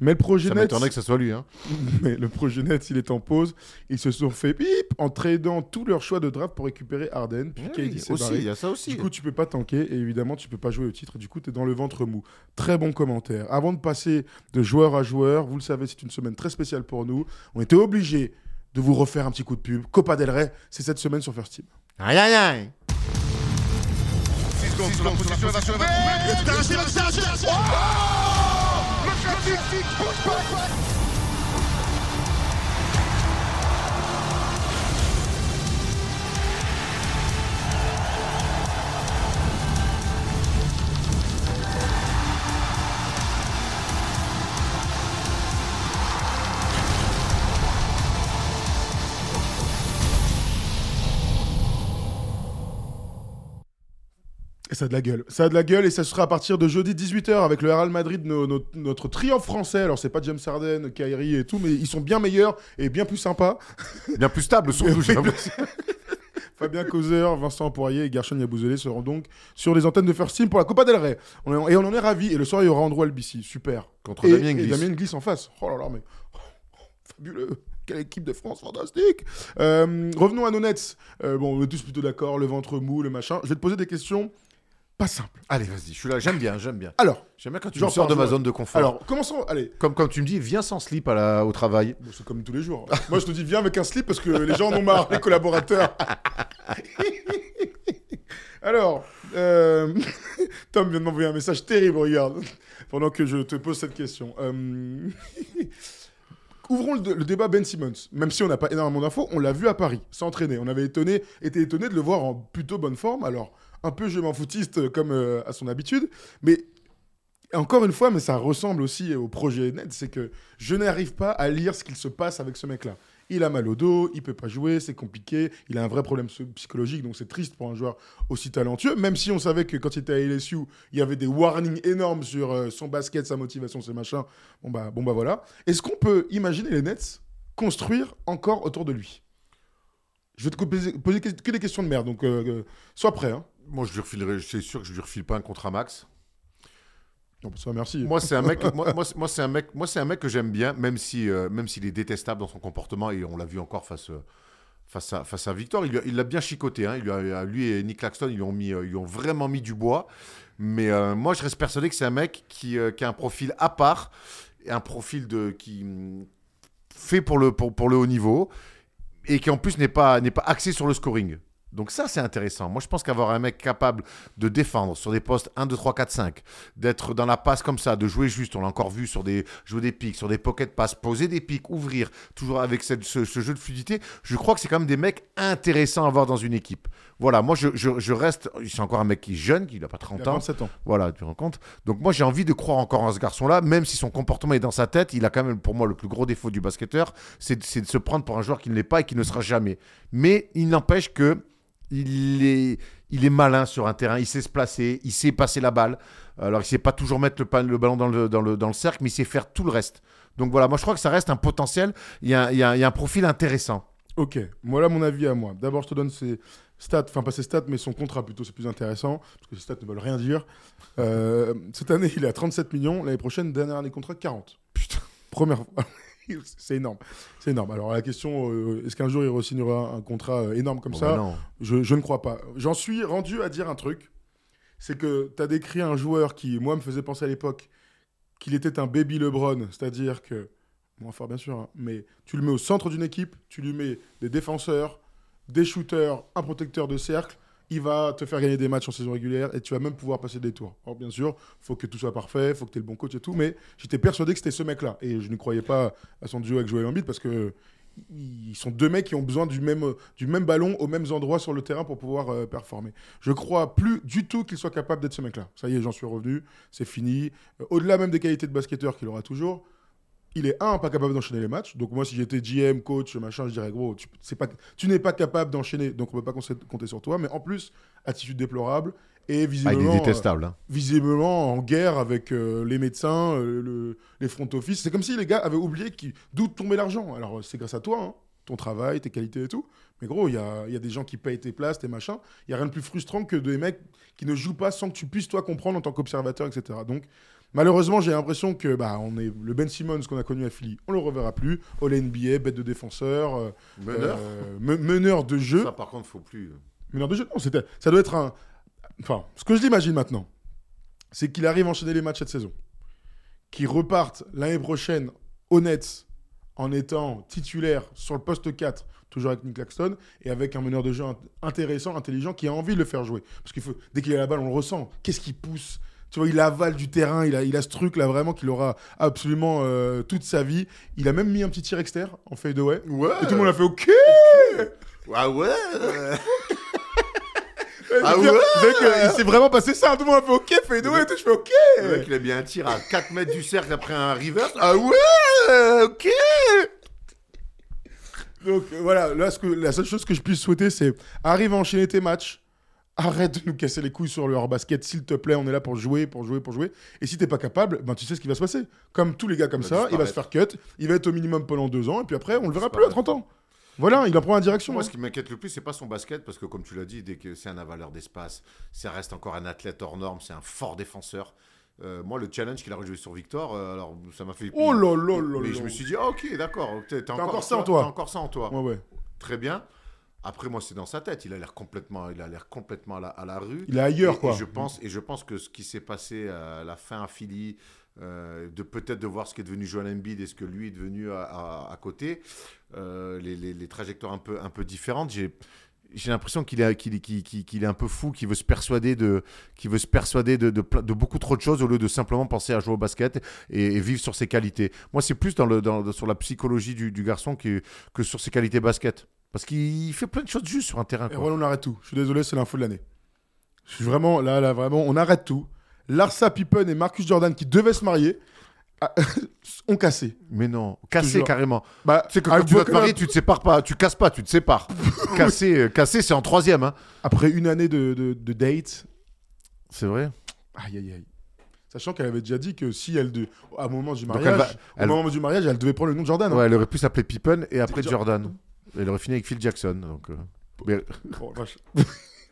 Mais le projet Ça m'étonnerait que ça soit lui, hein. Mais le projet Nets, il est en pause. Ils se sont fait bip en tradant tous leurs choix de draft pour récupérer Harden. Puis KD Oui, s'est aussi, barré. il y a ça aussi. Du coup, tu peux pas tanker et évidemment, tu peux pas jouer au titre. Du coup, tu es dans le ventre mou. Très bon commentaire. Avant de passer de joueur à joueur, vous le savez, c'est une semaine très spéciale pour nous. On était obligé de vous refaire un petit coup de pub. Copa del Rey, c'est cette semaine sur First Team. Aïe, aïe, aïe. Et ça a de la gueule. Ça a de la gueule et ça sera à partir de jeudi 18h avec le Real Madrid, no- no- notre triomphe français. Alors, c'est pas James Harden, Kyrie et tout, mais ils sont bien meilleurs et bien plus sympas. Bien plus stable, surtout, j'ai. Fabien Causeur, Vincent Poirier et Gershon Yabouzelé seront donc sur les antennes de First Team pour la Copa del Rey. On et on en est ravis. Et le soir, il y aura Andrew Albici. Super. Contre et, Damien et Gliss. Damien Gliss en face. Oh là là, mais. Fabuleux. Quelle équipe de France, fantastique. Euh, revenons à nos Nets. Euh, bon, on est tous plutôt d'accord, le ventre mou, le machin. Je vais te poser des questions pas simples. Allez, vas-y, je suis là, j'aime bien, j'aime bien. Alors, J'aime bien quand tu me sors de ma zone de confort. alors commençons. Allez, comme quand tu me dis, viens sans slip à la- au travail. Bon, c'est comme tous les jours. Moi, je te dis, viens avec un slip parce que les gens en ont marre, les collaborateurs. Alors, euh, Tom vient de m'envoyer un message terrible, regarde, pendant que je te pose cette question. Euh, Ouvrons le, le débat Ben Simmons. Même si on n'a pas énormément d'infos, on l'a vu à Paris, s'entraîner. On avait étonné, été étonné de le voir en plutôt bonne forme. Alors, un peu je m'en foutiste comme euh, à son habitude, mais encore une fois, mais ça ressemble aussi au projet net, c'est que je n'arrive pas à lire ce qu'il se passe avec ce mec-là. il a mal au dos, il peut pas jouer, c'est compliqué, il a un vrai problème psychologique, donc c'est triste pour un joueur aussi talentueux, même si on savait que quand il était à LSU, il y avait des warnings énormes sur euh, son basket, sa motivation, ses machins. Bon bah, bon bah voilà. Est-ce qu'on peut imaginer les Nets construire encore autour de lui? Je vais te poser, que des questions de merde, donc euh, euh, sois prêt. Hein. Moi, je lui refilerai, c'est sûr que je lui refile pas un contrat max. Bon, bah, ça, merci. Moi, c'est un mec, moi, moi, c'est- moi, c'est un mec, moi, c'est un mec que j'aime bien, même si, euh, même s'il est détestable dans son comportement et on l'a vu encore face, euh, face à, face à Victor. Il l'a bien chicoté. Hein. Il lui, a- lui et Nick Claxton, ils lui ont mis, euh, ils lui ont vraiment mis du bois. Mais euh, moi, je reste persuadé que c'est un mec qui, qui a un profil à part, et un profil de qui fait pour le pour, pour le haut niveau et qui en plus n'est pas n'est pas axé sur le scoring. Donc ça, c'est intéressant. Moi, je pense qu'avoir un mec capable de défendre sur des postes 1, 2, 3, 4, 5, d'être dans la passe comme ça, de jouer juste, on l'a encore vu sur des jouer des pics, sur des pocket passes, poser des pics, ouvrir, toujours avec cette- ce, ce jeu de fluidité, je crois que c'est quand même des mecs intéressants à avoir dans une équipe. Voilà, moi, je, je, je reste... C'est encore un mec qui est jeune, qui n'a pas 30 Il a ans. 27 ans. Voilà, tu te rends compte Donc moi, j'ai envie de croire encore en ce garçon-là, même si son comportement est dans sa tête. Il a quand même, pour moi, le plus gros défaut du basketteur, c'est c'est de se prendre pour un joueur qui ne l'est pas et qui ne sera jamais. Mais il n'empêche que il est, il est malin sur un terrain, il sait se placer, il sait passer la balle. Alors, il sait pas toujours mettre le, ballon dans le, dans, le, dans le cercle, mais il sait faire tout le reste. Donc voilà, moi, je crois que ça reste un potentiel. Il y a, il y a- il y a un profil intéressant. Ok, voilà mon avis à moi. D'abord, je te donne ses stats, enfin pas ses stats, mais son contrat plutôt, c'est plus intéressant, parce que ses stats ne veulent rien dire. Euh, cette année, il est à 37 millions, l'année prochaine, dernière année contrat, 40. Putain, première fois. c'est énorme. C'est énorme. Alors la question, euh, est-ce qu'un jour il re-signera un contrat euh, énorme comme Bon, ça bah non. je, je ne crois pas. J'en suis rendu à dire un truc. C'est que tu as décrit un joueur qui, moi, me faisait penser à l'époque qu'il était un baby LeBron. C'est-à-dire que, moins fort bien sûr, hein, mais tu le mets au centre d'une équipe, tu lui mets des défenseurs, des shooters, un protecteur de cercle. Il va te faire gagner des matchs en saison régulière et tu vas même pouvoir passer des tours. Alors, bien sûr, faut que tout soit parfait, faut que tu aies le bon coach et tout, mais j'étais persuadé que c'était ce mec-là. Et je ne croyais pas à son duo avec Joel Embiid parce que ils sont deux mecs qui ont besoin du même, du même ballon aux mêmes endroits sur le terrain pour pouvoir euh, performer. Je crois plus du tout qu'il soit capable d'être ce mec-là. Ça y est, j'en suis revenu, c'est fini. Euh, Au-delà même des qualités de basketteur qu'il aura toujours, il est un, pas capable d'enchaîner les matchs. Donc moi, si j'étais GM, coach, machin, je dirais, gros, tu, c'est pas, tu n'es pas capable d'enchaîner, donc on peut pas compter sur toi. Mais en plus, attitude déplorable et Ah, il visiblement, est détestable. hein. euh, visiblement en guerre avec euh, les médecins, euh, le- les front office. C'est comme si les gars avaient oublié qui, d'où tombait l'argent. Alors c'est grâce à toi, hein, ton travail, tes qualités et tout. Mais gros, il y a, y a des gens qui payent tes places, tes machins. Il y a rien de plus frustrant que des mecs qui ne jouent pas sans que tu puisses toi comprendre en tant qu'observateur, etc. Donc malheureusement, j'ai l'impression que bah, on est le Ben Simmons qu'on a connu à Philly, on le reverra plus. All NBA, bête de défenseur, euh, Meneur euh, me- meneur de jeu. Ça, par contre, faut plus. Meneur de jeu Non, c'était, ça doit être un. Enfin, ce que je l'imagine maintenant, c'est qu'il arrive à enchaîner les matchs cette saison. Qu'il reparte l'année prochaine au Nets en étant titulaire sur le poste 4, toujours avec Nick Claxton, et avec un meneur de jeu int- intéressant, intelligent, qui a envie de le faire jouer. Parce qu'il faut, dès qu'il a la balle, on le ressent. Qu'est-ce qu'il pousse tu vois, il avale du terrain, il a, il a ce truc là vraiment qu'il aura absolument euh, toute sa vie. Il a même mis un petit tir externe en fade away. Ouais. Et tout le monde a fait OK Ah ouais Ah ouais ouais Il s'est vraiment passé ça. Tout le monde a fait OK, fade away et tout. Je fais OK Le mec, il a bien un tir à 4 mètres du cercle après un reverse. Ah ouais Ok Donc euh, voilà, là, ce que, la seule chose que je puisse souhaiter, c'est arrive à enchaîner tes matchs. Arrête de nous casser les couilles sur le hors-basket, s'il te plaît. On est là pour jouer, pour jouer, pour jouer. Et si t'es pas capable, ben tu sais ce qui va se passer. Comme tous les gars comme Il ça, il va se faire cut. Il va être au minimum pendant deux ans. Et puis après, on le verra plus à 30 ans. Voilà, il en prend la direction. Moi, hein. ce qui m'inquiète le plus, c'est pas son basket, parce que comme tu l'as dit, dès que c'est un avaleur d'espace, ça reste encore un athlète hors norme, c'est un fort défenseur. Euh, moi, le challenge qu'il a rejoué sur Victor, euh, alors ça m'a fait. Oh là là là Mais je me suis dit, ah, ok, d'accord, t'as t'as encore ça en toi. T'as encore ça en toi. Ouais, ouais. Très bien. Après, moi, c'est dans sa tête. Il a l'air complètement, il a l'air complètement à la, à la rue. Il est ailleurs, Et- quoi. Et je pense, et je pense que ce qui s'est passé à la fin à Philly, euh, de peut-être de voir ce qu'est devenu Joel Embiid et ce que lui est devenu à, à- à côté, euh, les, les- les trajectoires un peu, un peu différentes. J'ai j'ai l'impression qu'il est, qu'il, est- est un peu fou, qu'il veut se persuader de, qu'il veut se persuader de, de, beaucoup trop de choses au lieu de simplement penser à jouer au basket et, et vivre sur ses qualités. Moi, c'est plus dans le, dans, sur la psychologie du, du garçon que, que sur ses qualités basket. Parce qu'il fait plein de choses juste sur un terrain. Et quoi. voilà, on arrête tout. Je suis désolé, c'est l'info de l'année. Je suis vraiment, là, là, vraiment, on arrête tout. Larsa Pippen et Marcus Jordan qui devaient se marier. ah, ont cassé. Mais non, cassé carrément. Bah, Tu sais que ah, quand tu dois te marier, tu te sépares pas, tu casses pas, tu te sépares. cassé, euh, cassé, c'est en troisième. Hein. Après une année de, de, de date, C'est vrai. aïe aïe aïe. Sachant qu'elle avait déjà dit que si elle, de, à moment du mariage, elle va- au elle- moment du mariage, elle devait prendre le nom de Jordan. hein. Ouais, elle aurait pu s'appeler Pippen et après Jor- Jordan. Elle aurait fini avec Phil Jackson. Donc, euh, Bon,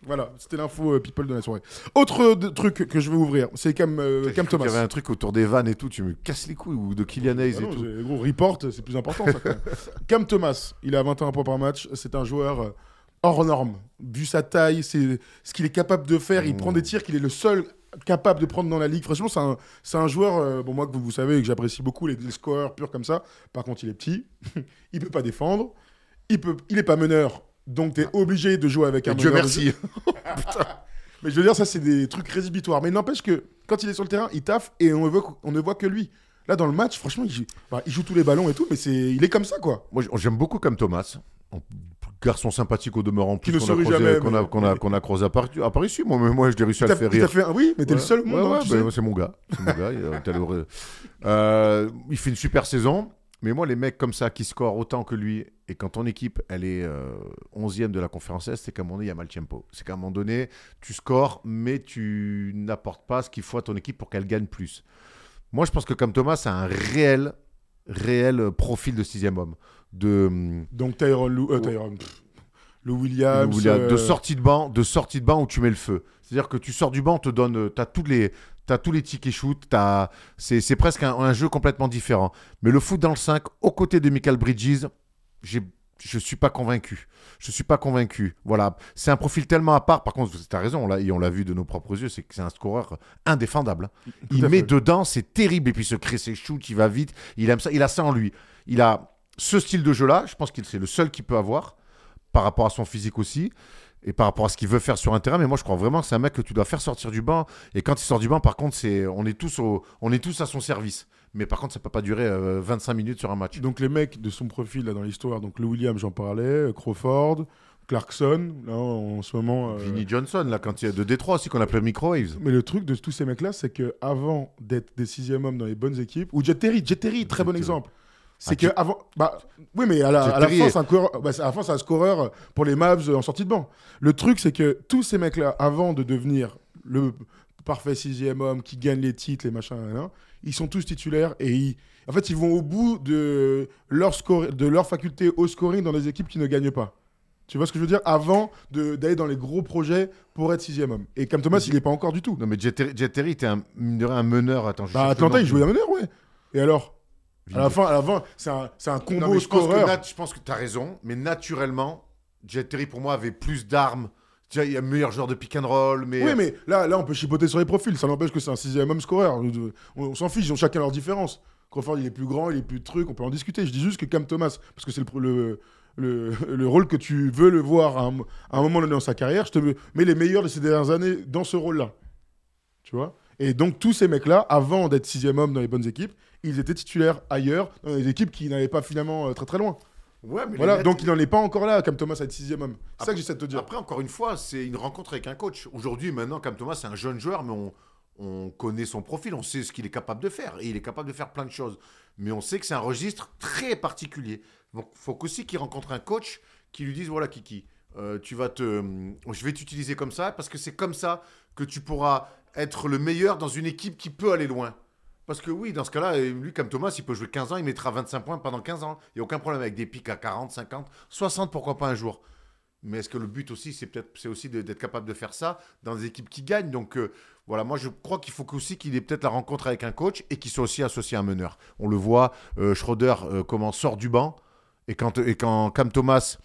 voilà, c'était l'info euh, people de la soirée. Autre euh, truc que je vais ouvrir, c'est Cam, euh, Thomas. y avait un truc autour des vannes et tout, tu me casses les couilles, ou de Kylian Hayes Ah et non, tout. gros, report, c'est plus important ça quand même. Cam Thomas, il a 21 points par match. C'est un joueur hors norme. Vu sa taille, c'est ce qu'il est capable de faire. Il Mmh. prend des tirs qu'il est le seul capable de prendre dans la ligue. Franchement, c'est un, c'est un joueur, euh, bon, moi que vous, vous savez, que j'apprécie beaucoup les, les scoreurs purs comme ça. Par contre, il est petit. il peut pas défendre. Il, peut, il est pas meneur. Donc, tu es obligé de jouer avec un Et Dieu meneur de merci. mais je veux dire, ça, c'est des trucs rédhibitoires. Mais n'empêche que quand il est sur le terrain, il taffe et on ne voit, on ne voit que lui. Là, dans le match, franchement, il joue, bah, il joue tous les ballons et tout, mais c'est, il est comme ça, quoi. Moi, j'aime beaucoup comme Thomas. Garçon sympathique au demeurant, Qui plus ne qu'on a, croisé- jamais, qu'on a, qu'on a, qu'on a croisé à Paris, à Paris. Moi, mais moi, je l'ai réussi à le faire rire. fait un- Oui, mais t'es le Ouais. seul Ouais, hein, ouais, bah, sais. c'est mon gars. C'est mon gars. il, euh, Euh, il fait une super saison. Mais moi, les mecs comme ça qui scorent autant que lui, et quand ton équipe, elle est euh, 11e de la conférence Est, c'est qu'à un moment donné, il y a mal tempo. C'est qu'à un moment donné, tu scores, mais tu n'apportes pas ce qu'il faut à ton équipe pour qu'elle gagne plus. Moi, je pense que comme Thomas, c'est un réel, réel euh, profil de sixième homme. De, hum, Donc, Tyron Lou, euh, pff, le Williams. euh, de sortie de banc, de sortie de banc où tu mets le feu. C'est-à-dire que tu sors du banc, on te donne, t'as tous les, t'as tous les tickets shoot, t'as, c'est, c'est presque un, un jeu complètement différent. Mais le foot dans le 5, aux côtés de Michael Bridges, j'ai, je suis pas convaincu. Je suis pas convaincu. Voilà, c'est un profil tellement à part. Par contre, tu as raison, on l'a, et on l'a vu de nos propres yeux, c'est que c'est un scoreur indéfendable. Il met fait. dedans, c'est terrible. Et puis il se crée ses shoots, il va vite. Il aime ça, il a ça en lui. Il a ce style de jeu-là. Je pense qu'il c'est le seul qu'il peut avoir par rapport à son physique aussi et par rapport à ce qu'il veut faire sur un terrain. Mais moi, je crois vraiment que c'est un mec que tu dois faire sortir du banc. Et quand il sort du banc, par contre, c'est on est tous au- on est tous à son service. Mais par contre, ça peut pas durer euh, 25 minutes sur un match. Donc, les mecs de son profil, là, dans l'histoire, donc le Williams, j'en parlais, euh, Crawford, Clarkson, là, en ce moment. euh, Vinnie Johnson, là, quand il y a de Détroit aussi qu'on appelait Microwaves. Mais le truc de tous ces mecs-là, c'est que avant d'être des sixième hommes dans les bonnes équipes, ou Jet Terry, Jet Terry, très bon exemple. C'est Ah, que avant, bah, oui, mais à la, Jet à la fin, est- c'est un coureur, bah, c'est- à la fin, c'est un scoreur pour les Mavs en sortie de banc. Le truc, c'est que tous ces mecs-là, avant de devenir le parfait sixième homme qui gagne les titres, les machins, ils sont tous titulaires et ils, en fait, ils vont au bout de leur score, de leur faculté au scoring dans des équipes qui ne gagnent pas. Tu vois ce que je veux dire? Avant d'aller dans les gros projets pour être sixième homme. Et Cam Thomas, il n'est pas encore du tout. Non, mais Jet Terry, était un, un meneur. Attends, je Bah, Atlanta, il jouait à meneur, ouais. Et alors? À la fin, à la fin c'est un, un combo Non, mais je pense, que scoreur. nat- je pense que tu as raison, mais naturellement, Jet Terry, pour moi, avait plus d'armes. Tu vois, il y a un meilleur joueur de pick and roll, mais. Oui, mais là, là, on peut chipoter sur les profils. Ça n'empêche que c'est un sixième homme scoreur. On, on s'en fiche, ils ont chacun leur différence. Crawford, il est plus grand, il est plus de trucs, on peut en discuter. Je dis juste que Cam Thomas, parce que c'est le, le, le rôle que tu veux le voir à un, à un moment donné dans sa carrière, je te mets les meilleurs de ces dernières années dans ce rôle-là. Tu vois? Et donc, tous ces mecs-là, avant d'être sixième homme dans les bonnes équipes, ils étaient titulaires ailleurs, dans des équipes qui n'allaient pas finalement euh, très très loin. Ouais, mais les Voilà, donc il n'en est pas encore là, Cam Thomas, à être sixième homme. C'est ça que j'essaie de te dire. Après, encore une fois, c'est une rencontre avec un coach. Aujourd'hui, maintenant, Cam Thomas, c'est un jeune joueur, mais on, on connaît son profil, on sait ce qu'il est capable de faire. Et il est capable de faire plein de choses. Mais on sait que c'est un registre très particulier. Donc, il faut aussi qu'il rencontre un coach qui lui dise voilà, Kiki, euh, tu vas te, je vais t'utiliser comme ça, parce que c'est comme ça que tu pourras être le meilleur dans une équipe qui peut aller loin. Parce que oui, dans ce cas-là, euh, lui, comme Thomas, il peut jouer 15 ans, il mettra 25 points pendant 15 ans. Il n'y a aucun problème avec des pics à 40, 50, 60, pourquoi pas un jour. Mais est-ce que le but aussi, c'est aussi d'être capable de faire ça dans des équipes qui gagnent? Donc euh, voilà, moi je crois qu'il faut aussi qu'il ait peut-être la rencontre avec un coach et qu'il soit aussi associé à un meneur. On le voit, euh, Schroeder comment sort du banc et quand Cam Thomas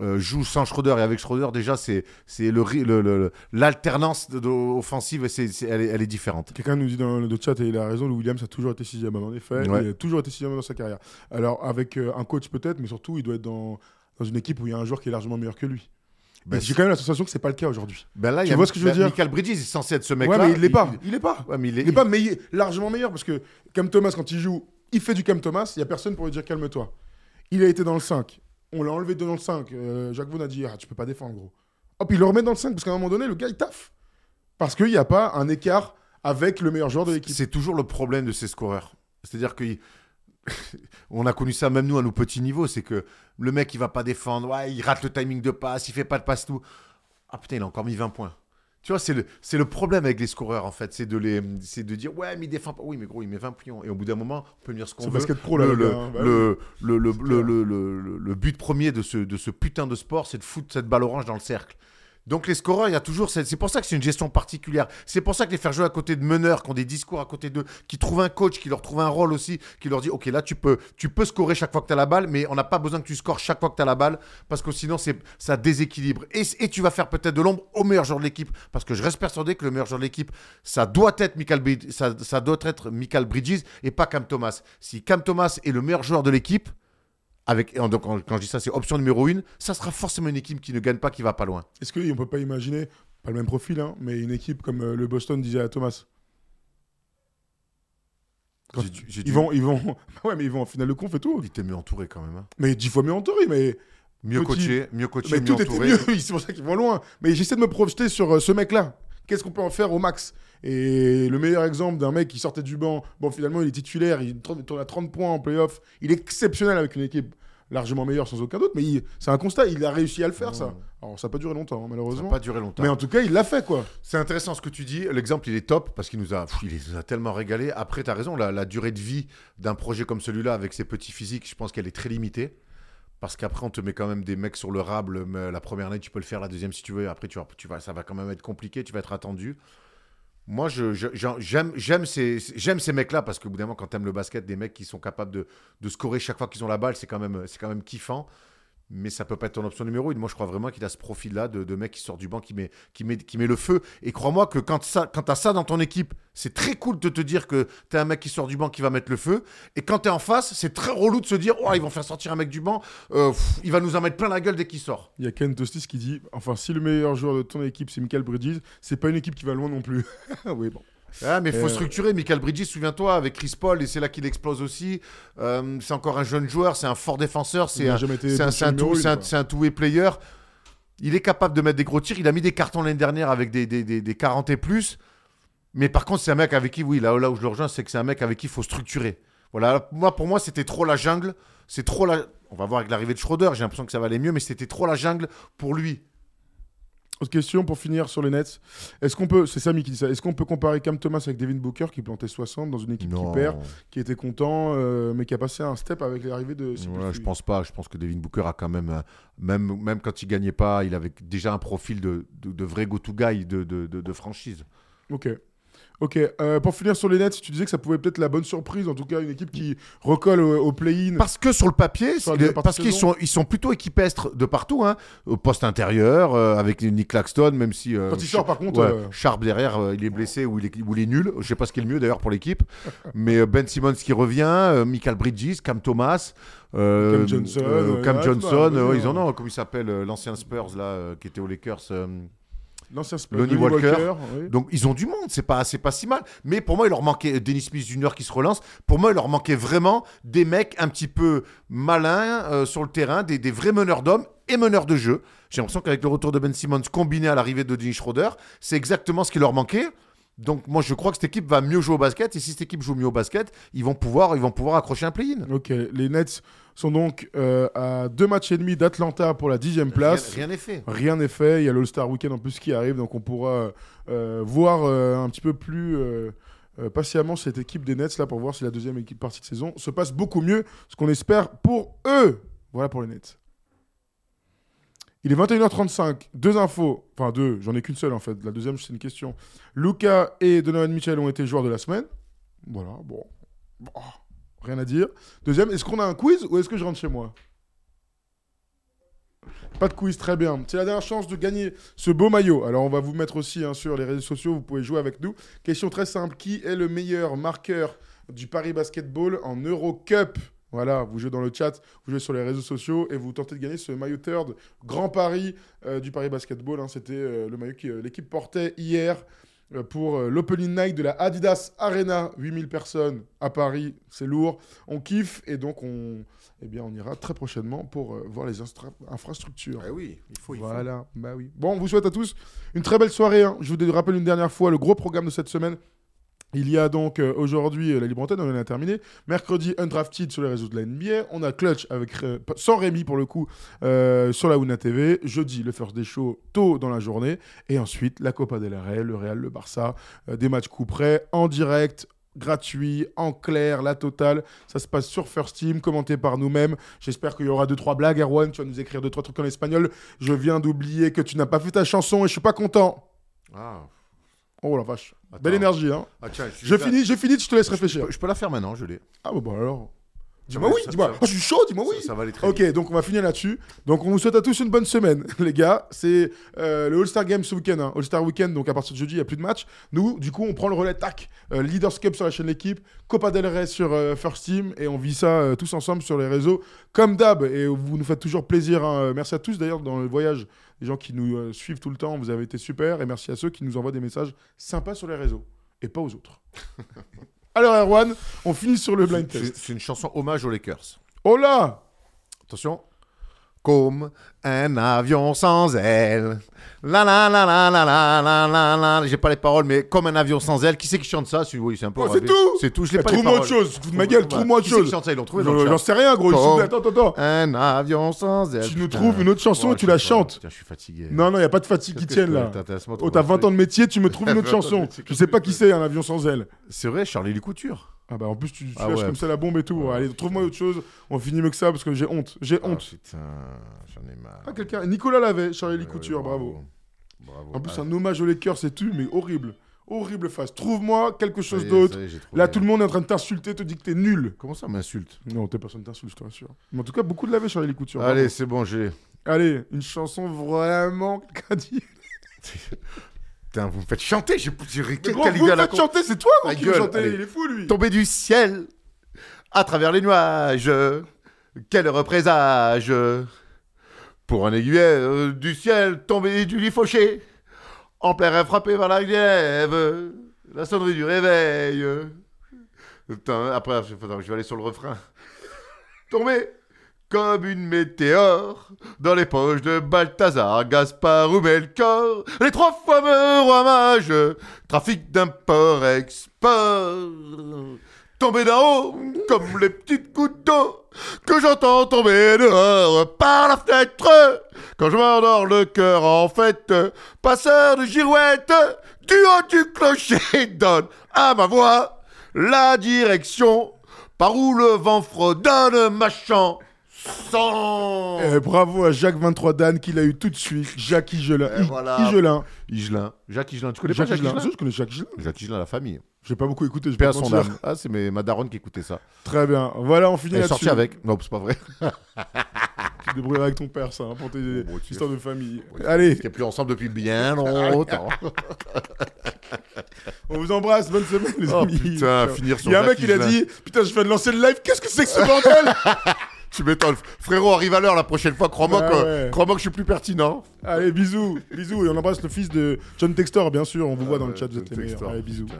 euh, joue sans Schroeder et avec Schroeder, déjà c'est c'est le le- l'alternance offensive, c'est- elle, est, elle est différente. Quelqu'un nous dit dans le chat, et il a raison, le Williams a toujours été sixième en effet. Ouais. Il a toujours été sixième dans sa carrière. Alors, avec euh, un coach peut-être, mais surtout, il doit être dans, dans une équipe où il y a un joueur qui est largement meilleur que lui. Ben, J'ai quand même la sensation que c'est pas le cas aujourd'hui. ben là, Tu y a vois ce que je veux ben, dire Michael Bridges est censé être ce Ouais, mec-là. mais il l'est pas. Il l'est pas. Ouais, mais il est, Il pas largement meilleur parce que Cam Thomas, quand il joue, il fait du Cam Thomas, il n'y a personne pour lui dire calme-toi. Il a été dans le 5. On l'a enlevé dans le 5. Euh, Jacques Vaughan a dit ah, tu peux pas défendre, gros. Hop, il le remet dans le 5 parce qu'à un moment donné, le gars, il taffe. Parce qu'il n'y a pas un écart avec le meilleur joueur de l'équipe. C'est toujours le problème de ces scoreurs. C'est-à-dire que on a connu ça même nous à nos petits niveaux, c'est que le mec il va pas défendre, ouais, il rate le timing de passe, il fait pas de passe tout. Ah putain, il a encore mis 20 points. Tu vois, c'est le, c'est le problème avec les scoreurs, en fait. C'est de, les, c'est de dire, ouais, mais il défend pas. Oui, mais gros, il met 20 points. Et au bout d'un moment, on peut dire ce qu'on C'est veut. basket pro, là, hein. Bah le- le but premier de ce, de ce putain de sport, c'est de foutre cette balle orange dans le cercle. Donc les scoreurs, il y a toujours. C'est pour ça que c'est une gestion particulière. C'est pour ça que les faire jouer à côté de meneurs, qui ont des discours à côté d'eux, qui trouvent un coach, qui leur trouve un rôle aussi, qui leur dit Ok, là tu peux, tu scorer chaque fois que tu as la balle, mais on n'a pas besoin que tu scores chaque fois que tu as la balle, parce que sinon ça déséquilibre. Et, tu vas faire peut-être de l'ombre au meilleur joueur de l'équipe, parce que je reste persuadé que le meilleur joueur de l'équipe, ça doit être Michael, ça, ça doit être Michael Bridges et pas Cam Thomas. Si Cam Thomas est le meilleur joueur de l'équipe, avec, donc, quand quand je dis ça, c'est option numéro une, ça sera forcément une équipe qui ne gagne pas, qui va pas loin. Est-ce qu'on peut pas imaginer, pas le même profil, hein, mais une équipe comme euh, le Boston disait à Thomas Quand Ils dû- vont, ils vont, ouais, mais ils vont en finale de conf et tout. Il était mieux entouré quand même. hein. Mais dix fois mieux entouré, mais, Mieux Petit. coaché, mieux coaché, mais mieux tout était entouré. mieux. C'est pour ça qu'ils vont loin. Mais j'essaie de me projeter sur euh, ce mec-là. Qu'est-ce qu'on peut en faire au max? Et le meilleur exemple d'un mec qui sortait du banc, bon, finalement, il est titulaire, il tourne, à 30 points en playoff. Il est exceptionnel avec une équipe largement meilleure, sans aucun doute, mais c'est un constat, il a réussi à le faire, ça. Alors, ça n'a pas duré longtemps, hein, Ça n'a malheureusement. pas duré longtemps. Mais en tout cas, il l'a fait, quoi. C'est intéressant ce que tu dis. L'exemple, il est top parce qu'il nous a, pff, il nous a tellement régalé. Après, tu as raison, la, la durée de vie d'un projet comme celui-là avec ses petits physiques, je pense qu'elle est très limitée. Parce qu'après, on te met quand même des mecs sur le rable. mais la première année, tu peux le faire. La deuxième, si tu veux. Après, tu vas, ça va quand même être compliqué. Tu vas être attendu. Moi, je, je- j'aime, j'aime ces, j'aime ces mecs-là parce qu'au bout d'un moment, quand tu aimes le basket, des mecs qui sont capables de, de scorer chaque fois qu'ils ont la balle, c'est quand quand même kiffant. Mais ça peut pas être ton option numéro une. Moi, je crois vraiment qu'il a ce profil-là de, de mec qui sort du banc, qui met, qui met, le feu. Et crois-moi que quand, ça, tu ça dans ton équipe, c'est très cool de te dire que tu un mec qui sort du banc qui va mettre le feu. Et quand tu es en face, c'est très relou de se dire Oh, ils vont faire sortir un mec du banc, euh, il va nous en mettre plein la gueule dès qu'il sort. Il y a Ken Tostis qui dit Enfin, si le meilleur joueur de ton équipe, c'est Michael Bridges, c'est pas une équipe qui va loin non plus. oui, bon. Ah, mais il faut Euh, structurer. Michael Bridges, souviens-toi, avec Chris Paul, et c'est là qu'il explose aussi. Euh, c'est encore un jeune joueur, c'est un fort défenseur, c'est un, jamais été c'est un, option c'est un numéro tout- une, c'est un- quoi. c'est un two-way player. Il est capable de mettre des gros tirs. Il a mis des cartons l'année dernière avec des, des, des, des 40 et plus. Mais par contre, c'est un mec avec qui, oui, là, là où je le rejoins, c'est que c'est un mec avec qui il faut structurer. Voilà, moi, pour moi, c'était trop la jungle. C'est trop la. On va voir avec l'arrivée de Schroeder, j'ai l'impression que ça va aller mieux, mais c'était trop la jungle pour lui. Autre question pour finir sur les Nets. Est-ce qu'on peut, c'est Samy qui dit ça, est-ce qu'on peut comparer Cam Thomas avec Devin Booker qui plantait 60 dans une équipe qui perd, qui était content, euh, mais qui a passé un step avec l'arrivée de. Ouais, je pense pas. Je pense que Devin Booker a quand même, euh, même, même quand il gagnait pas, il avait déjà un profil de, de, de vrai go-to guy de, de, de, de franchise. Ok. Ok. Euh, pour finir sur les Nets, tu disais que ça pouvait peut-être la bonne surprise, en tout cas une équipe qui recolle au, au play-in. Parce que sur le papier, Sur parce qu'ils sont, ils sont plutôt équipestres de partout, hein, au poste intérieur, euh, avec Nick Claxton, même si. euh, Quand il sort, par contre, ouais, euh, Sharp derrière, il est blessé ou il est, ou il est nul. Je sais pas ce qui est le mieux d'ailleurs pour l'équipe. Mais Ben Simmons qui revient, Michael Bridges, Cam Thomas. Cam Johnson, Cam Johnson, ils en ont, comment il s'appelle, l'ancien Spurs là, qui était aux Lakers. Lonnie Walker. oui. donc ils ont du monde, c'est pas, c'est pas si mal. Mais pour moi, il leur manquait Dennis Smith Jr. qui se relance. Pour moi, il leur manquait vraiment des mecs un petit peu malins euh, sur le terrain, des, des vrais meneurs d'hommes et meneurs de jeu. J'ai l'impression qu'avec le retour de Ben Simmons combiné à l'arrivée de Dennis Schroeder, c'est exactement ce qui leur manquait. Donc moi, je crois que cette équipe va mieux jouer au basket. Et si cette équipe joue mieux au basket, ils vont pouvoir, ils vont pouvoir accrocher un play-in. Ok. Les Nets sont donc euh, à deux matchs et demi d'Atlanta pour la dixième place. Rien n'est fait. Rien n'est fait. Il y a l'All-Star Weekend en plus qui arrive, donc on pourra euh, voir euh, un petit peu plus patiemment cette équipe des Nets là pour voir si la deuxième équipe partie de saison se passe beaucoup mieux, ce qu'on espère pour eux. Voilà pour les Nets. Il est 21h35. Deux infos. Enfin, deux. J'en ai qu'une seule en fait. La deuxième, c'est une question. Luca et Donovan Mitchell ont été joueurs de la semaine. Voilà. Bon. Rien à dire. Deuxième, est-ce qu'on a un quiz ou est-ce que je rentre chez moi? Pas de quiz, très bien. C'est la dernière chance de gagner ce beau maillot. Alors, on va vous mettre aussi hein, sur les réseaux sociaux, vous pouvez jouer avec nous. Question très simple qui est le meilleur marqueur du Paris Basketball en Eurocup? Voilà, vous jouez dans le chat, vous jouez sur les réseaux sociaux et vous tentez de gagner ce maillot third Grand Paris euh, du Paris Basketball. hein. C'était euh, le maillot que euh, l'équipe portait hier pour l'opening night de la Adidas Arena. 8000 personnes à Paris, c'est lourd. On kiffe et donc on, eh bien, on ira très prochainement pour euh, voir les infrastructures. Ah oui, il faut. il faut. Voilà, bah oui. Bon, on vous souhaite à tous une très belle soirée. hein. Je vous rappelle une dernière fois le gros programme de cette semaine. Il y a donc euh, aujourd'hui euh, la libre antenne, on en a terminé. Mercredi, Undrafted sur les réseaux de la NBA. On a Clutch avec, euh, sans Rémi pour le coup sur la Wuna TV. Jeudi, le First Day Show tôt dans la journée. Et ensuite, la Copa del Rey, le Real, le Barça. des matchs coup près en direct. Gratuit, en clair, la totale. Ça se passe sur First Team, commenté par nous-mêmes. J'espère qu'il y aura deux trois blagues. Erwan, tu vas nous écrire deux trois trucs en espagnol. Je viens d'oublier que tu n'as pas fait ta chanson et je suis pas content. Ah, Oh la vache. Attends. Belle énergie, hein. Ah, Je finis, j'ai fini, je te laisse Je réfléchir. peux, je peux la faire maintenant, je l'ai. Ah bah, bah alors. Dis-moi oui, dis-moi. Oh, je suis chaud, dis-moi oui. Ça, ça va aller très vite. Ok, donc on va finir là-dessus. Donc on vous souhaite à tous une bonne semaine, les gars. C'est euh, le All-Star Game ce week-end. hein. All-Star Weekend, donc à partir de jeudi, il n'y a plus de match. Nous, du coup, on prend le relais, tac. Euh, Leaders Cup sur la chaîne L'équipe, Copa del Rey sur euh, First Team, et on vit ça euh, tous ensemble sur les réseaux, comme d'hab. Et vous nous faites toujours plaisir. hein. Merci à tous d'ailleurs dans le voyage, les gens qui nous euh, suivent tout le temps, vous avez été super. Et merci à ceux qui nous envoient des messages sympas sur les réseaux, et pas aux autres. Alors Erwan, on finit sur le blind test. C'est une chanson hommage aux Lakers. Oh là Attention. Comme un avion sans aile. La la la la la la la la la. J'ai pas les paroles, mais comme un avion sans aile. Qui c'est qui chante ça Oui, c'est un peu. Oh, c'est tout C'est tout. Je l'ai Bah, pas les Trouve-moi autre chose, fous de ma gueule, trouve-moi autre Qui c'est qui chose. chante ça Ils l'ont trouvé J'en sais rien, gros. Comme- plaît, Attends, attends. Un avion sans aile. Tu nous trouves une autre chanson Oh, et tu je la chantes. Putain, je suis fatigué. Non, non, n'y a pas de fatigue qui tienne là. Attends, Oh, t'as un 20 truc. ans de métier, tu me trouves une autre Attends, chanson. Je sais pas qui c'est, un avion sans aile. C'est vrai, Charlie Couture. Ah bah en plus, tu, tu Ah lâches ouais. comme ça la bombe et tout. Ouais, Allez, trouve-moi autre chose. On finit mieux que ça parce que j'ai honte. J'ai Ah, honte. putain, j'en ai marre. Ah, quelqu'un. Nicolas l'avait, Charlie Couture, bravo. Bravo. En plus, Ah, un hommage aux Lakers, c'est tout, mais horrible. Horrible face. Trouve-moi quelque chose d'autre. Là, tout le monde est en train de t'insulter, te dit que t'es nul. Comment ça m'insulte? Non, t'es personne t'insulte, je te rassure. Mais en tout cas, beaucoup de l'avaient, Charlie Couture. bravo. Allez, c'est bon, j'ai. Allez, une chanson vraiment. Putain, vous me faites chanter. J'ai quelle gros, vous idée me à la faites chanter, c'est toi gros, qui gueule, chanter. allez. Il est fou, lui. Tombé du ciel à travers les nuages. Quel heureux présage pour un aiguillet euh, du ciel tombé du lit fauché. En plein frappé par la grève. La sonnerie du réveil. Putain, après, je je vais aller sur le refrain. Tombé comme une météore, dans les poches de Balthazar, Gaspard ou Belcor, les trois fameux rois mages, trafic d'import-export. Tombés d'en haut, comme les petites gouttes d'eau, que j'entends tomber dehors par la fenêtre, quand je m'endors le cœur en fête, passeur de girouette, du haut du clocher donne à ma voix la direction par où le vent fredonne machant. 100 eh, Bravo à Jacques 23 Dan qui l'a eu tout de suite. Jacques Igelin. Eh, Igelin. Igelin. Jacques Igelin. Tu connais Jacques pas Jacques Igelin, Je connais Jacques Igelin. La famille. J'ai pas beaucoup écouté. Je Paix à son âme. Ah, c'est ma daronne qui écoutait ça. Très bien. Voilà, on finit là-dessus. Avec. Non, c'est pas vrai. tu te débrouilleras avec ton père, ça, hein, pour tes oh, bon, histoires de famille. Bon, Allez. Qui plus ensemble depuis bien longtemps. On vous embrasse, bonne semaine les oh, amis. Putain, finir sur Il y a un mec qui a dit Putain, je viens de lancer le live, qu'est-ce que c'est que ce bordel? Tu m'étonnes. Frérot, arrive à l'heure la prochaine fois. Crois-moi Ah que, ouais. que je suis plus pertinent. Allez, bisous. Bisous. Et on embrasse le fils de John Textor, bien sûr. On vous voit dans le chat. Vous êtes les meilleurs. Allez, bisous. putain.